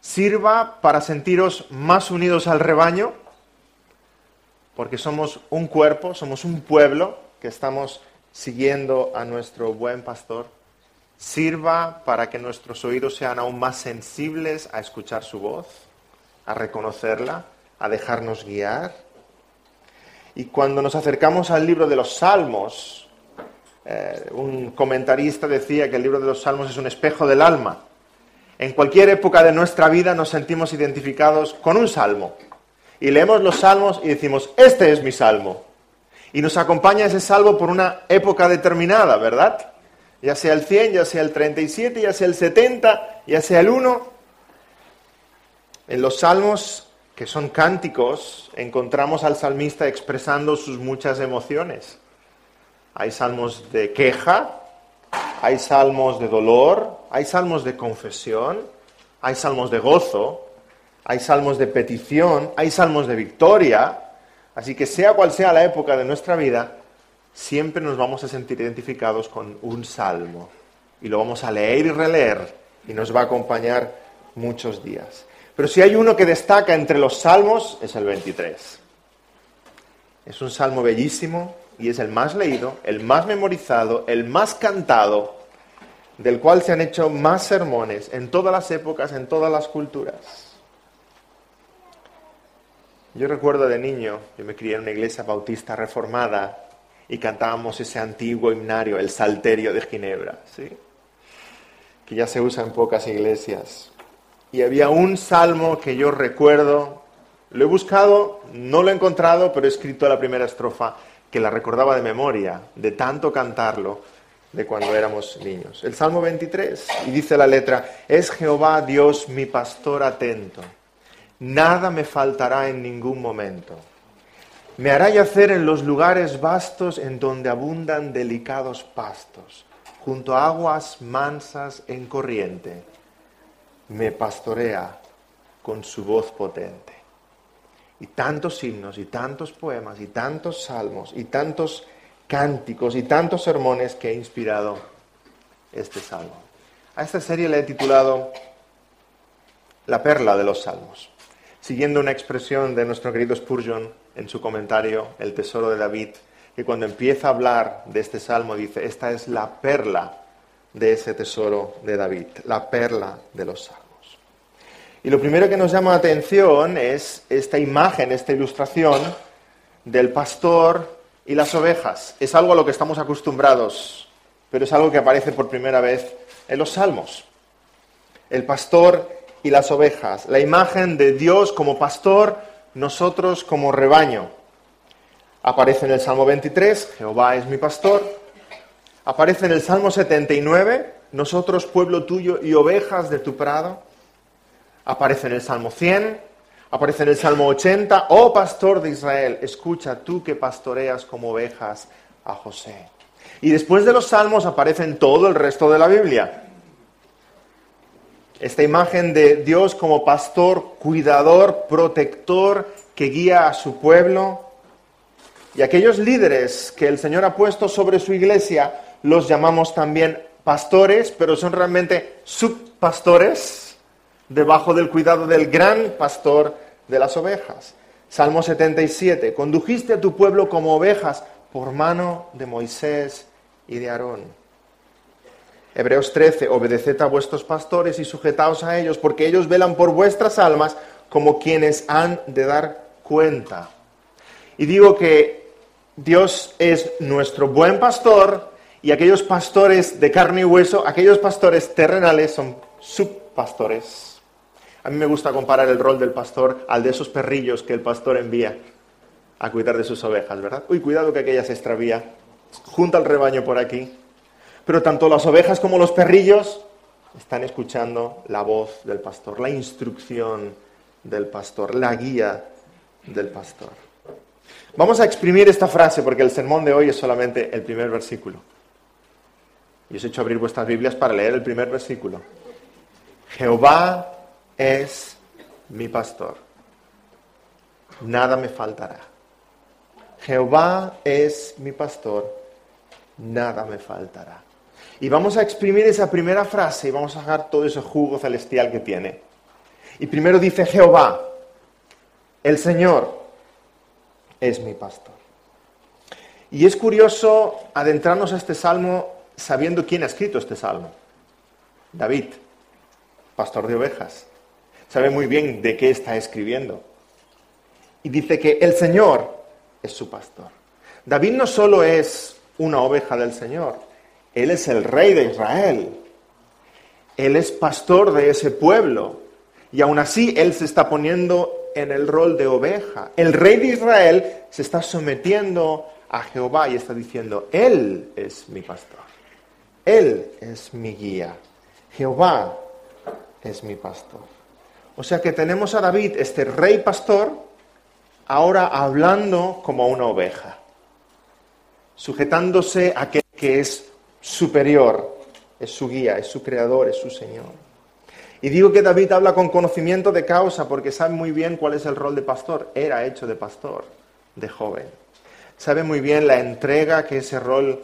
sirva para sentiros más unidos al rebaño, porque somos un cuerpo, somos un pueblo que estamos siguiendo a nuestro buen pastor. Sirva para que nuestros oídos sean aún más sensibles a escuchar su voz, a reconocerla, a dejarnos guiar. Y cuando nos acercamos al libro de los Salmos, eh, un comentarista decía que el libro de los Salmos es un espejo del alma. En cualquier época de nuestra vida nos sentimos identificados con un salmo. Y leemos los salmos y decimos, este es mi salmo. Y nos acompaña ese salmo por una época determinada, ¿verdad? ya sea el 100, ya sea el 37, ya sea el 70, ya sea el 1. En los salmos, que son cánticos, encontramos al salmista expresando sus muchas emociones. Hay salmos de queja, hay salmos de dolor, hay salmos de confesión, hay salmos de gozo, hay salmos de petición, hay salmos de victoria. Así que sea cual sea la época de nuestra vida, siempre nos vamos a sentir identificados con un salmo. Y lo vamos a leer y releer y nos va a acompañar muchos días. Pero si hay uno que destaca entre los salmos, es el 23. Es un salmo bellísimo y es el más leído, el más memorizado, el más cantado, del cual se han hecho más sermones en todas las épocas, en todas las culturas. Yo recuerdo de niño, yo me crié en una iglesia bautista reformada y cantábamos ese antiguo himnario, el Salterio de Ginebra, ¿sí? que ya se usa en pocas iglesias. Y había un salmo que yo recuerdo, lo he buscado, no lo he encontrado, pero he escrito la primera estrofa que la recordaba de memoria, de tanto cantarlo de cuando éramos niños. El Salmo 23, y dice la letra, es Jehová Dios mi pastor atento, nada me faltará en ningún momento. Me hará yacer en los lugares vastos en donde abundan delicados pastos, junto a aguas mansas en corriente. Me pastorea con su voz potente. Y tantos himnos, y tantos poemas, y tantos salmos, y tantos cánticos, y tantos sermones que he inspirado este salmo. A esta serie le he titulado La perla de los salmos, siguiendo una expresión de nuestro querido Spurgeon en su comentario El Tesoro de David, que cuando empieza a hablar de este salmo dice, esta es la perla de ese tesoro de David, la perla de los salmos. Y lo primero que nos llama la atención es esta imagen, esta ilustración del pastor y las ovejas. Es algo a lo que estamos acostumbrados, pero es algo que aparece por primera vez en los salmos. El pastor y las ovejas, la imagen de Dios como pastor nosotros como rebaño. Aparece en el Salmo 23, Jehová es mi pastor. Aparece en el Salmo 79, nosotros pueblo tuyo y ovejas de tu prado. Aparece en el Salmo 100, aparece en el Salmo 80, oh pastor de Israel, escucha tú que pastoreas como ovejas a José. Y después de los salmos aparecen todo el resto de la Biblia. Esta imagen de Dios como pastor, cuidador, protector, que guía a su pueblo. Y aquellos líderes que el Señor ha puesto sobre su iglesia los llamamos también pastores, pero son realmente subpastores debajo del cuidado del gran pastor de las ovejas. Salmo 77, condujiste a tu pueblo como ovejas por mano de Moisés y de Aarón. Hebreos 13, obedeced a vuestros pastores y sujetaos a ellos, porque ellos velan por vuestras almas como quienes han de dar cuenta. Y digo que Dios es nuestro buen pastor y aquellos pastores de carne y hueso, aquellos pastores terrenales son subpastores. A mí me gusta comparar el rol del pastor al de esos perrillos que el pastor envía a cuidar de sus ovejas, ¿verdad? Uy, cuidado que aquella se extravía. Junta el rebaño por aquí. Pero tanto las ovejas como los perrillos están escuchando la voz del pastor, la instrucción del pastor, la guía del pastor. Vamos a exprimir esta frase porque el sermón de hoy es solamente el primer versículo. Y os he hecho abrir vuestras Biblias para leer el primer versículo. Jehová es mi pastor. Nada me faltará. Jehová es mi pastor. Nada me faltará. Y vamos a exprimir esa primera frase y vamos a sacar todo ese jugo celestial que tiene. Y primero dice Jehová, el Señor es mi pastor. Y es curioso adentrarnos a este salmo sabiendo quién ha escrito este salmo. David, pastor de ovejas. Sabe muy bien de qué está escribiendo. Y dice que el Señor es su pastor. David no solo es una oveja del Señor, él es el rey de Israel. Él es pastor de ese pueblo. Y aún así Él se está poniendo en el rol de oveja. El rey de Israel se está sometiendo a Jehová y está diciendo, Él es mi pastor. Él es mi guía. Jehová es mi pastor. O sea que tenemos a David, este rey pastor, ahora hablando como una oveja, sujetándose a aquel que es superior, es su guía, es su creador, es su Señor. Y digo que David habla con conocimiento de causa porque sabe muy bien cuál es el rol de pastor. Era hecho de pastor, de joven. Sabe muy bien la entrega que ese rol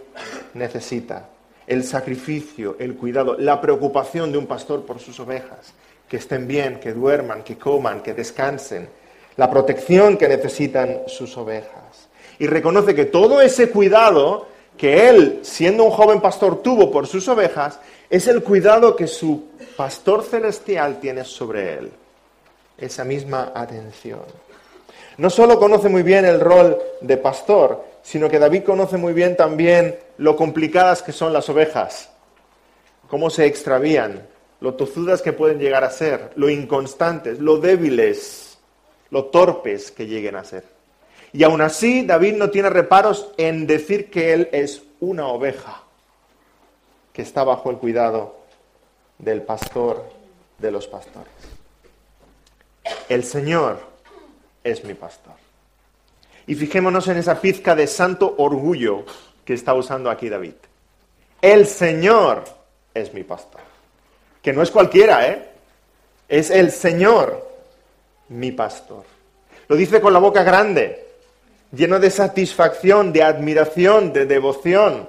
necesita, el sacrificio, el cuidado, la preocupación de un pastor por sus ovejas, que estén bien, que duerman, que coman, que descansen, la protección que necesitan sus ovejas. Y reconoce que todo ese cuidado que él, siendo un joven pastor, tuvo por sus ovejas, es el cuidado que su pastor celestial tiene sobre él. Esa misma atención. No solo conoce muy bien el rol de pastor, sino que David conoce muy bien también lo complicadas que son las ovejas, cómo se extravían, lo tozudas que pueden llegar a ser, lo inconstantes, lo débiles, lo torpes que lleguen a ser. Y aún así, David no tiene reparos en decir que él es una oveja que está bajo el cuidado del pastor de los pastores. El Señor es mi pastor. Y fijémonos en esa pizca de santo orgullo que está usando aquí David. El Señor es mi pastor. Que no es cualquiera, ¿eh? Es el Señor mi pastor. Lo dice con la boca grande lleno de satisfacción, de admiración, de devoción,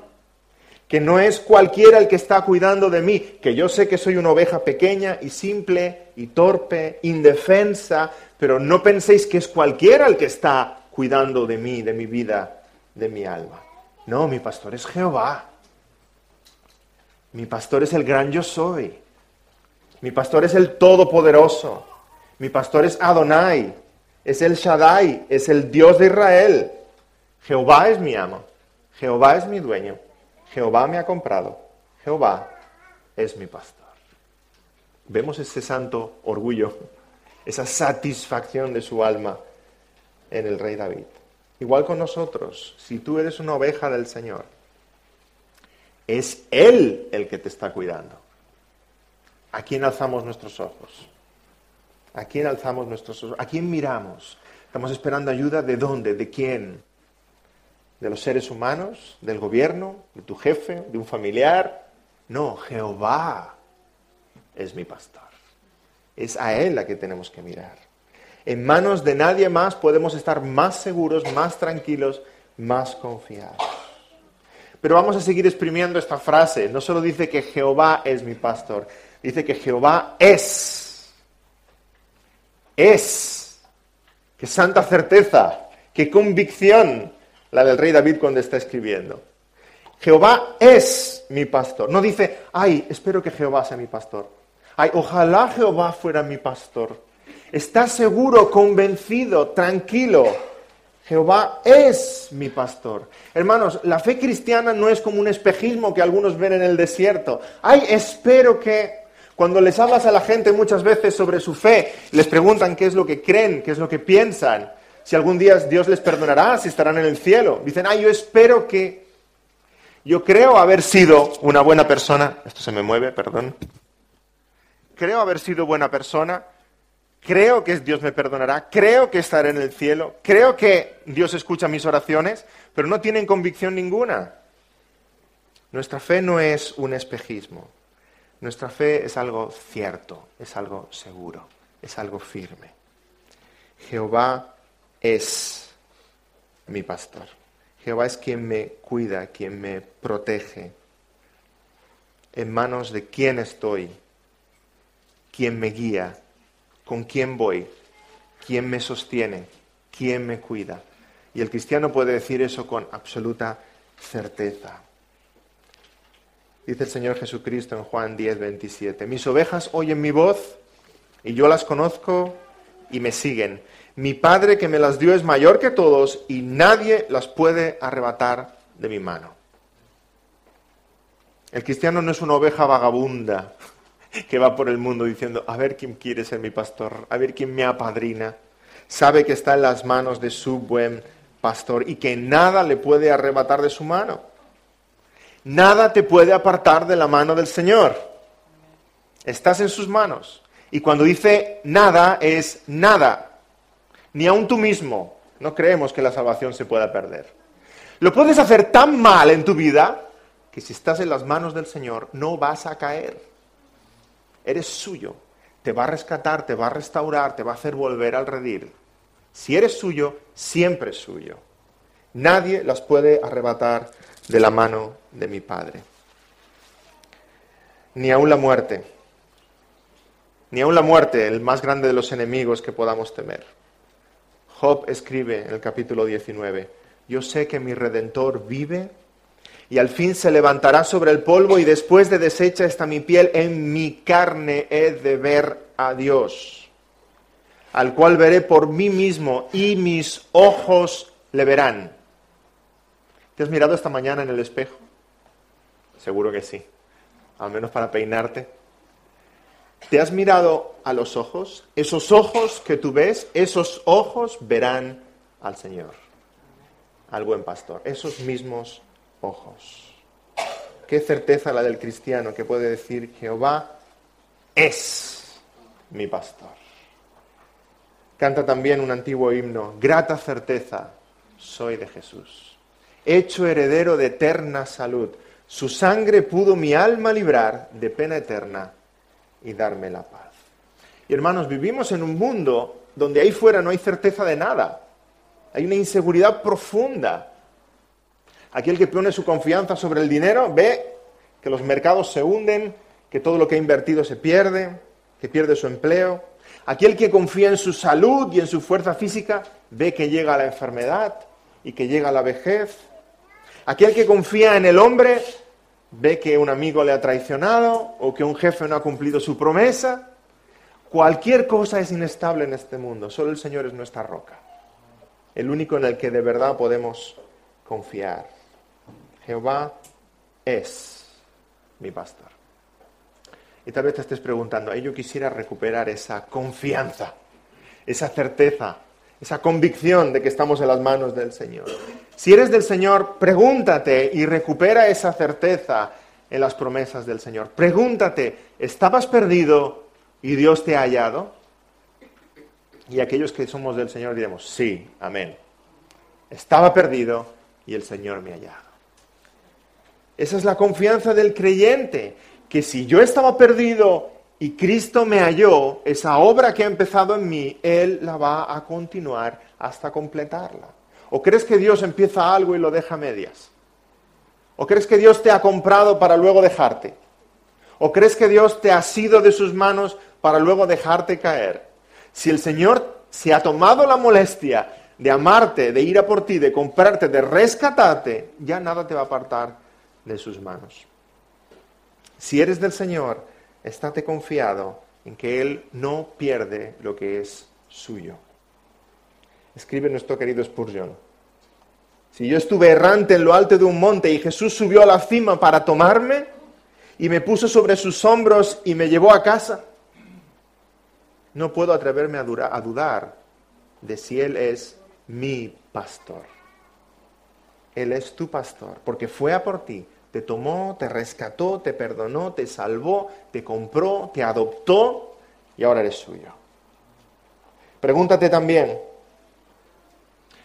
que no es cualquiera el que está cuidando de mí, que yo sé que soy una oveja pequeña y simple y torpe, indefensa, pero no penséis que es cualquiera el que está cuidando de mí, de mi vida, de mi alma. No, mi pastor es Jehová. Mi pastor es el gran yo soy. Mi pastor es el todopoderoso. Mi pastor es Adonai es el Shaddai, es el Dios de Israel. Jehová es mi amo, Jehová es mi dueño, Jehová me ha comprado, Jehová es mi pastor. Vemos ese santo orgullo, esa satisfacción de su alma en el rey David. Igual con nosotros, si tú eres una oveja del Señor, es Él el que te está cuidando. ¿A quién alzamos nuestros ojos? ¿A quién alzamos nuestros ojos? ¿A quién miramos? ¿Estamos esperando ayuda de dónde? ¿De quién? de los seres humanos, del gobierno, de tu jefe, de un familiar. No, Jehová es mi pastor. Es a Él a que tenemos que mirar. En manos de nadie más podemos estar más seguros, más tranquilos, más confiados. Pero vamos a seguir exprimiendo esta frase. No solo dice que Jehová es mi pastor, dice que Jehová es. Es. Qué santa certeza, qué convicción la del rey David cuando está escribiendo. Jehová es mi pastor. No dice, ay, espero que Jehová sea mi pastor. Ay, ojalá Jehová fuera mi pastor. Está seguro, convencido, tranquilo. Jehová es mi pastor. Hermanos, la fe cristiana no es como un espejismo que algunos ven en el desierto. Ay, espero que... Cuando les hablas a la gente muchas veces sobre su fe, les preguntan qué es lo que creen, qué es lo que piensan, si algún día Dios les perdonará, si estarán en el cielo. Dicen, ay, yo espero que... Yo creo haber sido una buena persona. Esto se me mueve, perdón. Creo haber sido buena persona creo que Dios me perdonará, creo que estaré en el cielo, creo que Dios escucha mis oraciones, pero no tienen convicción ninguna. Nuestra fe no es un espejismo, nuestra fe es algo cierto, es algo seguro, es algo firme. Jehová es mi pastor. Jehová es quien me cuida, quien me protege. En manos de quién estoy, quien me guía, con quién voy, quién me sostiene, quién me cuida. Y el cristiano puede decir eso con absoluta certeza. Dice el Señor Jesucristo en Juan 10, 27, mis ovejas oyen mi voz y yo las conozco y me siguen. Mi Padre que me las dio es mayor que todos y nadie las puede arrebatar de mi mano. El cristiano no es una oveja vagabunda que va por el mundo diciendo, a ver quién quiere ser mi pastor, a ver quién me apadrina. Sabe que está en las manos de su buen pastor y que nada le puede arrebatar de su mano. Nada te puede apartar de la mano del Señor. Estás en sus manos. Y cuando dice nada es nada. Ni aun tú mismo. No creemos que la salvación se pueda perder. Lo puedes hacer tan mal en tu vida que si estás en las manos del Señor no vas a caer eres suyo, te va a rescatar, te va a restaurar, te va a hacer volver al redil. Si eres suyo, siempre es suyo. Nadie las puede arrebatar de la mano de mi Padre. Ni aun la muerte, ni aun la muerte, el más grande de los enemigos que podamos temer. Job escribe en el capítulo 19, yo sé que mi redentor vive y al fin se levantará sobre el polvo y después de deshecha está mi piel, en mi carne he de ver a Dios, al cual veré por mí mismo y mis ojos le verán. ¿Te has mirado esta mañana en el espejo? Seguro que sí, al menos para peinarte. ¿Te has mirado a los ojos? Esos ojos que tú ves, esos ojos verán al Señor, al buen pastor, esos mismos ojos. Qué certeza la del cristiano que puede decir, Jehová es mi pastor. Canta también un antiguo himno, grata certeza, soy de Jesús. Hecho heredero de eterna salud, su sangre pudo mi alma librar de pena eterna y darme la paz. Y hermanos, vivimos en un mundo donde ahí fuera no hay certeza de nada. Hay una inseguridad profunda Aquel que pone su confianza sobre el dinero ve que los mercados se hunden, que todo lo que ha invertido se pierde, que pierde su empleo. Aquel que confía en su salud y en su fuerza física ve que llega la enfermedad y que llega la vejez. Aquel que confía en el hombre ve que un amigo le ha traicionado o que un jefe no ha cumplido su promesa. Cualquier cosa es inestable en este mundo, solo el Señor es nuestra roca, el único en el que de verdad podemos confiar. Jehová es mi pastor. Y tal vez te estés preguntando, yo quisiera recuperar esa confianza, esa certeza, esa convicción de que estamos en las manos del Señor. Si eres del Señor, pregúntate y recupera esa certeza en las promesas del Señor. Pregúntate, ¿estabas perdido y Dios te ha hallado? Y aquellos que somos del Señor diremos, sí, amén. Estaba perdido y el Señor me ha hallado. Esa es la confianza del creyente, que si yo estaba perdido y Cristo me halló, esa obra que ha empezado en mí, Él la va a continuar hasta completarla. ¿O crees que Dios empieza algo y lo deja a medias? ¿O crees que Dios te ha comprado para luego dejarte? ¿O crees que Dios te ha sido de sus manos para luego dejarte caer? Si el Señor se ha tomado la molestia de amarte, de ir a por ti, de comprarte, de rescatarte, ya nada te va a apartar de sus manos. Si eres del Señor, estate confiado en que Él no pierde lo que es suyo. Escribe nuestro querido Spurgeon. Si yo estuve errante en lo alto de un monte y Jesús subió a la cima para tomarme y me puso sobre sus hombros y me llevó a casa, no puedo atreverme a, a dudar de si Él es mi pastor. Él es tu pastor, porque fue a por ti, te tomó, te rescató, te perdonó, te salvó, te compró, te adoptó y ahora eres suyo. Pregúntate también,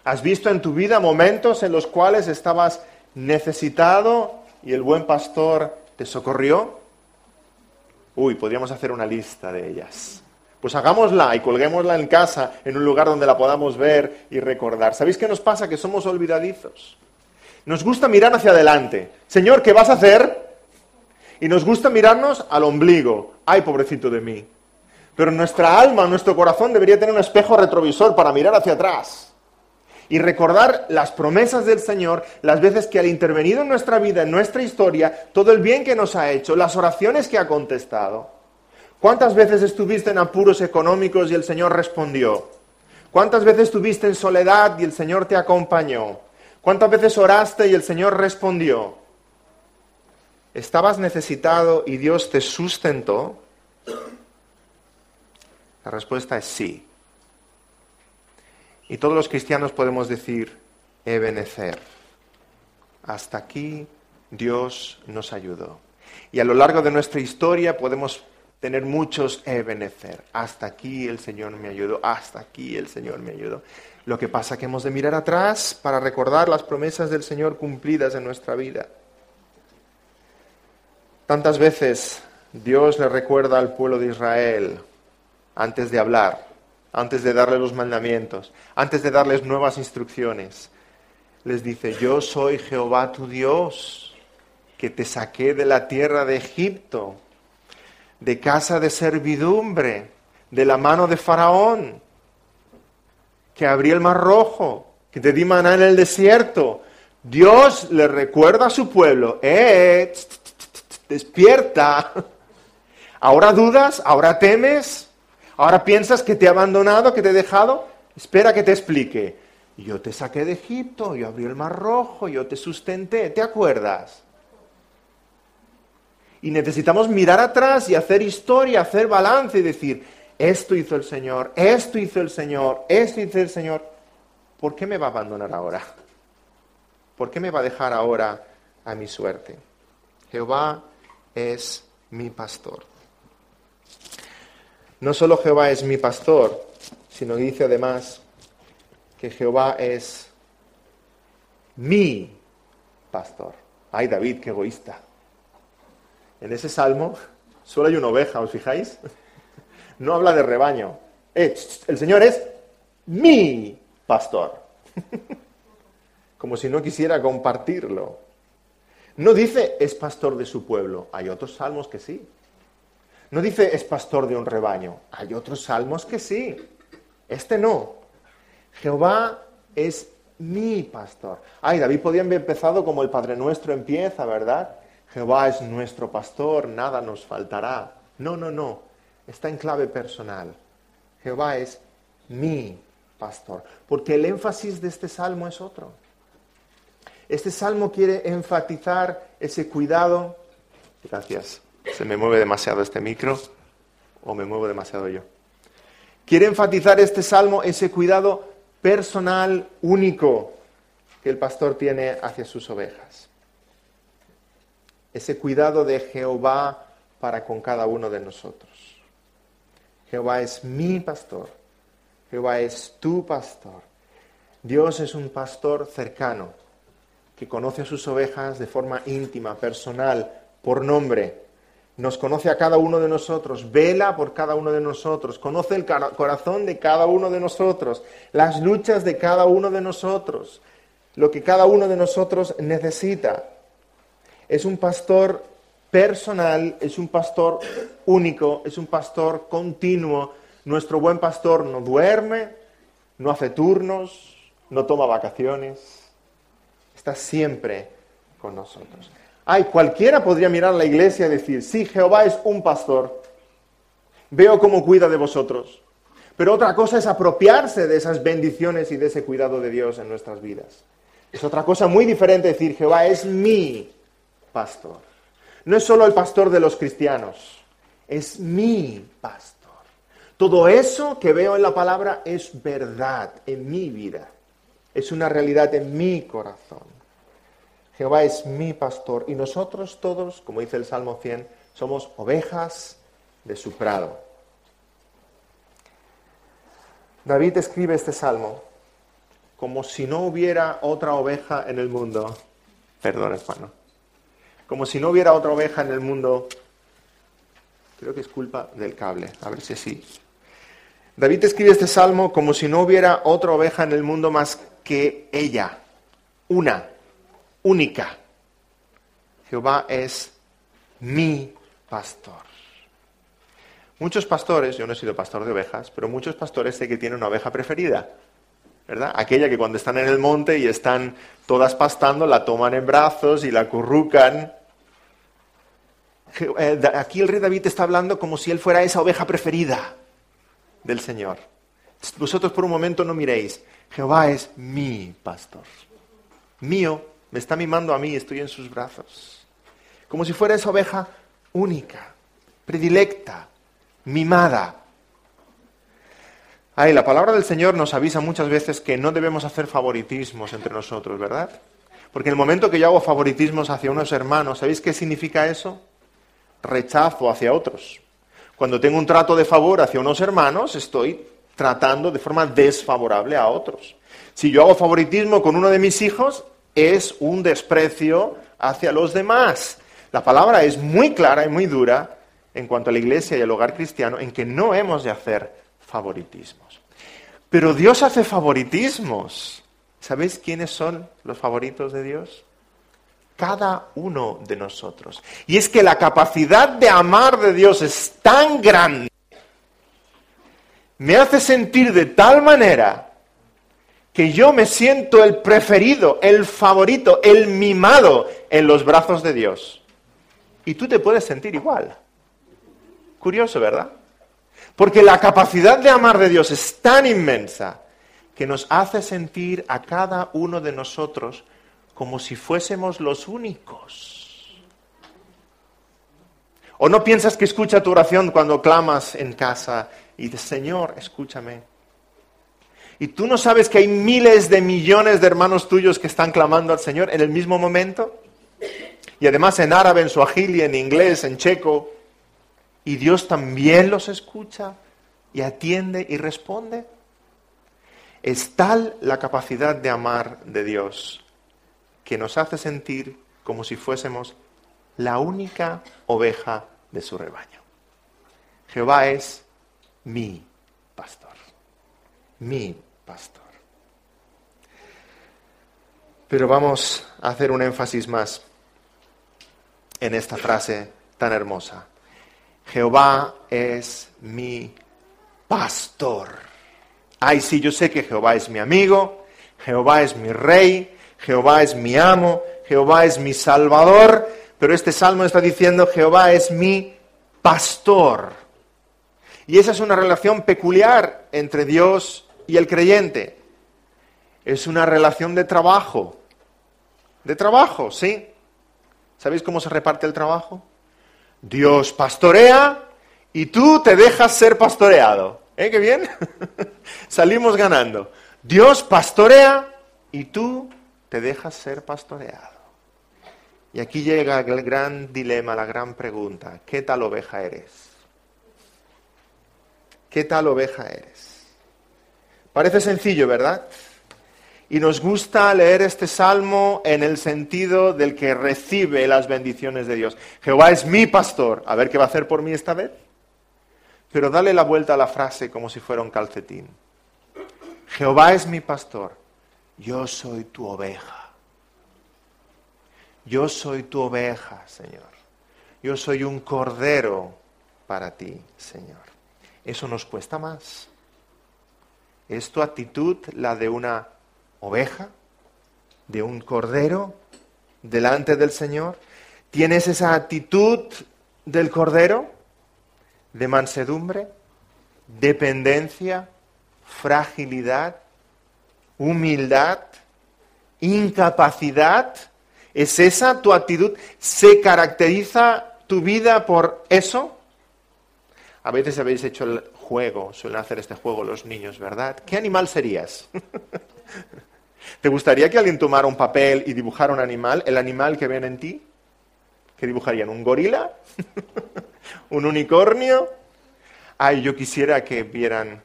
¿has visto en tu vida momentos en los cuales estabas necesitado y el buen pastor te socorrió? Uy, podríamos hacer una lista de ellas. Pues hagámosla y colguémosla en casa, en un lugar donde la podamos ver y recordar. ¿Sabéis qué nos pasa? Que somos olvidadizos. Nos gusta mirar hacia adelante. Señor, ¿qué vas a hacer? Y nos gusta mirarnos al ombligo. Ay, pobrecito de mí. Pero nuestra alma, nuestro corazón debería tener un espejo retrovisor para mirar hacia atrás. Y recordar las promesas del Señor, las veces que ha intervenido en nuestra vida, en nuestra historia, todo el bien que nos ha hecho, las oraciones que ha contestado. ¿Cuántas veces estuviste en apuros económicos y el Señor respondió? ¿Cuántas veces estuviste en soledad y el Señor te acompañó? ¿Cuántas veces oraste y el Señor respondió? ¿Estabas necesitado y Dios te sustentó? La respuesta es sí. Y todos los cristianos podemos decir, Ebenezer. Hasta aquí Dios nos ayudó. Y a lo largo de nuestra historia podemos tener muchos Ebenezer. Hasta aquí el Señor me ayudó, hasta aquí el Señor me ayudó. Lo que pasa es que hemos de mirar atrás para recordar las promesas del Señor cumplidas en nuestra vida. Tantas veces Dios le recuerda al pueblo de Israel antes de hablar, antes de darle los mandamientos, antes de darles nuevas instrucciones. Les dice, yo soy Jehová tu Dios, que te saqué de la tierra de Egipto de casa de servidumbre, de la mano de Faraón, que abrí el mar rojo, que te di maná en el desierto. Dios le recuerda a su pueblo, eh, despierta. ¿Ahora dudas? ¿Ahora temes? ¿Ahora piensas que te he abandonado, que te he dejado? Espera que te explique. Yo te saqué de Egipto, yo abrí el mar rojo, yo te sustenté, ¿te acuerdas? Y necesitamos mirar atrás y hacer historia, hacer balance y decir, esto hizo el Señor, esto hizo el Señor, esto hizo el Señor. ¿Por qué me va a abandonar ahora? ¿Por qué me va a dejar ahora a mi suerte? Jehová es mi pastor. No solo Jehová es mi pastor, sino que dice además que Jehová es mi pastor. Ay, David, qué egoísta. En ese salmo solo hay una oveja, ¿os fijáis? No habla de rebaño. Eh, el Señor es mi pastor. Como si no quisiera compartirlo. No dice es pastor de su pueblo. Hay otros salmos que sí. No dice es pastor de un rebaño. Hay otros salmos que sí. Este no. Jehová es mi pastor. Ay, David podía haber empezado como el Padre Nuestro empieza, ¿verdad? Jehová es nuestro pastor, nada nos faltará. No, no, no. Está en clave personal. Jehová es mi pastor. Porque el énfasis de este salmo es otro. Este salmo quiere enfatizar ese cuidado. Gracias. Se me mueve demasiado este micro o me muevo demasiado yo. Quiere enfatizar este salmo ese cuidado personal único que el pastor tiene hacia sus ovejas ese cuidado de Jehová para con cada uno de nosotros. Jehová es mi pastor. Jehová es tu pastor. Dios es un pastor cercano. que conoce a sus ovejas de forma íntima, personal, por nombre. Nos conoce a cada uno de nosotros, vela por cada uno de nosotros, conoce el corazón de cada uno de nosotros, las luchas de cada uno de nosotros, lo que cada uno de nosotros necesita. Es un pastor personal, es un pastor único, es un pastor continuo. Nuestro buen pastor no duerme, no hace turnos, no toma vacaciones, está siempre con nosotros. Ay, cualquiera podría mirar la iglesia y decir, sí, Jehová es un pastor, veo cómo cuida de vosotros. Pero otra cosa es apropiarse de esas bendiciones y de ese cuidado de Dios en nuestras vidas. Es otra cosa muy diferente decir, Jehová es mi pastor. No es solo el pastor de los cristianos, es mi pastor. Todo eso que veo en la palabra es verdad en mi vida, es una realidad en mi corazón. Jehová es mi pastor y nosotros todos, como dice el Salmo 100, somos ovejas de su prado. David escribe este salmo como si no hubiera otra oveja en el mundo. Perdón, hermano. Como si no hubiera otra oveja en el mundo. Creo que es culpa del cable. A ver si así. David escribe este salmo como si no hubiera otra oveja en el mundo más que ella. Una única. Jehová es mi pastor. Muchos pastores, yo no he sido pastor de ovejas, pero muchos pastores sé que tienen una oveja preferida, Aquella que cuando están en el monte y están todas pastando, la toman en brazos y la currucan. Eh, aquí el rey David está hablando como si él fuera esa oveja preferida del Señor. Vosotros por un momento no miréis, Jehová es mi pastor, mío me está mimando a mí, estoy en sus brazos. Como si fuera esa oveja única, predilecta, mimada. Ay, la palabra del Señor nos avisa muchas veces que no debemos hacer favoritismos entre nosotros, ¿verdad? Porque en el momento que yo hago favoritismos hacia unos hermanos, ¿sabéis qué significa eso? Rechazo hacia otros. Cuando tengo un trato de favor hacia unos hermanos, estoy tratando de forma desfavorable a otros. Si yo hago favoritismo con uno de mis hijos, es un desprecio hacia los demás. La palabra es muy clara y muy dura en cuanto a la iglesia y el hogar cristiano, en que no hemos de hacer favoritismos. Pero Dios hace favoritismos. ¿Sabéis quiénes son los favoritos de Dios? Cada uno de nosotros. Y es que la capacidad de amar de Dios es tan grande, me hace sentir de tal manera que yo me siento el preferido, el favorito, el mimado en los brazos de Dios. Y tú te puedes sentir igual. Curioso, ¿verdad? Porque la capacidad de amar de Dios es tan inmensa que nos hace sentir a cada uno de nosotros como si fuésemos los únicos. ¿O no piensas que escucha tu oración cuando clamas en casa y dices, Señor, escúchame? y tú no sabes que hay miles de millones de hermanos tuyos que están clamando al Señor en el mismo momento. Y además en árabe, en suajili, en inglés, en checo. Y Dios también los escucha y atiende y responde. Es tal la capacidad de amar de Dios que nos hace sentir como si fuésemos la única oveja de su rebaño. Jehová es mi pastor, mi pastor. Pero vamos a hacer un énfasis más en esta frase tan hermosa. Jehová es mi pastor. Ay, sí, yo sé que Jehová es mi amigo, Jehová es mi rey, Jehová es mi amo, Jehová es mi salvador, pero este salmo está diciendo Jehová es mi pastor. Y esa es una relación peculiar entre Dios y el creyente. Es una relación de trabajo. De trabajo, ¿sí? ¿Sabéis cómo se reparte el trabajo? Dios pastorea y tú te dejas ser pastoreado. ¿Eh? ¿Qué bien? Salimos ganando. Dios pastorea y tú te dejas ser pastoreado. Y aquí llega el gran dilema, la gran pregunta. ¿Qué tal oveja eres? ¿Qué tal oveja eres? Parece sencillo, ¿verdad? Y nos gusta leer este salmo en el sentido del que recibe las bendiciones de Dios. Jehová es mi pastor. A ver qué va a hacer por mí esta vez. Pero dale la vuelta a la frase como si fuera un calcetín. Jehová es mi pastor. Yo soy tu oveja. Yo soy tu oveja, Señor. Yo soy un cordero para ti, Señor. Eso nos cuesta más. ¿Es tu actitud la de una oveja, de un cordero delante del Señor? ¿Tienes esa actitud del cordero? ¿De mansedumbre? ¿Dependencia? ¿Fragilidad? ¿Humildad? ¿Incapacidad? ¿Es esa tu actitud? ¿Se caracteriza tu vida por eso? A veces habéis hecho el juego, suelen hacer este juego los niños, ¿verdad? ¿Qué animal serías? ¿Te gustaría que alguien tomara un papel y dibujara un animal, el animal que ven en ti? ¿Qué dibujarían? ¿Un gorila? ¿Un unicornio? Ay, yo quisiera que vieran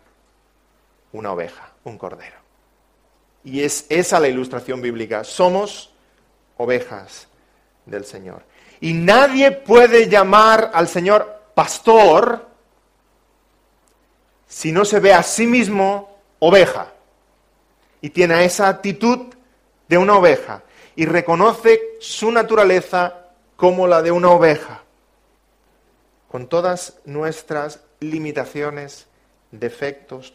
una oveja, un cordero. Y es esa la ilustración bíblica. Somos ovejas del Señor. Y nadie puede llamar al Señor pastor si no se ve a sí mismo oveja y tiene esa actitud de una oveja y reconoce su naturaleza como la de una oveja, con todas nuestras limitaciones, defectos,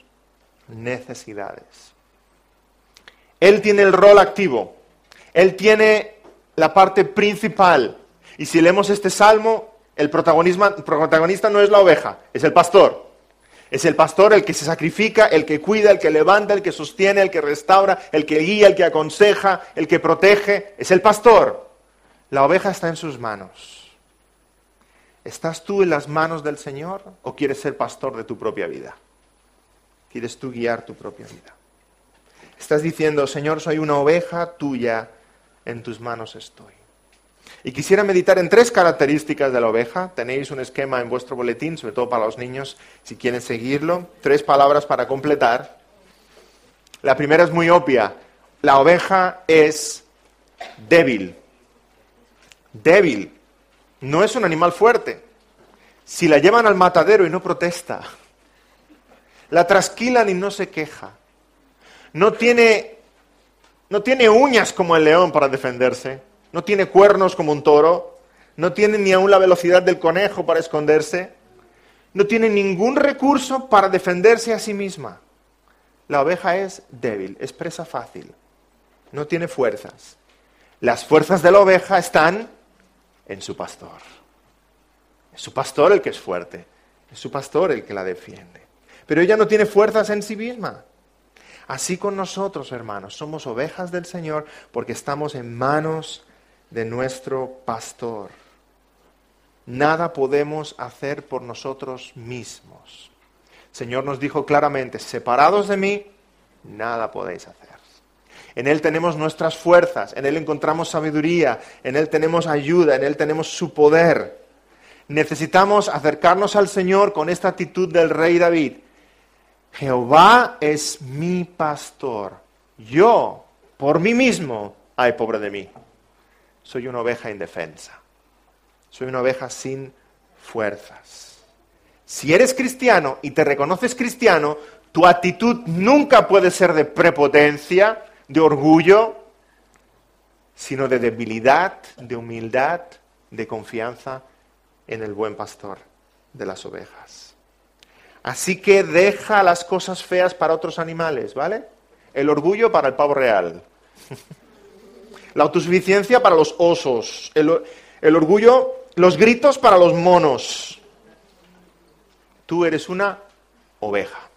necesidades. Él tiene el rol activo, él tiene la parte principal. Y si leemos este salmo, el protagonista no es la oveja, es el pastor. Es el pastor el que se sacrifica, el que cuida, el que levanta, el que sostiene, el que restaura, el que guía, el que aconseja, el que protege. Es el pastor. La oveja está en sus manos. ¿Estás tú en las manos del Señor o quieres ser pastor de tu propia vida? ¿Quieres tú guiar tu propia vida? Estás diciendo, Señor, soy una oveja tuya, en tus manos estoy. Y quisiera meditar en tres características de la oveja. Tenéis un esquema en vuestro boletín, sobre todo para los niños, si quieren seguirlo. Tres palabras para completar. La primera es muy obvia. La oveja es débil. Débil. No es un animal fuerte. Si la llevan al matadero y no protesta, la trasquilan y no se queja, no tiene, no tiene uñas como el león para defenderse, no tiene cuernos como un toro, no tiene ni aún la velocidad del conejo para esconderse, no tiene ningún recurso para defenderse a sí misma. La oveja es débil, es presa fácil, no tiene fuerzas. Las fuerzas de la oveja están en su pastor. Es su pastor el que es fuerte, es su pastor el que la defiende. Pero ella no tiene fuerzas en sí misma. Así con nosotros, hermanos, somos ovejas del Señor porque estamos en manos de nuestro pastor. Nada podemos hacer por nosotros mismos. Señor nos dijo claramente, separados de mí, nada podéis hacer. En Él tenemos nuestras fuerzas, en Él encontramos sabiduría, en Él tenemos ayuda, en Él tenemos su poder. Necesitamos acercarnos al Señor con esta actitud del rey David. Jehová es mi pastor. Yo, por mí mismo, ay, pobre de mí soy una oveja indefensa. Soy una oveja sin fuerzas. Si eres cristiano y te reconoces cristiano, tu actitud nunca puede ser de prepotencia, de orgullo, sino de debilidad, de humildad, de confianza en el buen pastor de las ovejas. Así que deja las cosas feas para otros animales, ¿vale? El orgullo para el pavo real. la autosuficiencia para los osos, el, orgullo, los gritos para los monos. Tú eres una oveja.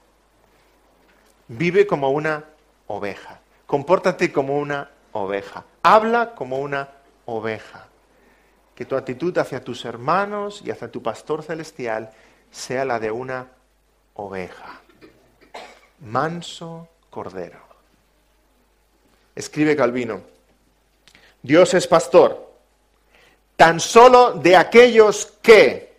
Vive como una oveja. Compórtate como una oveja. Habla como una oveja. Que tu actitud hacia tus hermanos y hacia tu pastor celestial sea la de una oveja. Manso cordero. Escribe Calvino. Dios es pastor, tan solo de aquellos que,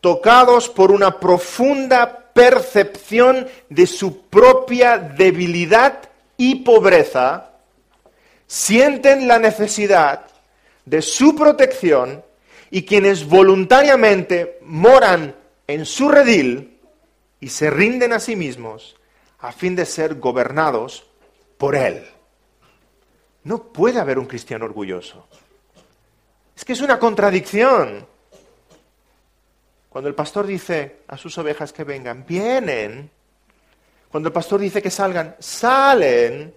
tocados por una profunda percepción de su propia debilidad, y pobreza sienten la necesidad de su protección y quienes voluntariamente moran en su redil y se rinden a sí mismos a fin de ser gobernados por Él. No puede haber un cristiano orgulloso. Es que es una contradicción. Cuando el pastor dice a sus ovejas que vengan, vienen. Cuando el pastor dice que salgan, salen.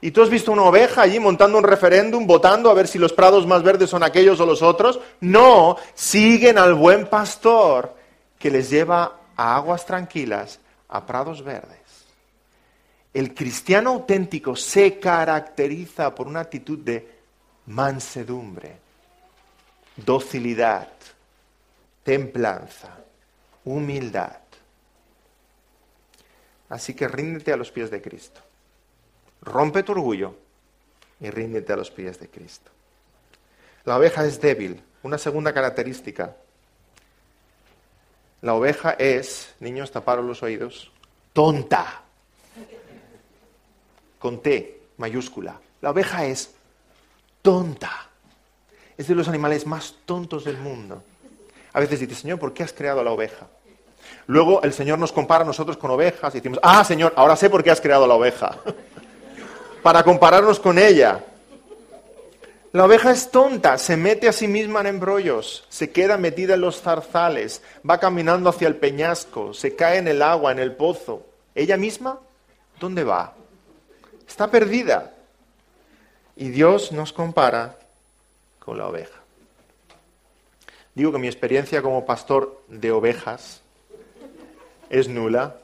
¿Y tú has visto una oveja allí montando un referéndum, votando a ver si los prados más verdes son aquellos o los otros? No, siguen al buen pastor que les lleva a aguas tranquilas, a prados verdes. El cristiano auténtico se caracteriza por una actitud de mansedumbre, docilidad, templanza, humildad. Así que ríndete a los pies de Cristo. Rompe tu orgullo y ríndete a los pies de Cristo. La oveja es débil. Una segunda característica. La oveja es, niños, taparos los oídos, tonta. Con T mayúscula. La oveja es tonta. Es de los animales más tontos del mundo. A veces dice, Señor, ¿por qué has creado la oveja? Luego el Señor nos compara a nosotros con ovejas y decimos, ah, Señor, ahora sé por qué has creado la oveja. Para compararnos con ella. La oveja es tonta, se mete a sí misma en embrollos, se queda metida en los zarzales, va caminando hacia el peñasco, se cae en el agua, en el pozo. ¿Ella misma? ¿Dónde va? Está perdida. Y Dios nos compara con la oveja. Digo que mi experiencia como pastor de ovejas es nula.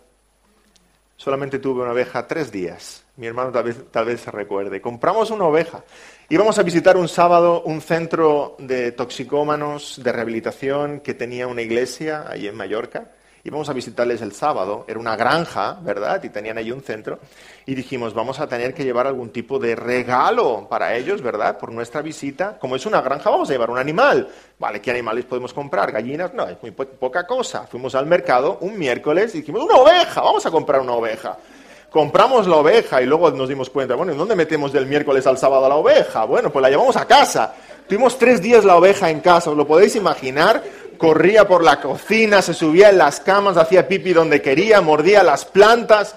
Solamente tuve una oveja tres días. Mi hermano tal vez, se recuerde. Compramos una oveja. Íbamos a visitar un sábado un centro de toxicómanos de rehabilitación que tenía una iglesia ahí en Mallorca. Íbamos a visitarles el sábado, era una granja, ¿verdad? Y tenían ahí un centro. Y dijimos, vamos a tener que llevar algún tipo de regalo para ellos, ¿verdad? Por nuestra visita. Como es una granja, vamos a llevar un animal. Vale, ¿qué animales podemos comprar? ¿Gallinas? No, es muy poca cosa. Fuimos al mercado un miércoles y dijimos, una oveja, vamos a comprar una oveja. Compramos la oveja y luego nos dimos cuenta, bueno, ¿en dónde metemos del miércoles al sábado a la oveja? Bueno, pues la llevamos a casa. Tuvimos tres días la oveja en casa, ¿os lo podéis imaginar? Corría por la cocina, se subía en las camas, hacía pipi donde quería, mordía las plantas.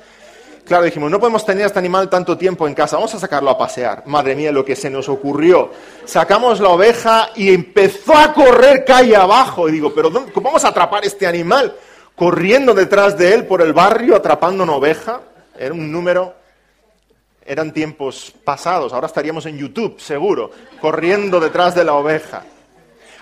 Claro, dijimos, no podemos tener a este animal tanto tiempo en casa, vamos a sacarlo a pasear. Madre mía, lo que se nos ocurrió. Sacamos la oveja y empezó a correr calle abajo. Y digo, pero ¿cómo vamos a atrapar este animal? Corriendo detrás de él por el barrio, atrapando una oveja. Era un número, eran tiempos pasados, ahora estaríamos en YouTube, seguro, corriendo detrás de la oveja.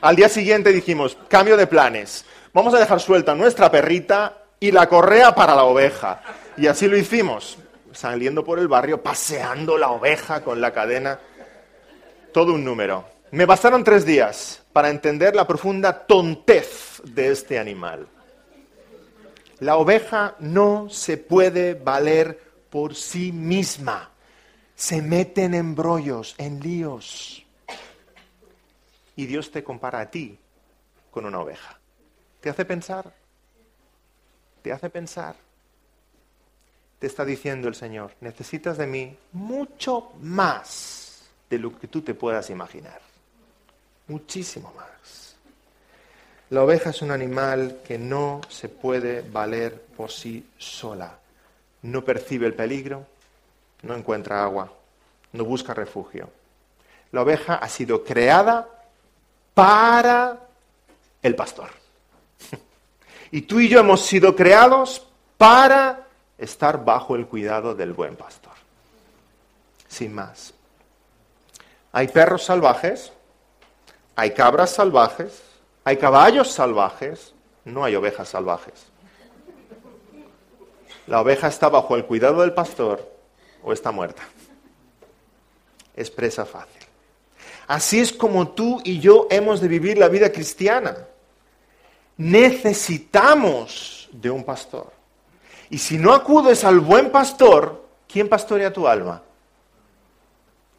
Al día siguiente dijimos, cambio de planes. Vamos a dejar suelta nuestra perrita y la correa para la oveja. Y así lo hicimos, saliendo por el barrio, paseando la oveja con la cadena. Todo un número. Me bastaron tres días para entender la profunda tontez de este animal. La oveja no se puede valer por sí misma. Se mete en embrollos, en líos y Dios te compara a ti con una oveja. ¿Te hace pensar? ¿Te hace pensar? Te está diciendo el Señor, necesitas de mí mucho más de lo que tú te puedas imaginar. Muchísimo más. La oveja es un animal que no se puede valer por sí sola. No percibe el peligro, no encuentra agua, no busca refugio. La oveja ha sido creada para el pastor. Y tú y yo hemos sido creados para estar bajo el cuidado del buen pastor. Sin más. Hay perros salvajes, hay cabras salvajes, hay caballos salvajes, no hay ovejas salvajes. La oveja está bajo el cuidado del pastor o está muerta. Es presa fácil. Así es como tú y yo hemos de vivir la vida cristiana. Necesitamos de un pastor. Y si no acudes al buen pastor, ¿quién pastorea tu alma?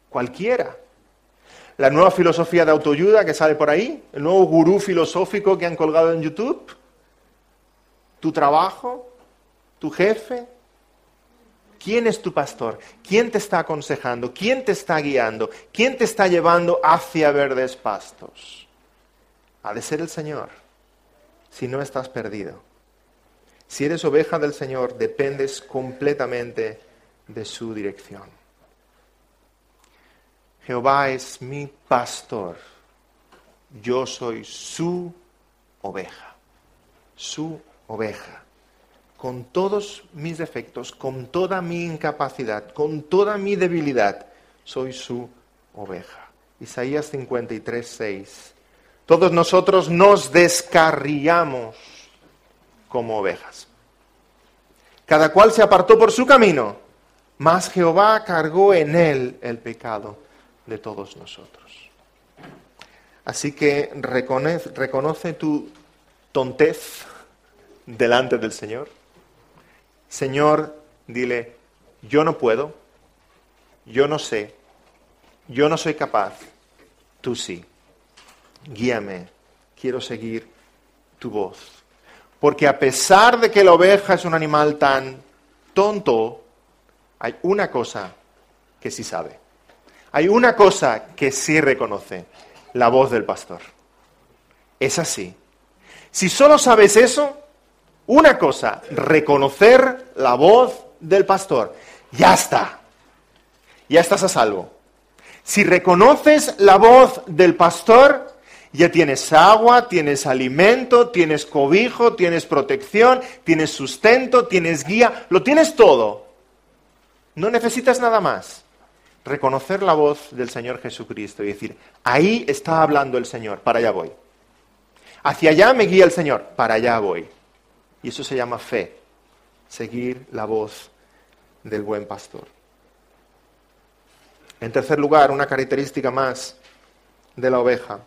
Cualquiera. La nueva filosofía de autoayuda que sale por ahí, el nuevo gurú filosófico que han colgado en YouTube, tu trabajo, tu jefe. ¿Quién es tu pastor? ¿Quién te está aconsejando? ¿Quién te está guiando? ¿Quién te está llevando hacia verdes pastos? Ha de ser el Señor, si no estás perdido. Si eres oveja del Señor, dependes completamente de su dirección. Jehová es mi pastor, yo soy su oveja, su oveja con todos mis defectos, con toda mi incapacidad, con toda mi debilidad, soy su oveja. Isaías 53, 6. Todos nosotros nos descarriamos como ovejas. Cada cual se apartó por su camino, mas Jehová cargó en él el pecado de todos nosotros. Así que reconoce, reconoce tu tontez delante del Señor Señor, dile, yo no puedo, yo no sé, yo no soy capaz, tú sí. Guíame, quiero seguir tu voz. Porque a pesar de que la oveja es un animal tan tonto, hay una cosa que sí sabe. Hay una cosa que sí reconoce, la voz del pastor. Es así. Si solo sabes eso, una cosa, reconocer la voz del pastor. Ya está. Ya estás a salvo. Si reconoces la voz del pastor, ya tienes agua, tienes alimento, tienes cobijo, tienes protección, tienes sustento, tienes guía, lo tienes todo. No necesitas nada más. Reconocer la voz del Señor Jesucristo y decir, ahí está hablando el Señor, para allá voy. Hacia allá me guía el Señor, para allá voy. Y eso se llama fe, seguir la voz del buen pastor. En tercer lugar, una característica más de la oveja.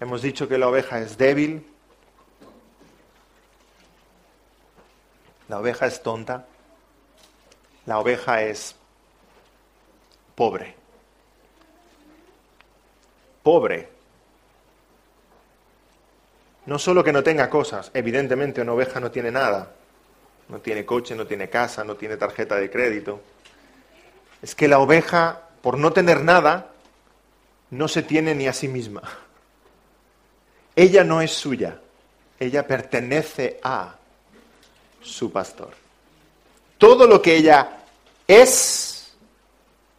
Hemos dicho que la oveja es débil, la oveja es tonta, la oveja es pobre. Pobre no solo que no tenga cosas, evidentemente una oveja no tiene nada. No tiene coche, no tiene casa, no tiene tarjeta de crédito. Es que la oveja, por no tener nada, no se tiene ni a sí misma. Ella no es suya, ella pertenece a su pastor. Todo lo que ella es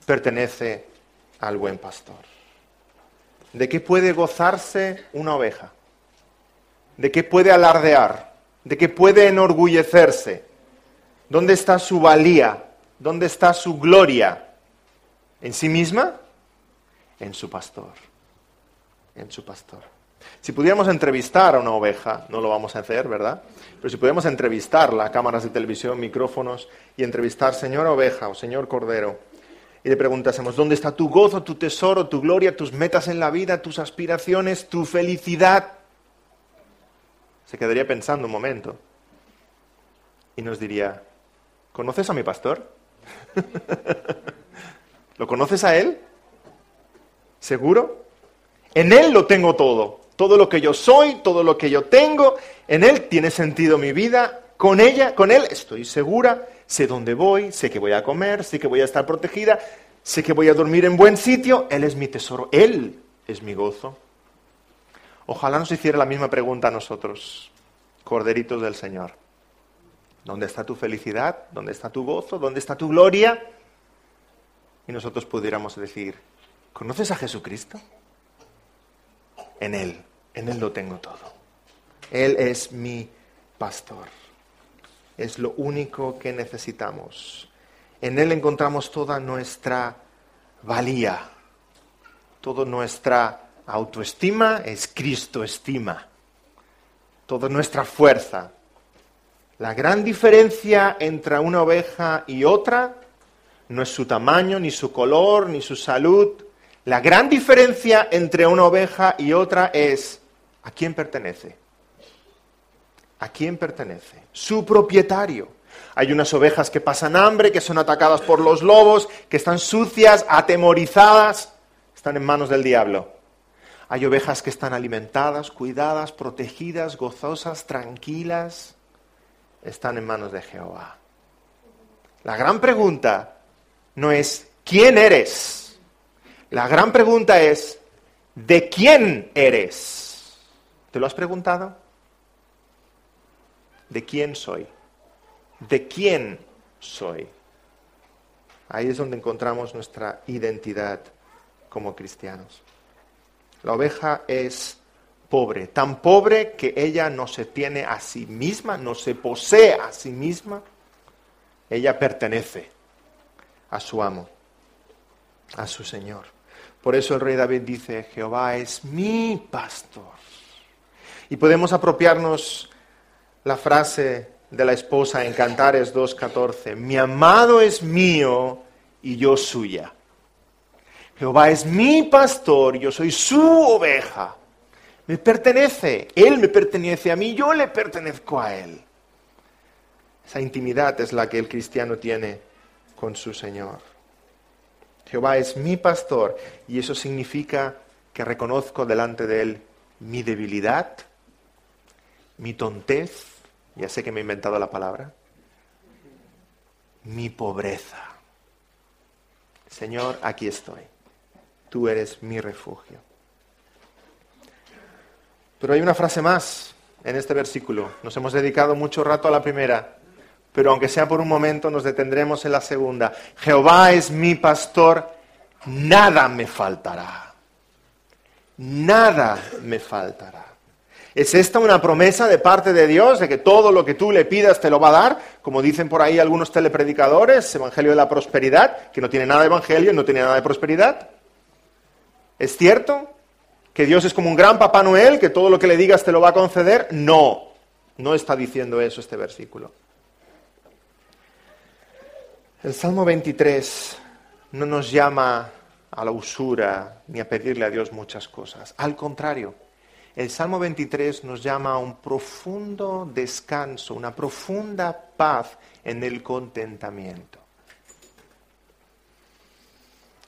pertenece al buen pastor. ¿De qué puede gozarse una oveja? De qué puede alardear, de qué puede enorgullecerse. ¿Dónde está su valía? ¿Dónde está su gloria? ¿En sí misma? En su pastor. En su pastor. Si pudiéramos entrevistar a una oveja, no lo vamos a hacer, ¿verdad? Pero si pudiéramos entrevistarla, cámaras de televisión, micrófonos, y entrevistar, señor oveja o señor cordero, y le preguntásemos, ¿dónde está tu gozo, tu tesoro, tu gloria, tus metas en la vida, tus aspiraciones, tu felicidad? Se quedaría pensando un momento y nos diría, ¿conoces a mi pastor? ¿Lo conoces a él? ¿Seguro? En él lo tengo todo. Todo lo que yo soy, todo lo que yo tengo, en él tiene sentido mi vida. Con ella, con él estoy segura, sé dónde voy, sé que voy a comer, sé que voy a estar protegida, sé que voy a dormir en buen sitio. Él es mi tesoro, él es mi gozo. Ojalá nos hiciera la misma pregunta a nosotros, corderitos del Señor. ¿Dónde está tu felicidad? ¿Dónde está tu gozo? ¿Dónde está tu gloria? Y nosotros pudiéramos decir, ¿conoces a Jesucristo? En Él, en Él lo tengo todo. Él es mi pastor. Es lo único que necesitamos. En Él encontramos toda nuestra valía, toda nuestra autoestima es Cristo estima, toda nuestra fuerza. La gran diferencia entre una oveja y otra no es su tamaño, ni su color, ni su salud. La gran diferencia entre una oveja y otra es a quién pertenece. ¿A quién pertenece? Su propietario. Hay unas ovejas que pasan hambre, que son atacadas por los lobos, que están sucias, atemorizadas, están en manos del diablo. Hay ovejas que están alimentadas, cuidadas, protegidas, gozosas, tranquilas. Están en manos de Jehová. La gran pregunta no es ¿quién eres? La gran pregunta es ¿de quién eres? ¿Te lo has preguntado? ¿De quién soy? ¿De quién soy? Ahí es donde encontramos nuestra identidad como cristianos. La oveja es pobre, tan pobre que ella no se tiene a sí misma, no se posee a sí misma, ella pertenece a su amo, a su Señor. Por eso el rey David dice, Jehová es mi pastor. Y podemos apropiarnos la frase de la esposa en Cantares 2.14, mi amado es mío y yo suya. Jehová es mi pastor, yo soy su oveja. Me pertenece, Él me pertenece a mí, yo le pertenezco a Él. Esa intimidad es la que el cristiano tiene con su Señor. Jehová es mi pastor y eso significa que reconozco delante de Él mi debilidad, mi tontez, ya sé que me he inventado la palabra, mi pobreza. Señor, aquí estoy. Tú eres mi refugio. Pero hay una frase más en este versículo. Nos hemos dedicado mucho rato a la primera, pero aunque sea por un momento nos detendremos en la segunda. Jehová es mi pastor, nada me faltará. Nada me faltará. ¿Es esta una promesa de parte de Dios de que todo lo que tú le pidas te lo va a dar? Como dicen por ahí algunos telepredicadores, Evangelio de la Prosperidad, que no tiene nada de Evangelio, no tiene nada de prosperidad. ¿Es cierto que Dios es como un gran Papá Noel, que todo lo que le digas te lo va a conceder? No, no está diciendo eso este versículo. El Salmo 23 no nos llama a la usura ni a pedirle a Dios muchas cosas. Al contrario, el Salmo 23 nos llama a un profundo descanso, una profunda paz en el contentamiento.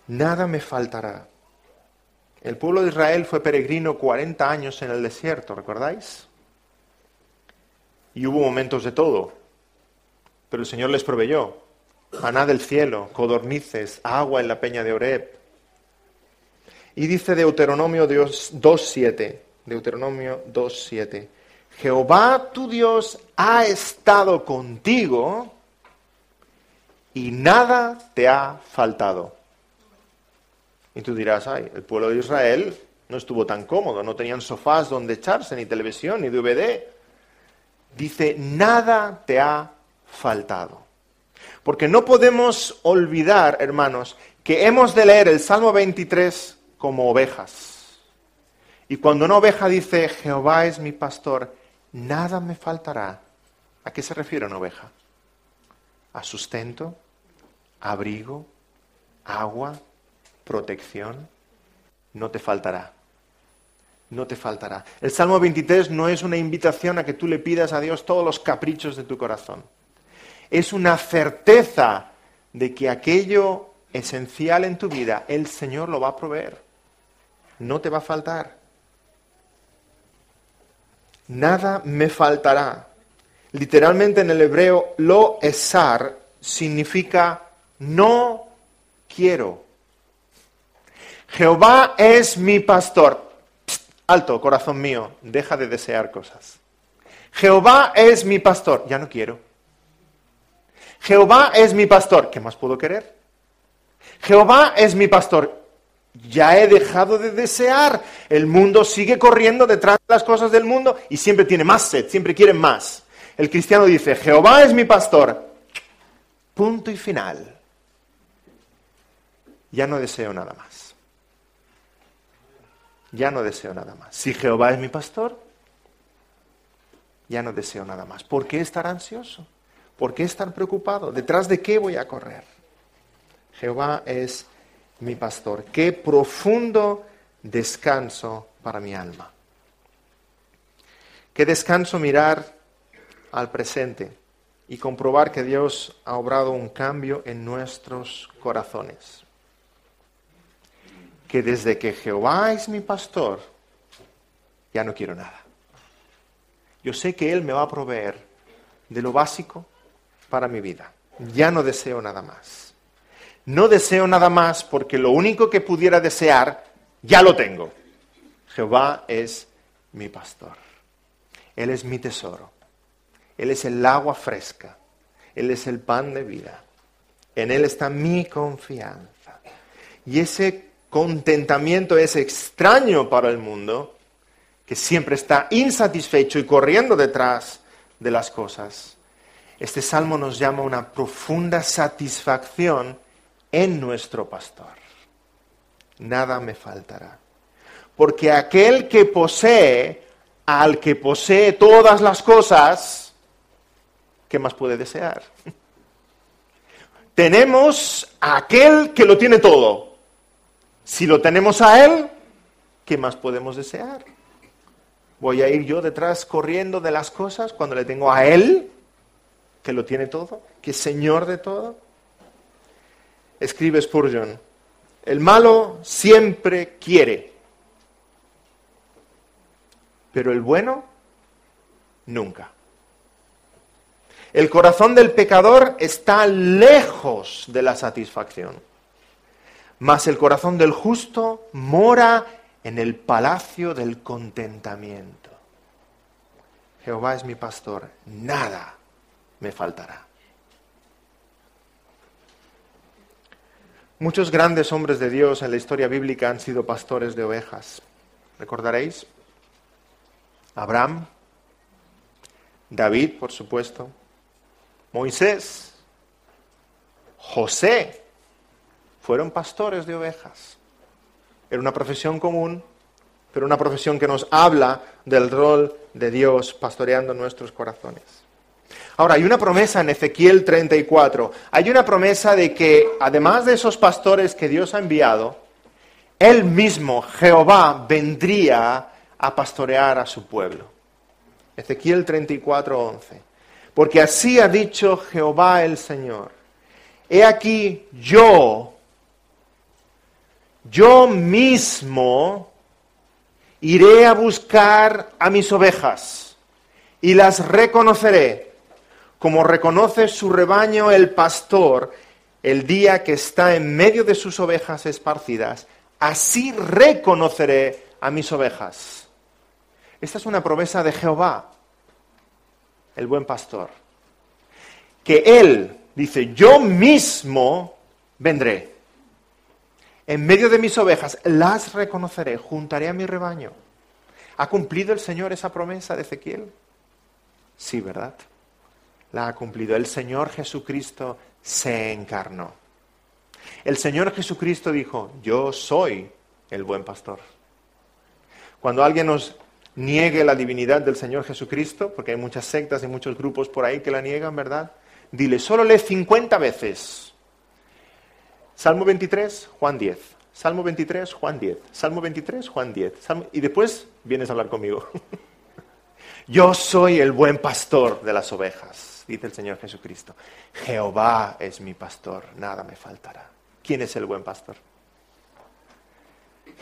Nada me faltará. El pueblo de Israel fue peregrino 40 años en el desierto, ¿recordáis? Y hubo momentos de todo, pero el Señor les proveyó. Maná del cielo, codornices, agua en la peña de Oreb. Y dice Deuteronomio 2.7, Deuteronomio 2.7. Jehová tu Dios ha estado contigo y nada te ha faltado. Y tú dirás, ay, el pueblo de Israel no estuvo tan cómodo, no tenían sofás donde echarse, ni televisión, ni DVD. Dice, nada te ha faltado. Porque no podemos olvidar, hermanos, que hemos de leer el Salmo 23 como ovejas. Y cuando una oveja dice, Jehová es mi pastor, nada me faltará. ¿A qué se refiere una oveja? A sustento, abrigo, agua, protección. No te faltará. No te faltará. El Salmo 23 no es una invitación a que tú le pidas a Dios todos los caprichos de tu corazón. Es una certeza de que aquello esencial en tu vida, el Señor lo va a proveer. No te va a faltar nada me faltará. Literalmente en el hebreo, lo esar significa no quiero. Jehová es mi pastor. alto, corazón mío, deja de desear cosas. Jehová es mi pastor. Ya no quiero. Jehová es mi pastor. ¿Qué más puedo querer? Jehová es mi pastor ya he dejado de desear. El mundo sigue corriendo detrás de las cosas del mundo y siempre tiene más sed, siempre quiere más. El cristiano dice, Jehová es mi pastor. Punto y final. Ya no deseo nada más. Ya no deseo nada más. Si Jehová es mi pastor, ya no deseo nada más. ¿Por qué estar ansioso? ¿Por qué estar preocupado? ¿Detrás de qué voy a correr? Jehová es mi pastor. Qué profundo descanso para mi alma. Qué descanso mirar al presente y comprobar que Dios ha obrado un cambio en nuestros corazones. Que desde que Jehová es mi pastor, ya no quiero nada. Yo sé que Él me va a proveer de lo básico para mi vida. Ya no deseo nada más. No deseo nada más porque lo único que pudiera desear ya lo tengo. Jehová es mi pastor. Él es mi tesoro. Él es el agua fresca. Él es el pan de vida. En Él está mi confianza. Y ese contentamiento es extraño para el mundo, que siempre está insatisfecho y corriendo detrás de las cosas. Este salmo nos llama una profunda satisfacción en nuestro pastor. Nada me faltará. Porque aquel que posee, al que posee todas las cosas, ¿qué más puede desear? Tenemos a aquel que lo tiene todo. Si lo tenemos a él, ¿qué más podemos desear? ¿Voy a ir yo detrás corriendo de las cosas cuando le tengo a él, que lo tiene todo, que es Señor de todo? Escribe Spurgeon, el malo siempre quiere, pero el bueno nunca. El corazón del pecador está lejos de la satisfacción, mas el corazón del justo mora en el palacio del contentamiento. Jehová es mi pastor, nada me faltará. Muchos grandes hombres de Dios en la historia bíblica han sido pastores de ovejas. ¿Recordaréis? Abraham, David, por supuesto, Moisés, José, fueron pastores de ovejas. Era una profesión común, pero una profesión que nos habla del rol de Dios pastoreando nuestros corazones. Ahora, hay una promesa en Ezequiel 34. Hay una promesa de que, además de esos pastores que Dios ha enviado, Él mismo, Jehová, vendría a pastorear a su pueblo. Ezequiel 34, 11 porque así ha dicho Jehová el Señor. He aquí yo, yo mismo iré a buscar a mis ovejas y las reconoceré, como reconoce su rebaño el pastor el día que está en medio de sus ovejas esparcidas. Así reconoceré a mis ovejas. Esta es una promesa de Jehová el buen pastor, que Él dice, yo mismo vendré. En medio de mis ovejas las reconoceré, juntaré a mi rebaño. ¿Ha cumplido el Señor esa promesa de Ezequiel? Sí, ¿verdad? La ha cumplido. El Señor Jesucristo se encarnó. El Señor Jesucristo dijo, yo soy el buen pastor. Cuando alguien nos niegue la divinidad del Señor Jesucristo, porque hay muchas sectas y muchos grupos por ahí que la niegan, ¿verdad? Dile, solo lee 50 veces. Salmo 23, Juan 10. Salmo 23, Juan 10. Salmo 23, Juan 10. Y después vienes a hablar conmigo. Yo soy el buen pastor de las ovejas, dice el Señor Jesucristo. Jehová es mi pastor, nada me faltará. ¿Quién es el buen pastor?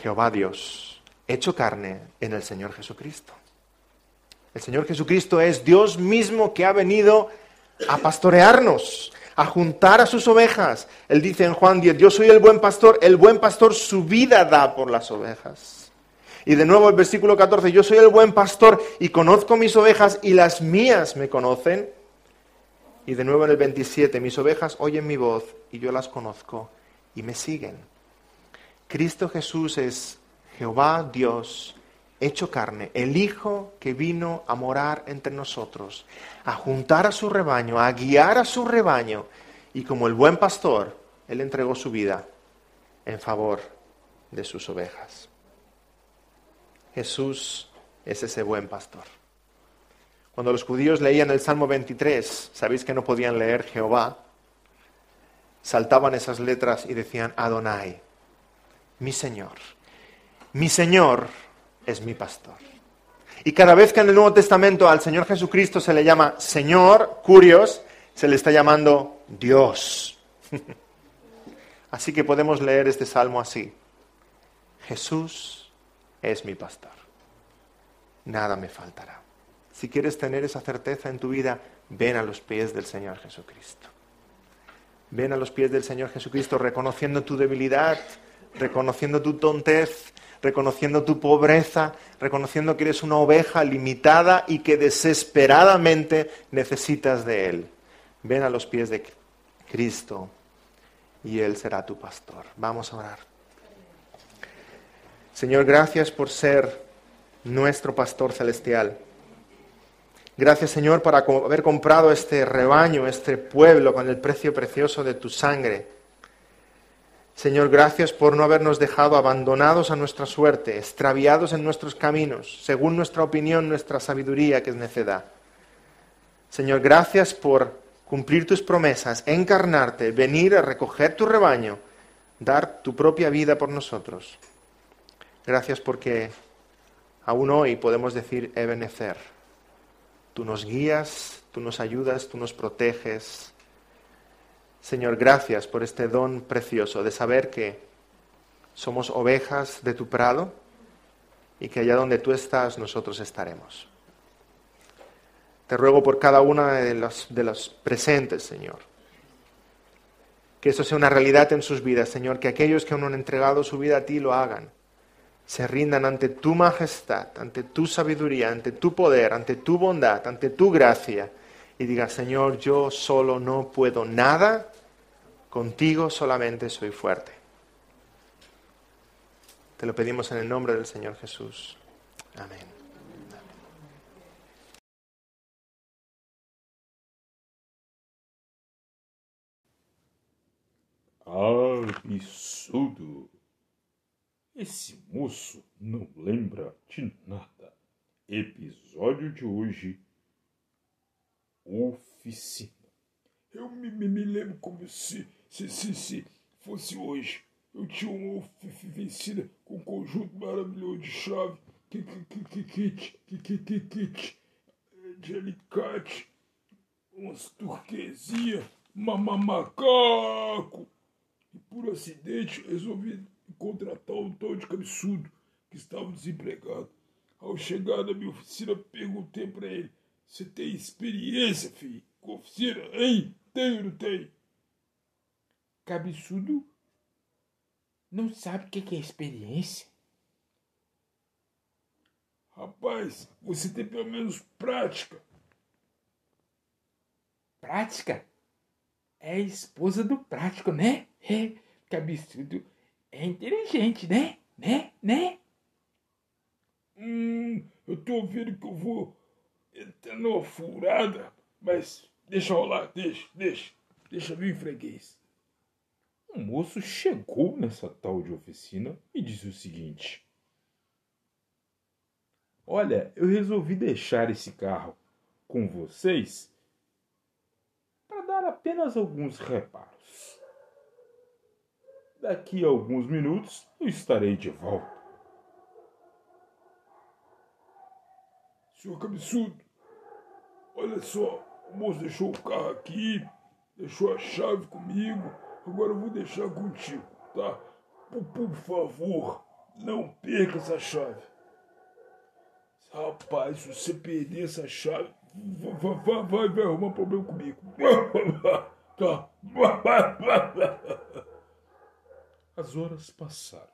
Jehová Dios hecho carne en el Señor Jesucristo. El Señor Jesucristo es Dios mismo que ha venido a pastorearnos, a juntar a sus ovejas. Él dice en Juan 10, yo soy el buen pastor, el buen pastor su vida da por las ovejas. Y de nuevo el versículo 14, yo soy el buen pastor y conozco mis ovejas y las mías me conocen. Y de nuevo en el 27, mis ovejas oyen mi voz y yo las conozco y me siguen. Cristo Jesús es Jehová Dios hecho carne, el Hijo que vino a morar entre nosotros, a juntar a su rebaño, a guiar a su rebaño, y como el buen pastor, Él entregó su vida en favor de sus ovejas. Jesús es ese buen pastor. Cuando los judíos leían el Salmo 23, sabéis que no podían leer Jehová, saltaban esas letras y decían Adonai, mi Señor mi Señor es mi pastor. Y cada vez que en el Nuevo Testamento al Señor Jesucristo se le llama Señor, curios, se le está llamando Dios. Así que podemos leer este salmo así. Jesús es mi pastor. Nada me faltará. Si quieres tener esa certeza en tu vida, ven a los pies del Señor Jesucristo. Ven a los pies del Señor Jesucristo reconociendo tu debilidad, reconociendo tu tontez, reconociendo tu pobreza, reconociendo que eres una oveja limitada y que desesperadamente necesitas de Él. Ven a los pies de Cristo y Él será tu pastor. Vamos a orar. Señor, gracias por ser nuestro pastor celestial. Gracias Señor por haber comprado este rebaño, este pueblo con el precio precioso de tu sangre. Señor, gracias por no habernos dejado abandonados a nuestra suerte, extraviados en nuestros caminos, según nuestra opinión, nuestra sabiduría, que es necedad. Señor, gracias por cumplir tus promesas, encarnarte, venir a recoger tu rebaño, dar tu propia vida por nosotros. Gracias porque aún hoy podemos decir Ebenezer. Tú nos guías, tú nos ayudas, tú nos proteges. Señor, gracias por este don precioso de saber que somos ovejas de tu prado y que allá donde tú estás nosotros estaremos. Te ruego por cada una de los, de los presentes, Señor. Que eso sea una realidad en sus vidas, Señor, que aquellos que aún no han entregado su vida a ti lo hagan se rindan ante tu majestad, ante tu sabiduría, ante tu poder, ante tu bondad, ante tu gracia, y digan, Señor, yo solo no puedo nada, contigo solamente soy fuerte. Te lo pedimos en el nombre del Señor Jesús. Amén. Absurdo. Esse moço não lembra de nada. Episódio de hoje: Oficina. Eu me, me, me lembro como se, se, se, se fosse hoje. Eu tinha uma oficina com um conjunto maravilhoso de chave, kit, kit, kit, de alicate, umas turquesinhas, macaco. E por acidente resolvi contratar um tal de cabeçudo que estava desempregado. Ao chegar na minha oficina, perguntei para ele: Você tem experiência, filho? Com oficina? Hein? Tem ou não tem? Cabeçudo não sabe o que é experiência? Rapaz, você tem pelo menos prática. Prática? É a esposa do prático, né? É, cabeçudo é inteligente, né? Né? Né? Hum, eu tô vendo que eu vou entrar numa furada, mas deixa rolar, deixa, deixa, deixa vir freguês. O moço chegou nessa tal de oficina e disse o seguinte: Olha, eu resolvi deixar esse carro com vocês para dar apenas alguns reparos. Daqui a alguns minutos eu estarei de volta. Senhor cabeçudo, olha só, o moço deixou o carro aqui, deixou a chave comigo, agora eu vou deixar contigo, tá? Por, por favor, não perca essa chave. Rapaz, se você perder essa chave, vai, vai, vai, vai arrumar problema comigo. Tá. As horas passaram.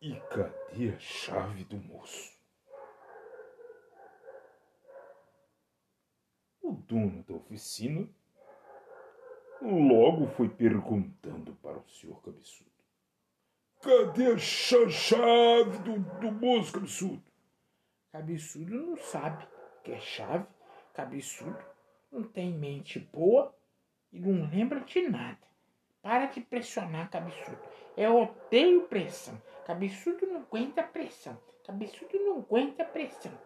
E cadê a chave do moço? O dono da oficina logo foi perguntando para o senhor cabeçudo. Cadê a chave do, do moço cabeçudo? Cabeçudo não sabe que é chave. Cabeçudo não tem mente boa e não lembra de nada. Para de pressionar, cabeçudo. Eu odeio pressão. Cabeçudo não aguenta pressão. Cabeçudo não aguenta pressão.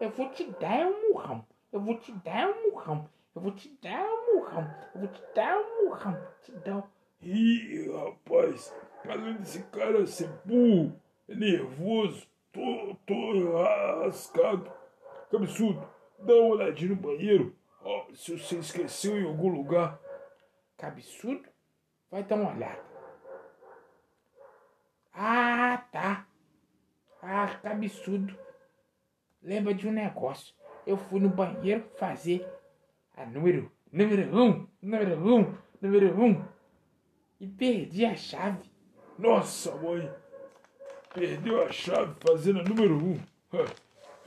Eu vou te dar um murrão. Eu vou te dar um murrão. Eu vou te dar um murrão. Eu vou te dar um murrão. Te dar um... Ih, rapaz. Além desse cara ser burro, é nervoso, tô, tô rascado. Cabeçudo, dá uma olhadinha no banheiro. Oh, se você esqueceu em algum lugar. Cabeçudo? Vai dar uma olhada. Ah, tá. Ah, que absurdo. Lembra de um negócio. Eu fui no banheiro fazer a número número um, número um, número um. E perdi a chave. Nossa, mãe! Perdeu a chave fazendo a número um.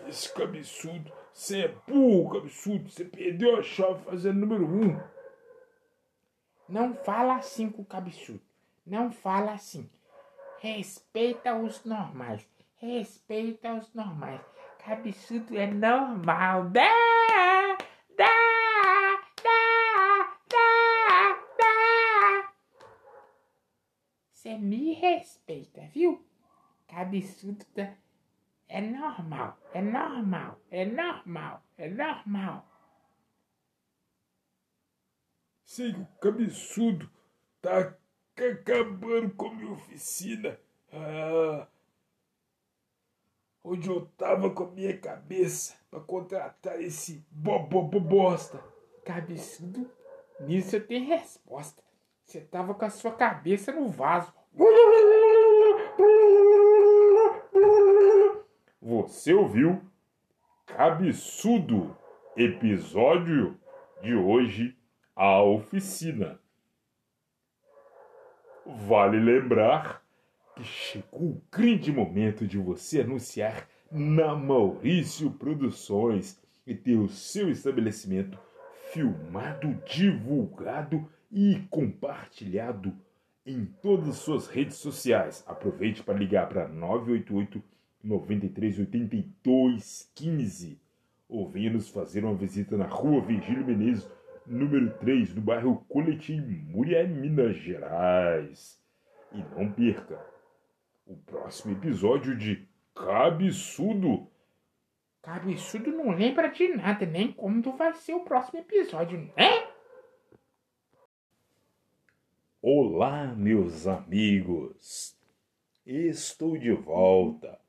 Esse cabeçudo. Você é burro, cabeçudo. Você perdeu a chave fazendo a número um. Não fala assim com o cabeçudo. Não fala assim. Respeita os normais. Respeita os normais. Cabeçudo é normal. Dá, dá, dá, dá, dá. Você me respeita, viu? Cabeçudo tá... é normal, é normal, é normal, é normal. Sei que o cabeçudo tá acabando com a minha oficina. Ah, onde eu tava com a minha cabeça para contratar esse bobo bosta. Cabeçudo, nisso eu tenho resposta. Você tava com a sua cabeça no vaso. Você ouviu Cabeçudo, episódio de hoje, a oficina. Vale lembrar chegou o grande momento de você anunciar na Maurício Produções e ter o seu estabelecimento filmado, divulgado e compartilhado em todas as suas redes sociais. Aproveite para ligar para 988 93 82 15 ou venha nos fazer uma visita na rua Virgílio Menezes, número 3, no bairro Coletim, Murié, Minas Gerais. E não perca o próximo episódio de Cabeçudo. Cabeçudo não lembra de nada, nem como vai ser o próximo episódio, né? Olá, meus amigos. Estou de volta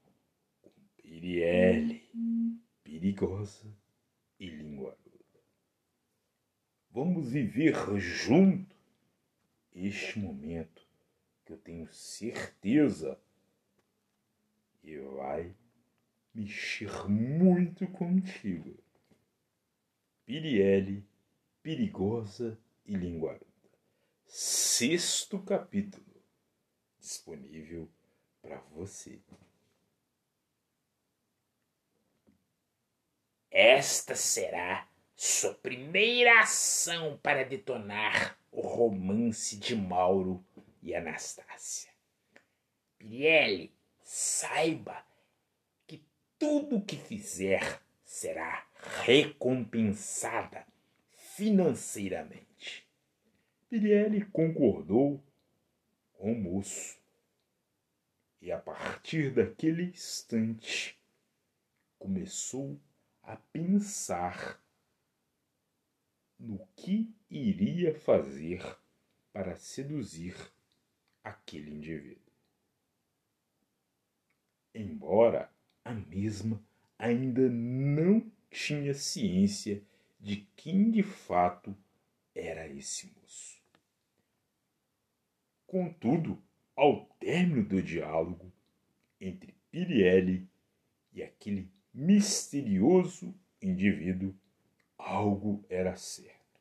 com Piriele, perigosa e linguaruda. Vamos viver junto este momento que eu tenho certeza e vai mexer muito contigo. Piriele, perigosa e linguaruda. Sexto capítulo disponível para você. Esta será sua primeira ação para detonar o romance de Mauro e Anastácia. Piriele, saiba que tudo o que fizer será recompensada financeiramente. Piriele concordou com o moço. E a partir daquele instante começou a pensar no que iria fazer para seduzir aquele indivíduo. Embora a mesma ainda não tinha ciência de quem de fato era esse moço. Contudo, ao término do diálogo entre Piriele e aquele misterioso indivíduo, algo era certo.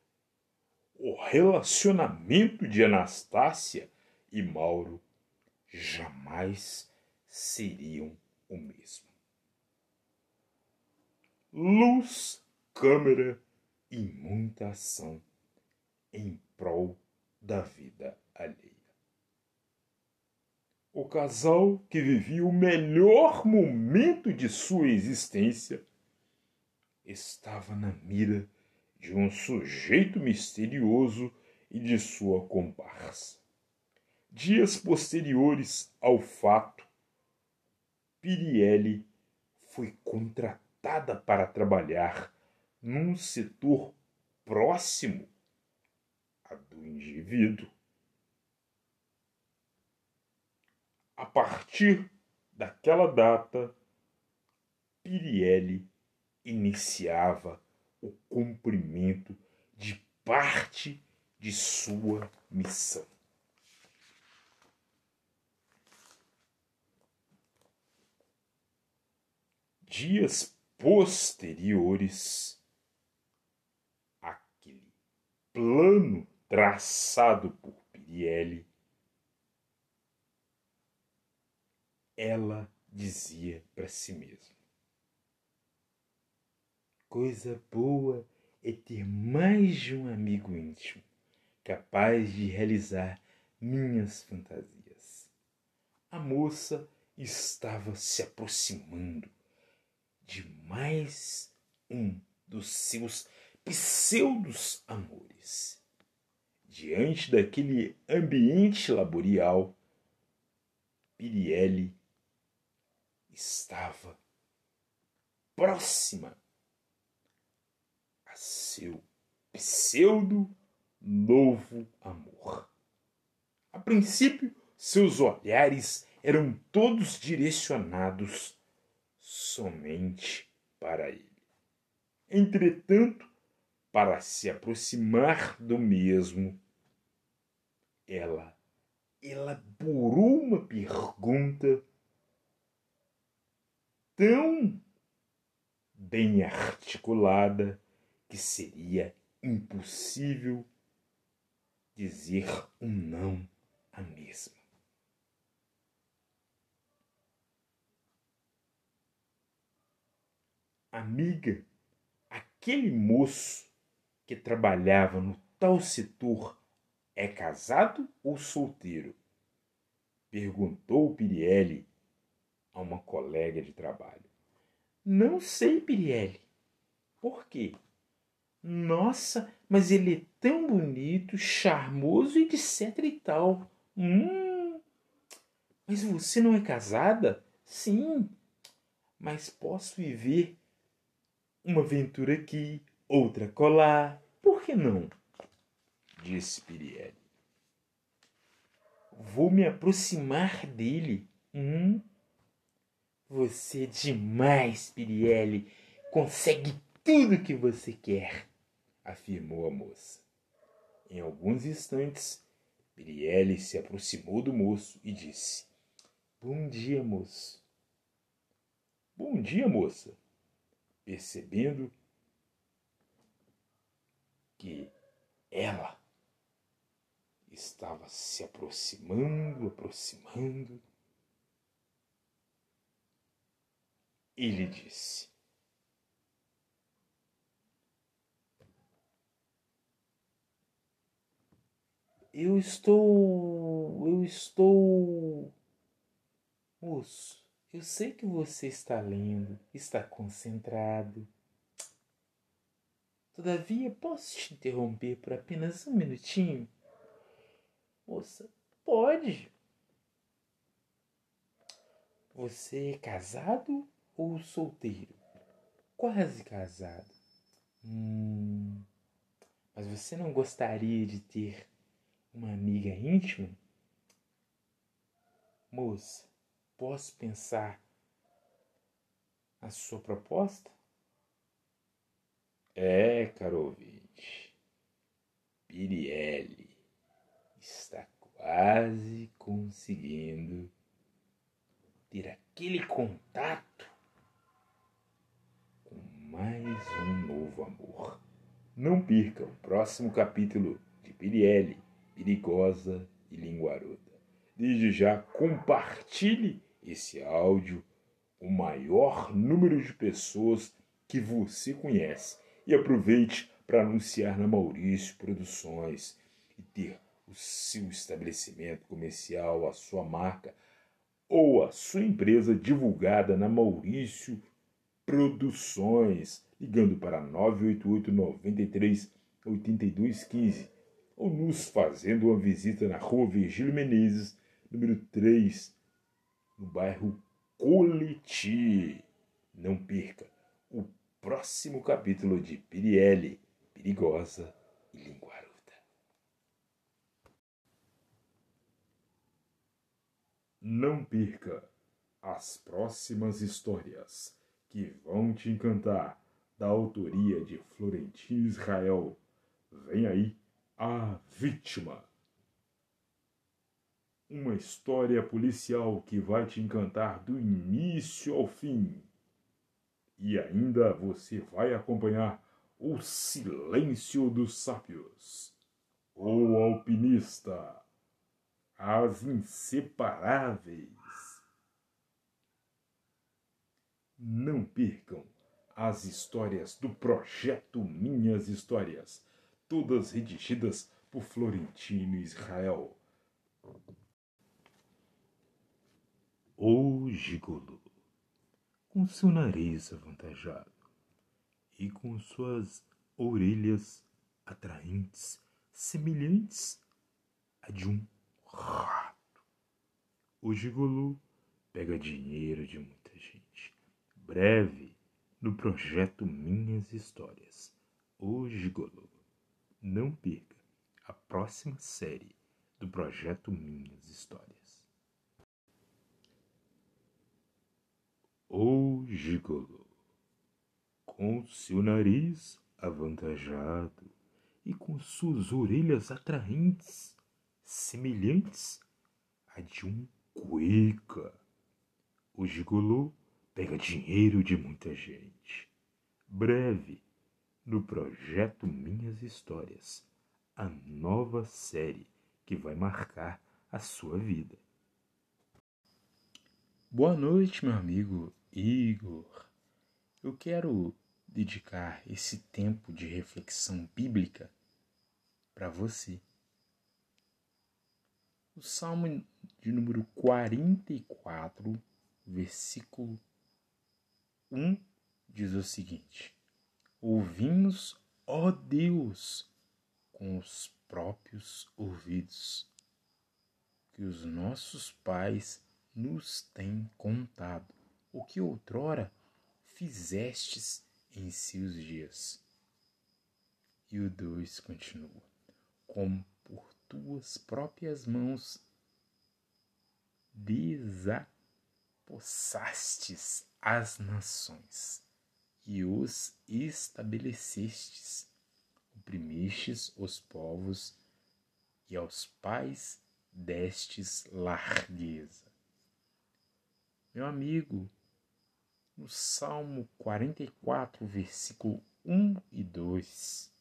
O relacionamento de Anastácia e Mauro jamais seriam o mesmo. Luz, câmera e muita ação em prol da vida alheia. O casal que vivia o melhor momento de sua existência estava na mira de um sujeito misterioso e de sua comparsa. Dias posteriores ao fato, Piriele foi contratada para trabalhar num setor próximo a do indivíduo. A partir daquela data, Piriele iniciava o cumprimento de parte de sua missão. Dias posteriores àquele plano traçado por Pirielli, ela dizia para si mesma: Coisa boa é ter mais de um amigo íntimo capaz de realizar minhas fantasias. A moça estava se aproximando de mais um dos seus pseudos amores. Diante daquele ambiente laborial, Pirielli estava próxima a seu pseudo novo amor. A princípio, seus olhares eram todos direcionados somente para ele. Entretanto, para se aproximar do mesmo, ela elaborou uma pergunta tão bem articulada que seria impossível dizer um não à mesma. Amiga, aquele moço que trabalhava no tal setor é casado ou solteiro? Perguntou Pirielli a uma colega de trabalho. Não sei, Pirielli. Por quê? Nossa, mas ele é tão bonito, charmoso e etc e tal. Hum. Mas você não é casada? Sim. Mas posso viver uma aventura aqui, outra colar. Por que não? Disse Pirielli. Vou me aproximar dele. Hum. Você é demais, Pirielli. Consegue tudo que você quer, afirmou a moça. Em alguns instantes, Pirielli se aproximou do moço e disse: Bom dia, moço. Bom dia, moça. Percebendo que ela estava se aproximando, aproximando, ele disse: Eu estou. Eu estou. Moço, eu sei que você está lendo, está concentrado. Todavia, posso te interromper por apenas um minutinho? Moça, pode. Você é casado ou solteiro? Quase casado. Hum, mas você não gostaria de ter uma amiga íntima? Moça, posso pensar a sua proposta? É, caro ouvinte, Pirielli está quase conseguindo ter aquele contato com mais um novo amor. Não perca o próximo capítulo de Pirielli, Perigosa e Linguaruda. Desde já compartilhe esse áudio o maior número de pessoas que você conhece. E aproveite para anunciar na Maurício Produções e ter o seu estabelecimento comercial, a sua marca ou a sua empresa divulgada na Maurício Produções, ligando para 988 93 8215 ou nos fazendo uma visita na rua Virgílio Menezes, número 3, no bairro Coleti. Não perca o próximo capítulo de Pirielli, Perigosa e Linguaruda. Não perca as próximas histórias que vão te encantar, da autoria de Florentino Israel. Vem aí a Vítima. Uma história policial que vai te encantar do início ao fim. E ainda você vai acompanhar o silêncio dos sábios, o alpinista, as inseparáveis. Não percam as histórias do projeto Minhas Histórias, todas redigidas por Florentino Israel. O gigolo, com seu nariz avantajado e com suas orelhas atraentes, semelhantes a de um rato. O gigolo pega dinheiro de muita gente. Breve no projeto Minhas Histórias. O gigolo. Não perca a próxima série do projeto Minhas Histórias. O gigolo com seu nariz avantajado e com suas orelhas atraentes, semelhantes a de um cueca. O gigolô pega dinheiro de muita gente. Breve, no projeto Minhas Histórias, a nova série que vai marcar a sua vida. Boa noite, meu amigo Igor. Eu quero dedicar esse tempo de reflexão bíblica para você. O Salmo de número 44, versículo 1 diz o seguinte: Ouvimos, ó Deus, com os próprios ouvidos, que os nossos pais nos têm contado, o que outrora fizestes em seus dias. E o 2 continua: Como por tuas próprias mãos desapossastes as nações e os estabelecestes, oprimistes os povos e aos pais destes largueza. Meu amigo, no Salmo 44, versículo 1 e 2,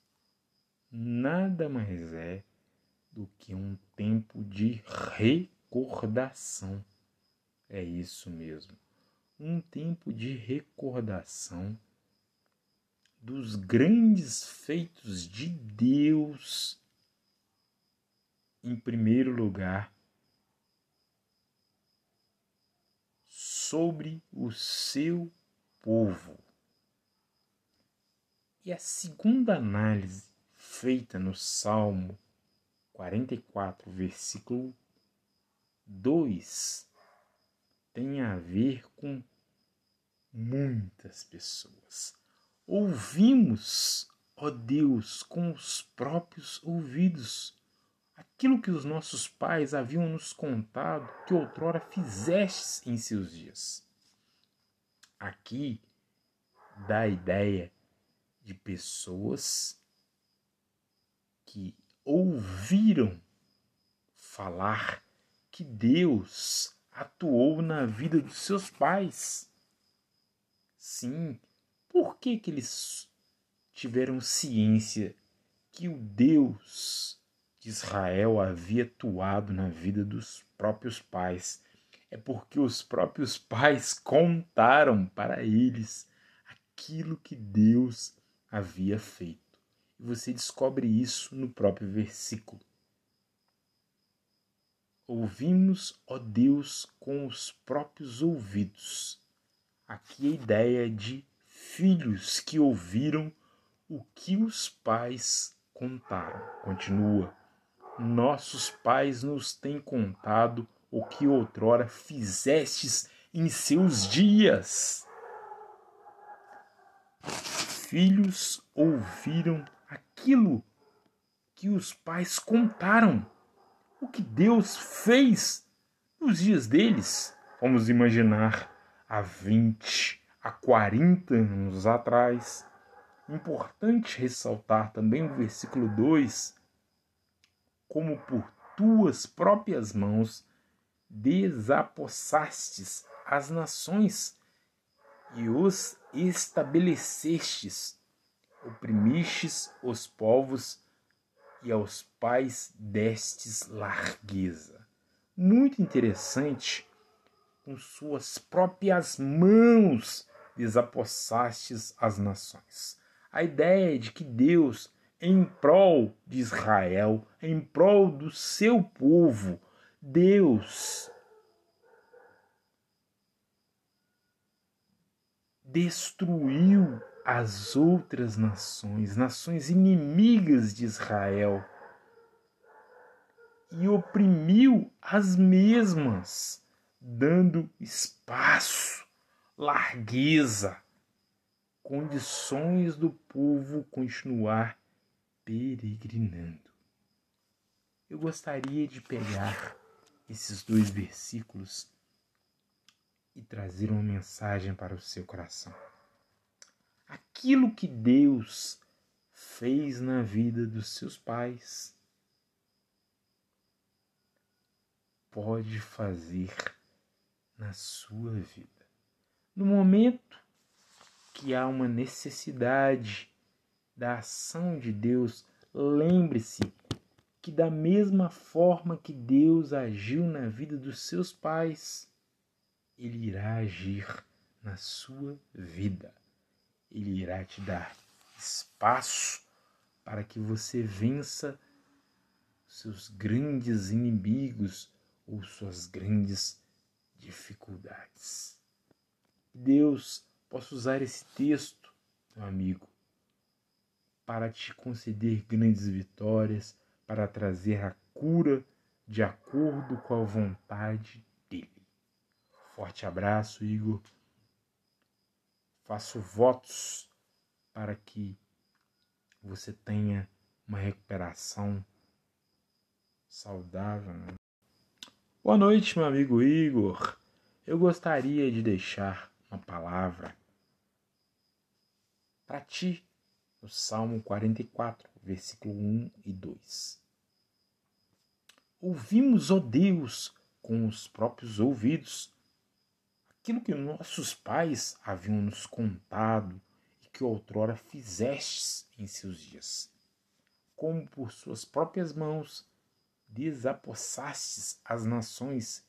nada mais é do que um tempo de recordação. É isso mesmo, um tempo de recordação dos grandes feitos de Deus, em primeiro lugar, sobre o seu povo. E a segunda análise feita no Salmo 44, versículo 2, tem a ver com muitas pessoas. Ouvimos, ó Deus, com os próprios ouvidos aquilo que os nossos pais haviam nos contado que outrora fizestes em seus dias. Aqui dá a ideia de pessoas que ouviram falar que Deus atuou na vida dos seus pais. Sim, por que, que eles tiveram ciência que o Deus de Israel havia atuado na vida dos próprios pais. É porque os próprios pais contaram para eles aquilo que Deus havia feito. E você descobre isso no próprio versículo. Ouvimos, ó Deus, com os próprios ouvidos. Aqui a ideia de filhos que ouviram o que os pais contaram. Continua nossos pais nos têm contado o que outrora fizestes em seus dias. Filhos ouviram aquilo que os pais contaram, o que Deus fez nos dias deles. Vamos imaginar há 20, há 40 anos atrás. Importante ressaltar também o versículo 2 como por tuas próprias mãos desapossastes as nações e os estabelecestes, oprimistes os povos e aos pais destes largueza. Muito interessante, com suas próprias mãos desapossastes as nações. A ideia de que Deus, em prol de Israel, em prol do seu povo, Deus. Destruiu as outras nações, nações inimigas de Israel, e oprimiu as mesmas, dando espaço, largueza, condições do povo continuar peregrinando. Eu gostaria de pegar esses dois versículos e trazer uma mensagem para o seu coração aquilo que Deus fez na vida dos seus pais pode fazer na sua vida. No momento que há uma necessidade da ação de Deus, lembre-se que, da mesma forma que Deus agiu na vida dos seus pais, Ele irá agir na sua vida. Ele irá te dar espaço para que você vença seus grandes inimigos ou suas grandes dificuldades. Deus possa usar esse texto, meu amigo, para te conceder grandes vitórias, para trazer a cura de acordo com a vontade dele. Forte abraço, Igor faço votos para que você tenha uma recuperação saudável. Né? Boa noite, meu amigo Igor. Eu gostaria de deixar uma palavra para ti no Salmo 44, versículo 1 e 2. Ouvimos, ó Deus, com os próprios ouvidos aquilo que nossos pais haviam nos contado e que outrora fizestes em seus dias, como por suas próprias mãos desapossastes as nações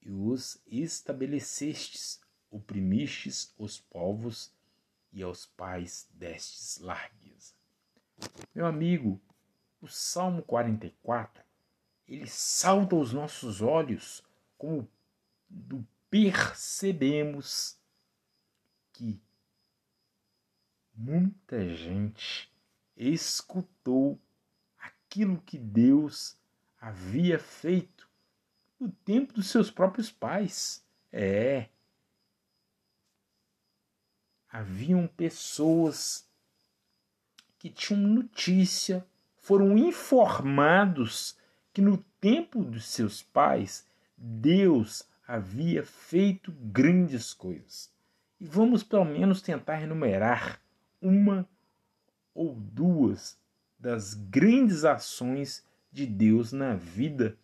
e os estabelecestes, oprimistes os povos e aos pais destes largueza. Meu amigo, o Salmo 44, ele salta aos nossos olhos como percebemos que muita gente escutou aquilo que Deus havia feito no tempo dos seus próprios pais. É. Haviam pessoas que tinham notícia, foram informados que no tempo dos seus pais Deus havia feito grandes coisas. E vamos pelo menos tentar enumerar uma ou duas das grandes ações de Deus na vida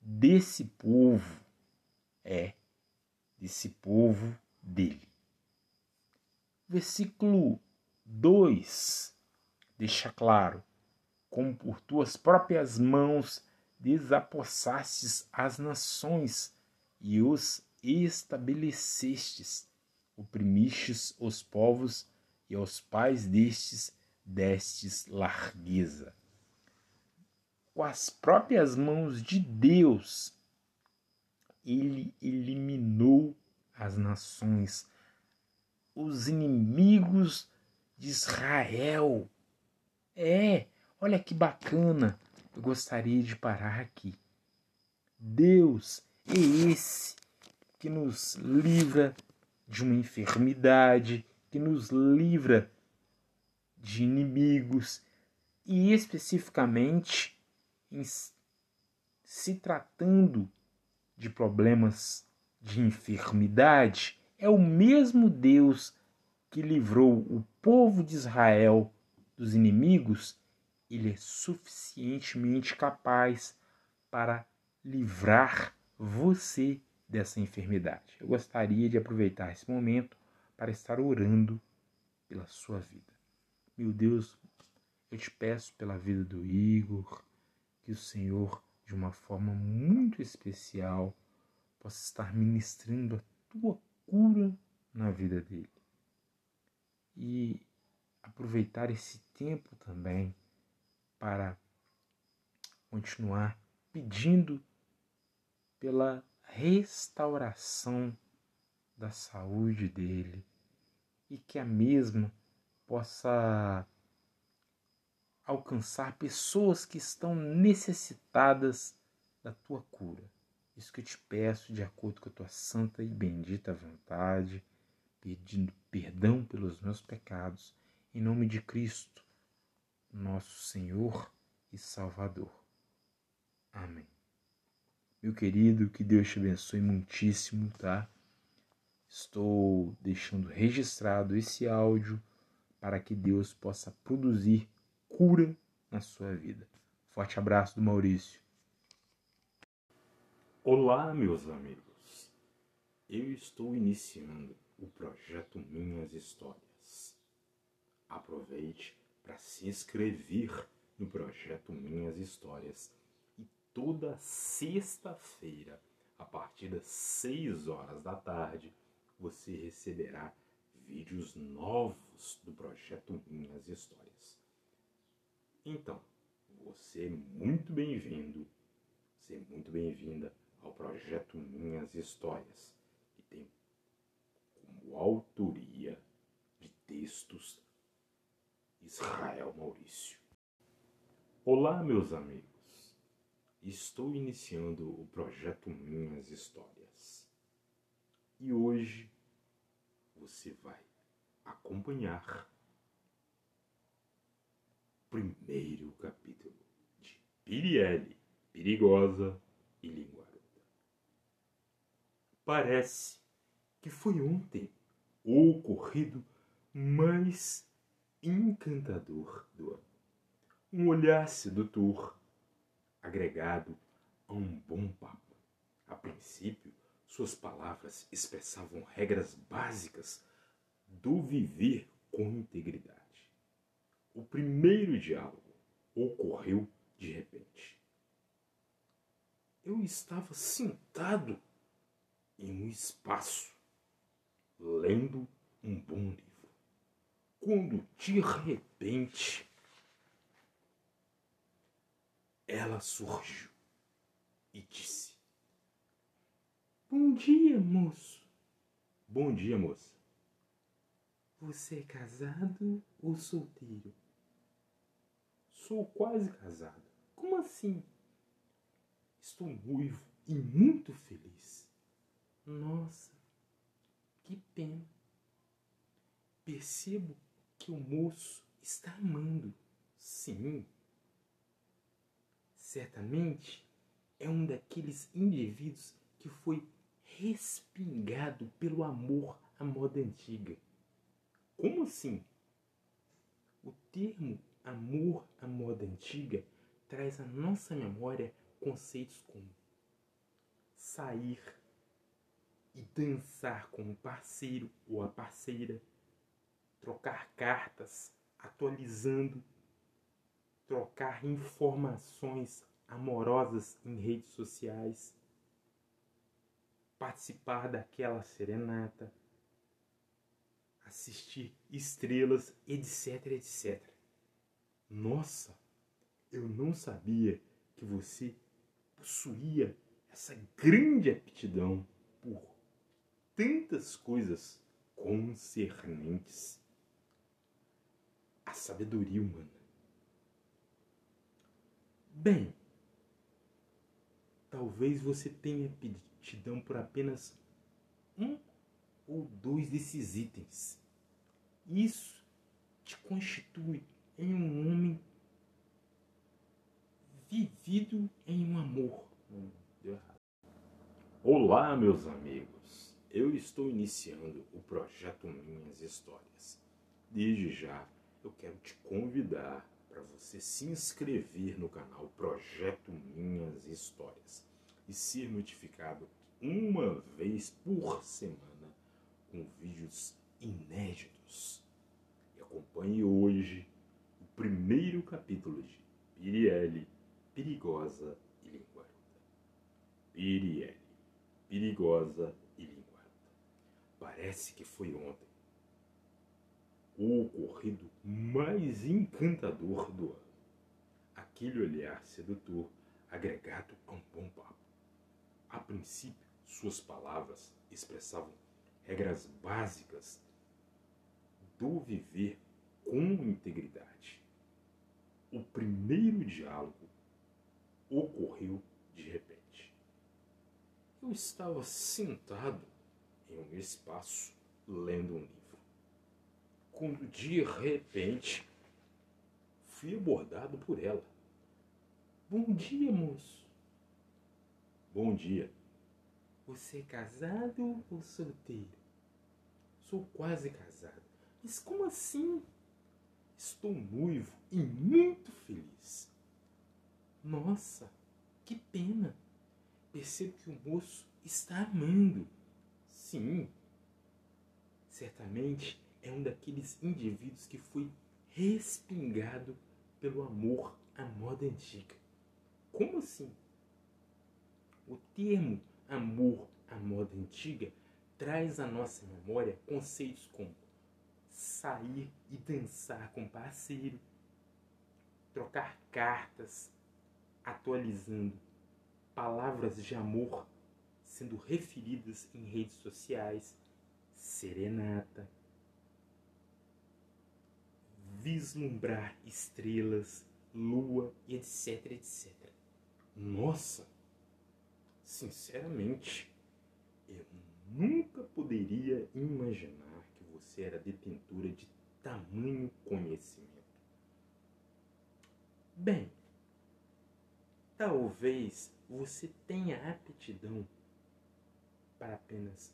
desse povo. É, desse povo dele. Versículo 2 deixa claro: como por tuas próprias mãos desapossastes as nações e os estabelecestes, oprimistes os povos e aos pais destes destes largueza. Com as próprias mãos de Deus, ele eliminou as nações, os inimigos de Israel. É, olha que bacana. Eu gostaria de parar aqui. Deus é esse que nos livra de uma enfermidade, que nos livra de inimigos e especificamente em se tratando de problemas de enfermidade, é o mesmo Deus que livrou o povo de Israel dos inimigos, ele é suficientemente capaz para livrar você dessa enfermidade. Eu gostaria de aproveitar esse momento para estar orando pela sua vida. Meu Deus, eu te peço pela vida do Igor, que o Senhor, de uma forma muito especial, possa estar ministrando a tua cura na vida dele. E aproveitar esse tempo também para continuar pedindo pela restauração da saúde dele e que a mesma possa alcançar pessoas que estão necessitadas da tua cura. Isso que eu te peço, de acordo com a tua santa e bendita vontade, pedindo perdão pelos meus pecados, em nome de Cristo, nosso Senhor e Salvador. Amém. Meu querido, que Deus te abençoe muitíssimo, tá? Estou deixando registrado esse áudio para que Deus possa produzir cura na sua vida. Forte abraço do Maurício. Olá, meus amigos. Eu estou iniciando o projeto Minhas Histórias. Aproveite para se inscrever no projeto Minhas Histórias e toda sexta-feira, a partir das 6 horas da tarde, você receberá vídeos novos do projeto Minhas Histórias. Então, você é muito bem-vindo, você é muito bem-vinda ao projeto Minhas Histórias, que tem como autoria de textos Israel Maurício. Olá, meus amigos. Estou iniciando o projeto Minhas Histórias. E hoje você vai acompanhar o primeiro capítulo de Piriele, Perigosa e Linguaruda. Parece que foi ontem o ocorrido mais encantador do ano. Um olhar sedutor, agregado a um bom papo. A princípio, suas palavras expressavam regras básicas do viver com integridade. O primeiro diálogo ocorreu de repente. Eu estava sentado em um espaço, lendo um bom livro, quando de repente ela surgiu e disse: Bom dia, moço. Bom dia, moça. Você é casado ou solteiro? Sou quase casado. Como assim? Estou noivo e muito feliz. Nossa, que pena. Percebo que o moço está amando. Sim. Certamente é um daqueles indivíduos que foi respingado pelo amor à moda antiga. Como assim? O termo amor à moda antiga traz à nossa memória conceitos como sair e dançar com o parceiro ou a parceira, trocar cartas, atualizando, trocar informações amorosas em redes sociais participar daquela serenata, assistir estrelas, etc, etc. Nossa, eu não sabia que você possuía essa grande aptidão por tantas coisas concernentes à sabedoria humana. Bem, talvez você tenha pedido te dão por apenas um ou dois desses itens. Isso te constitui em um homem vivido em um amor. Hum. Olá, meus amigos. Eu estou iniciando o projeto Minhas Histórias. Desde já, eu quero te convidar para você se inscrever no canal Projeto Minhas Histórias e ser notificado uma vez por semana com vídeos inéditos. e acompanhe hoje o primeiro capítulo de Piriele, Perigosa e Linguaruda. Piriele, Perigosa e. Parece que foi ontem. O ocorrido mais encantador do ano. Aquele olhar sedutor agregado a um bom papo. A princípio, suas palavras expressavam regras básicas do viver com integridade. O primeiro diálogo ocorreu de repente. Eu estava sentado em um espaço lendo um livro. Quando de repente fui abordado por ela. Bom dia, moço. Bom dia. Você é casado ou solteiro? Sou quase casado. Mas como assim? Estou noivo e muito feliz. Nossa, que pena. Percebo que o moço está amando. Sim, certamente é um daqueles indivíduos que foi respingado pelo amor à moda antiga. Como assim? O termo amor à moda antiga traz à nossa memória conceitos como sair e dançar com parceiro, trocar cartas, atualizando palavras de amor sendo referidas em redes sociais, serenata, vislumbrar estrelas, lua e etc, etc. Nossa, sinceramente, eu nunca poderia imaginar que você era detentora de tamanho conhecimento. Bem, talvez você tenha aptidão para apenas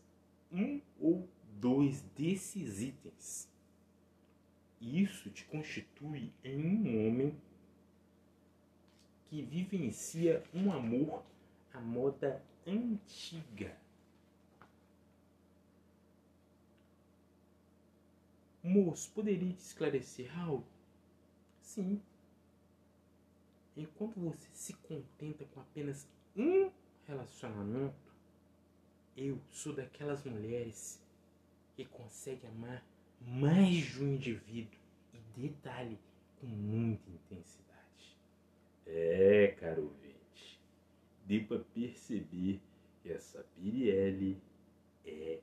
um ou dois desses itens. Isso te constitui em um homem que vivencia um amor à moda antiga. Moço, poderia te esclarecer algo? Sim. Enquanto você se contenta com apenas um relacionamento, eu sou daquelas mulheres que consegue amar mais de um indivíduo e detalhe com muita intensidade. É, caro ouvinte, dê para perceber que essa Pirielle é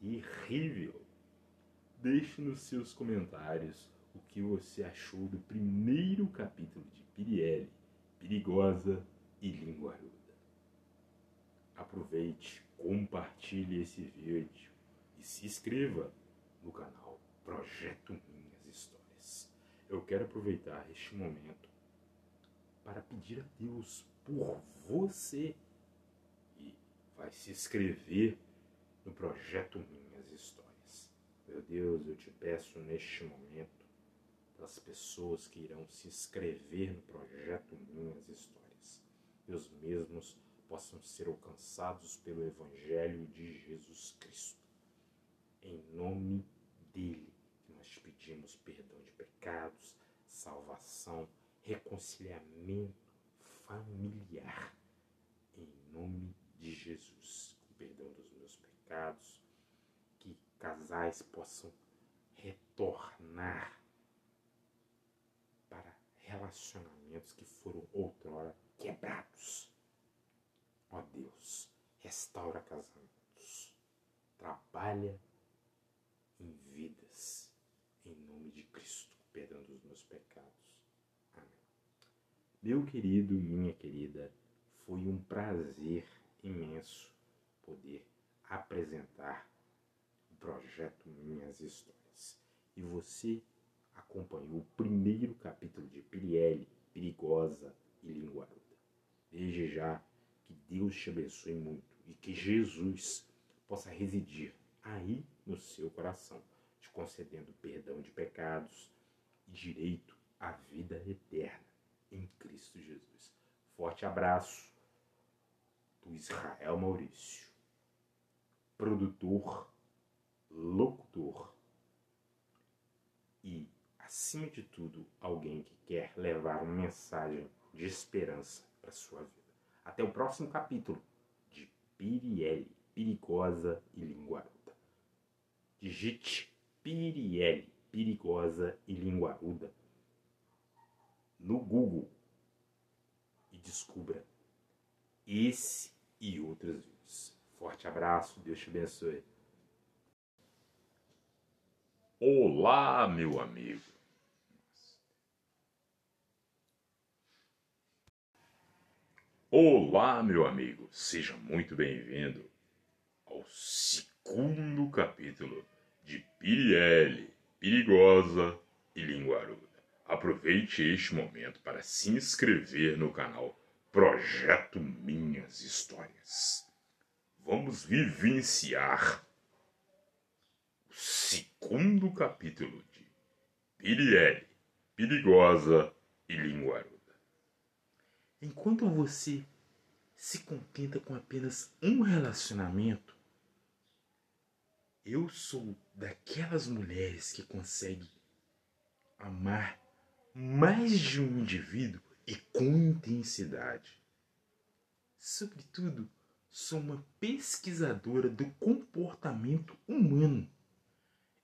terrível. Deixe nos seus comentários o que você achou do primeiro capítulo de Pirielle, Perigosa e Linguaruda. Aproveite, compartilhe esse vídeo e se inscreva no canal Projeto Minhas Histórias. Eu quero aproveitar este momento para pedir a Deus por você e vai se inscrever no Projeto Minhas Histórias. Meu Deus, eu te peço neste momento das pessoas que irão se inscrever no projeto Minhas Histórias, que os mesmos possam ser alcançados pelo Evangelho de Jesus Cristo. Em nome dele, nós pedimos perdão de pecados, salvação, reconciliamento familiar. Em nome de Jesus, com perdão dos meus pecados, casais possam retornar para relacionamentos que foram outrora quebrados. Ó Deus, restaura casamentos, trabalha em vidas, em nome de Cristo, perdão dos meus pecados. Amém. Meu querido, minha querida, foi um prazer imenso poder apresentar projeto Minhas Histórias. E você acompanhou o primeiro capítulo de Pirielle, Perigosa e Linguaruda. Desde já, que Deus te abençoe muito e que Jesus possa residir aí no seu coração, te concedendo perdão de pecados e direito à vida eterna em Cristo Jesus. Forte abraço do Israel Maurício, produtor locutor e, acima de tudo, alguém que quer levar uma mensagem de esperança para sua vida. Até o próximo capítulo de Piriele, Perigosa e Linguaruda. Digite Piriele, Perigosa e Linguaruda no Google e descubra esse e outros vídeos. Forte abraço, Deus te abençoe. Olá, meu amigo. Olá, meu amigo. Seja muito bem-vindo ao segundo capítulo de Piriele, Perigosa e Linguaruda. Aproveite este momento para se inscrever no canal Projeto Minhas Histórias. Vamos vivenciar segundo capítulo de Piriele, Perigosa e Linguaruda. Enquanto você se contenta com apenas um relacionamento, eu sou daquelas mulheres que conseguem amar mais de um indivíduo e com intensidade. Sobretudo, sou uma pesquisadora do comportamento humano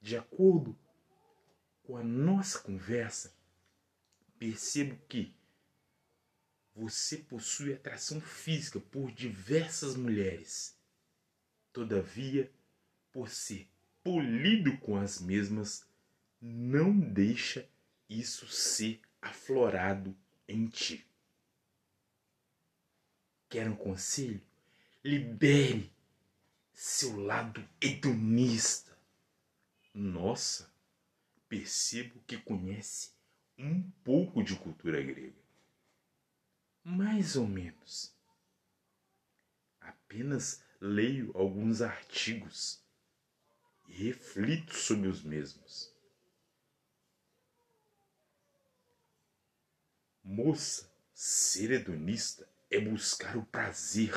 de acordo com a nossa conversa, percebo que você possui atração física por diversas mulheres. Todavia, por ser polido com as mesmas, não deixa isso ser aflorado em ti. Quer um conselho? Libere seu lado hedonista nossa, percebo que conhece um pouco de cultura grega. Mais ou menos. Apenas leio alguns artigos e reflito sobre os mesmos. Moça, ser hedonista é buscar o prazer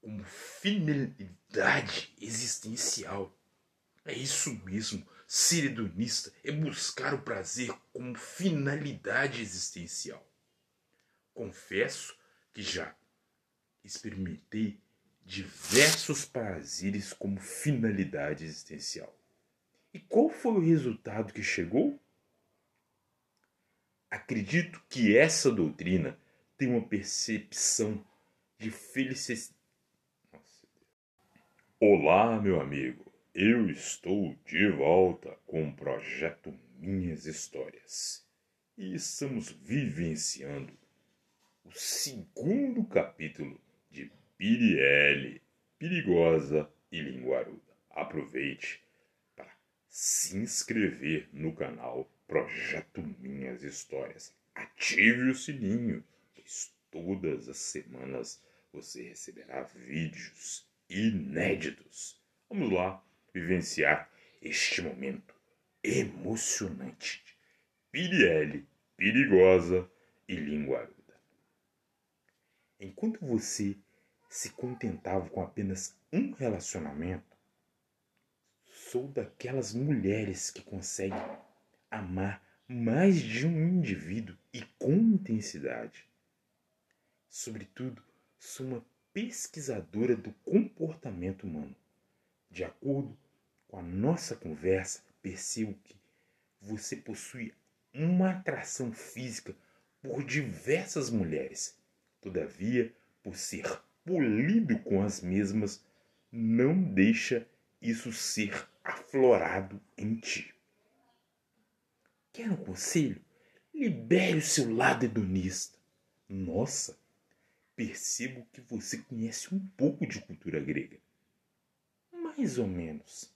como finalidade existencial. É isso mesmo. Ser hedonista é buscar o prazer como finalidade existencial. Confesso que já experimentei diversos prazeres como finalidade existencial. E qual foi o resultado que chegou? Acredito que essa doutrina tem uma percepção de felicidade. Olá, meu amigo. Eu estou de volta com o projeto Minhas Histórias e estamos vivenciando segundo capítulo de Piriele, Perigosa e Linguaruda. Aproveite para se inscrever no canal Projeto Minhas Histórias. Ative o sininho, pois todas as semanas você receberá vídeos inéditos. Vamos lá vivenciar este momento emocionante de Piriele, perigosa e linguaruda. Enquanto você se contentava com apenas um relacionamento, sou daquelas mulheres que conseguem amar mais de um indivíduo e com intensidade. Sobretudo, sou uma pesquisadora do comportamento humano. De acordo com a nossa conversa, percebo que você possui uma atração física por diversas mulheres. Todavia, por ser polido com as mesmas, não deixa isso ser aflorado em ti. Quer um conselho? Libere o seu lado hedonista. Nossa, percebo que você conhece um pouco de cultura grega. Mais ou menos.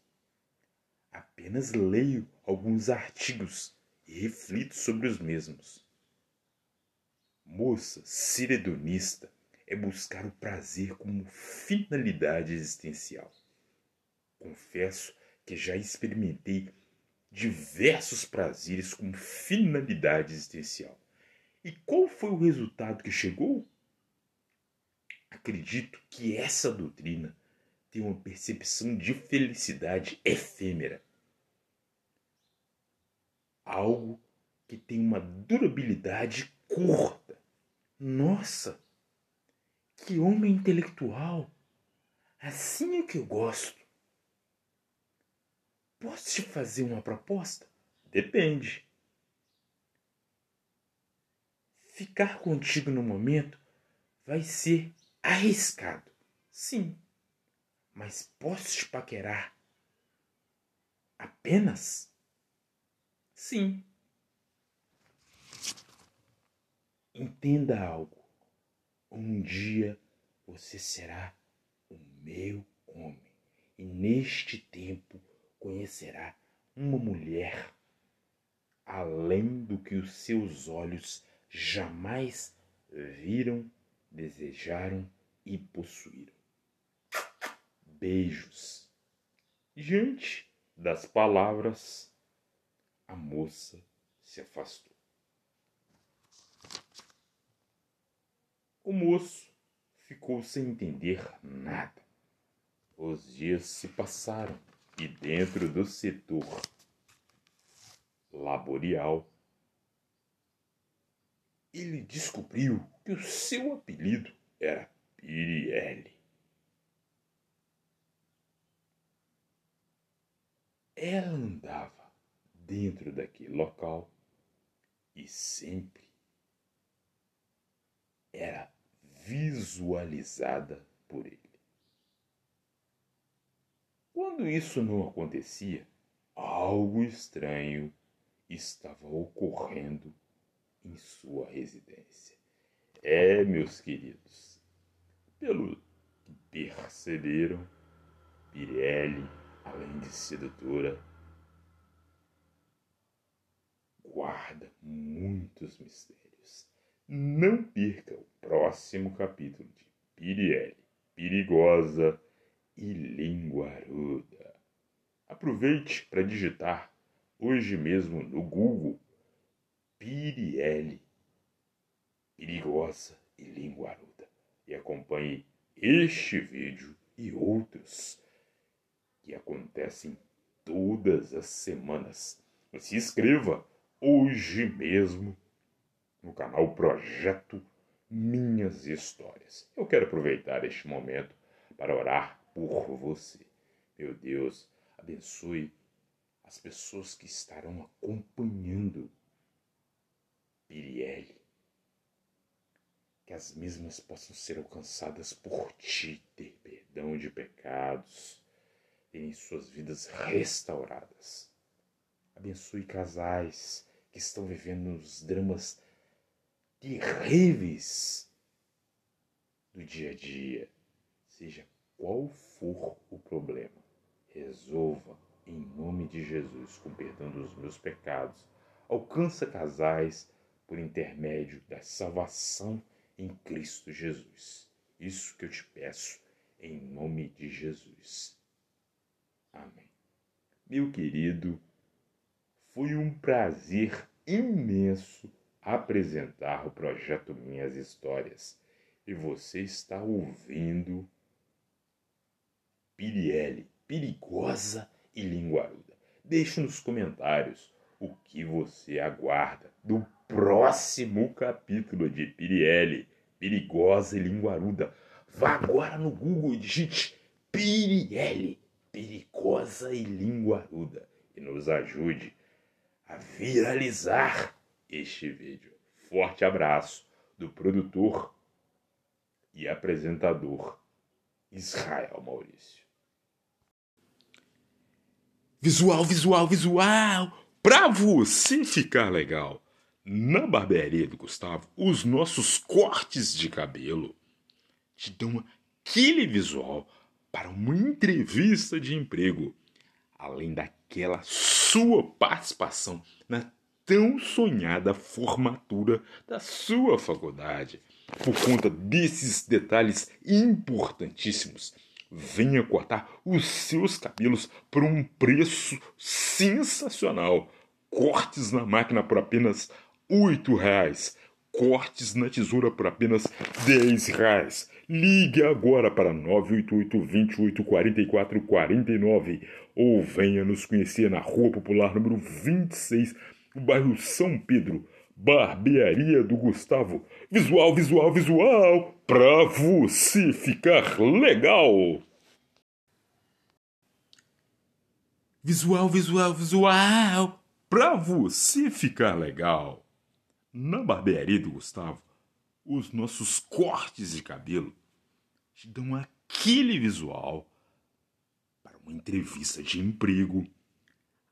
Apenas leio alguns artigos e reflito sobre os mesmos. Moça, ser hedonista é buscar o prazer como finalidade existencial. Confesso que já experimentei diversos prazeres como finalidade existencial. E qual foi o resultado que chegou? Acredito que essa doutrina tem uma percepção de felicidade efêmera. algo que tem uma durabilidade curta. Nossa, que homem intelectual! Assim é que eu gosto. Posso te fazer uma proposta? Depende. Ficar contigo no momento vai ser arriscado, sim. Mas posso te paquerar apenas? Sim. Entenda algo. Um dia você será o meu homem, e neste tempo conhecerá uma mulher além do que os seus olhos jamais viram, desejaram e possuíram. Beijos. Diante das palavras, a moça se afastou. O moço ficou sem entender nada. Os dias se passaram e dentro do setor laborial ele descobriu que o seu apelido era Pirielli. Ela andava dentro daquele local e sempre era visualizada por ele. Quando isso não acontecia, algo estranho estava ocorrendo em sua residência. É, meus queridos, pelo que perceberam, Pirelli, além de sedutora, guarda muitos mistérios. Não perca o próximo capítulo de Pirelli, perigosa e linguaruda. Aproveite para digitar hoje mesmo no Google Piriele, perigosa e linguaruda. E acompanhe este vídeo e outros que acontecem todas as semanas. Se inscreva hoje mesmo no canal Projeto Minhas Histórias. Eu quero aproveitar este momento para orar por você. Meu Deus, abençoe as pessoas que estarão acompanhando Pirielli. Que as mesmas possam ser alcançadas por ti, ter perdão de pecados, terem suas vidas restauradas. Abençoe casais que estão vivendo os dramas terríveis do dia a dia, seja qual for o problema. Resolva em nome de Jesus, com perdão dos meus pecados. Alcança casais por intermédio da salvação em Cristo Jesus. Isso que eu te peço em nome de Jesus. Amém. Meu querido, foi um prazer imenso apresentar o projeto Minhas Histórias. E você está ouvindo Pirielli, perigosa e linguaruda. Deixe nos comentários o que você aguarda do próximo capítulo de Pirielli, Perigosa e Linguaruda. Vá agora no Google e digite Pirielli, Perigosa e Linguaruda e nos ajude a viralizar este vídeo. Forte abraço do produtor e apresentador Israel Maurício. Visual, visual, visual! Pra você ficar legal! Na barbearia do Gustavo, os nossos cortes de cabelo te dão aquele visual para uma entrevista de emprego, além daquela sua participação na tão sonhada formatura da sua faculdade. Por conta desses detalhes importantíssimos, venha cortar os seus cabelos por um preço sensacional. Cortes na máquina por apenas oito reais. Cortes na tesoura por apenas dez reais. Ligue agora para 988 28 44 49 ou venha nos conhecer na Rua Popular número 26, no bairro São Pedro. Barbearia do Gustavo. Visual, visual, visual, pra você ficar legal. Visual, visual, visual, pra você ficar legal. Na barbearia do Gustavo, os nossos cortes de cabelo te dão aquele visual para uma entrevista de emprego,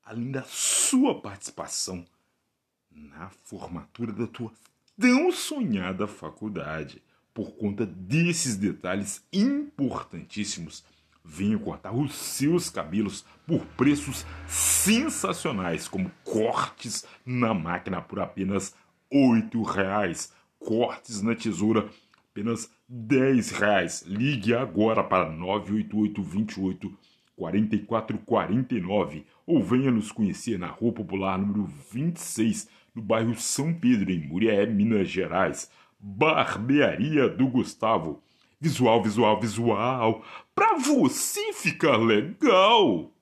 além da sua participação na formatura da tua tão sonhada faculdade. Por conta desses detalhes importantíssimos, venha cortar os seus cabelos por preços sensacionais, como cortes na máquina por apenas R$ reais, cortes na tesoura apenas R$ reais. Ligue agora para 988 28 4449 ou venha nos conhecer na Rua Popular número 26 no bairro São Pedro, em Murié, Minas Gerais. Barbearia do Gustavo. Visual, visual, visual. Pra você ficar legal!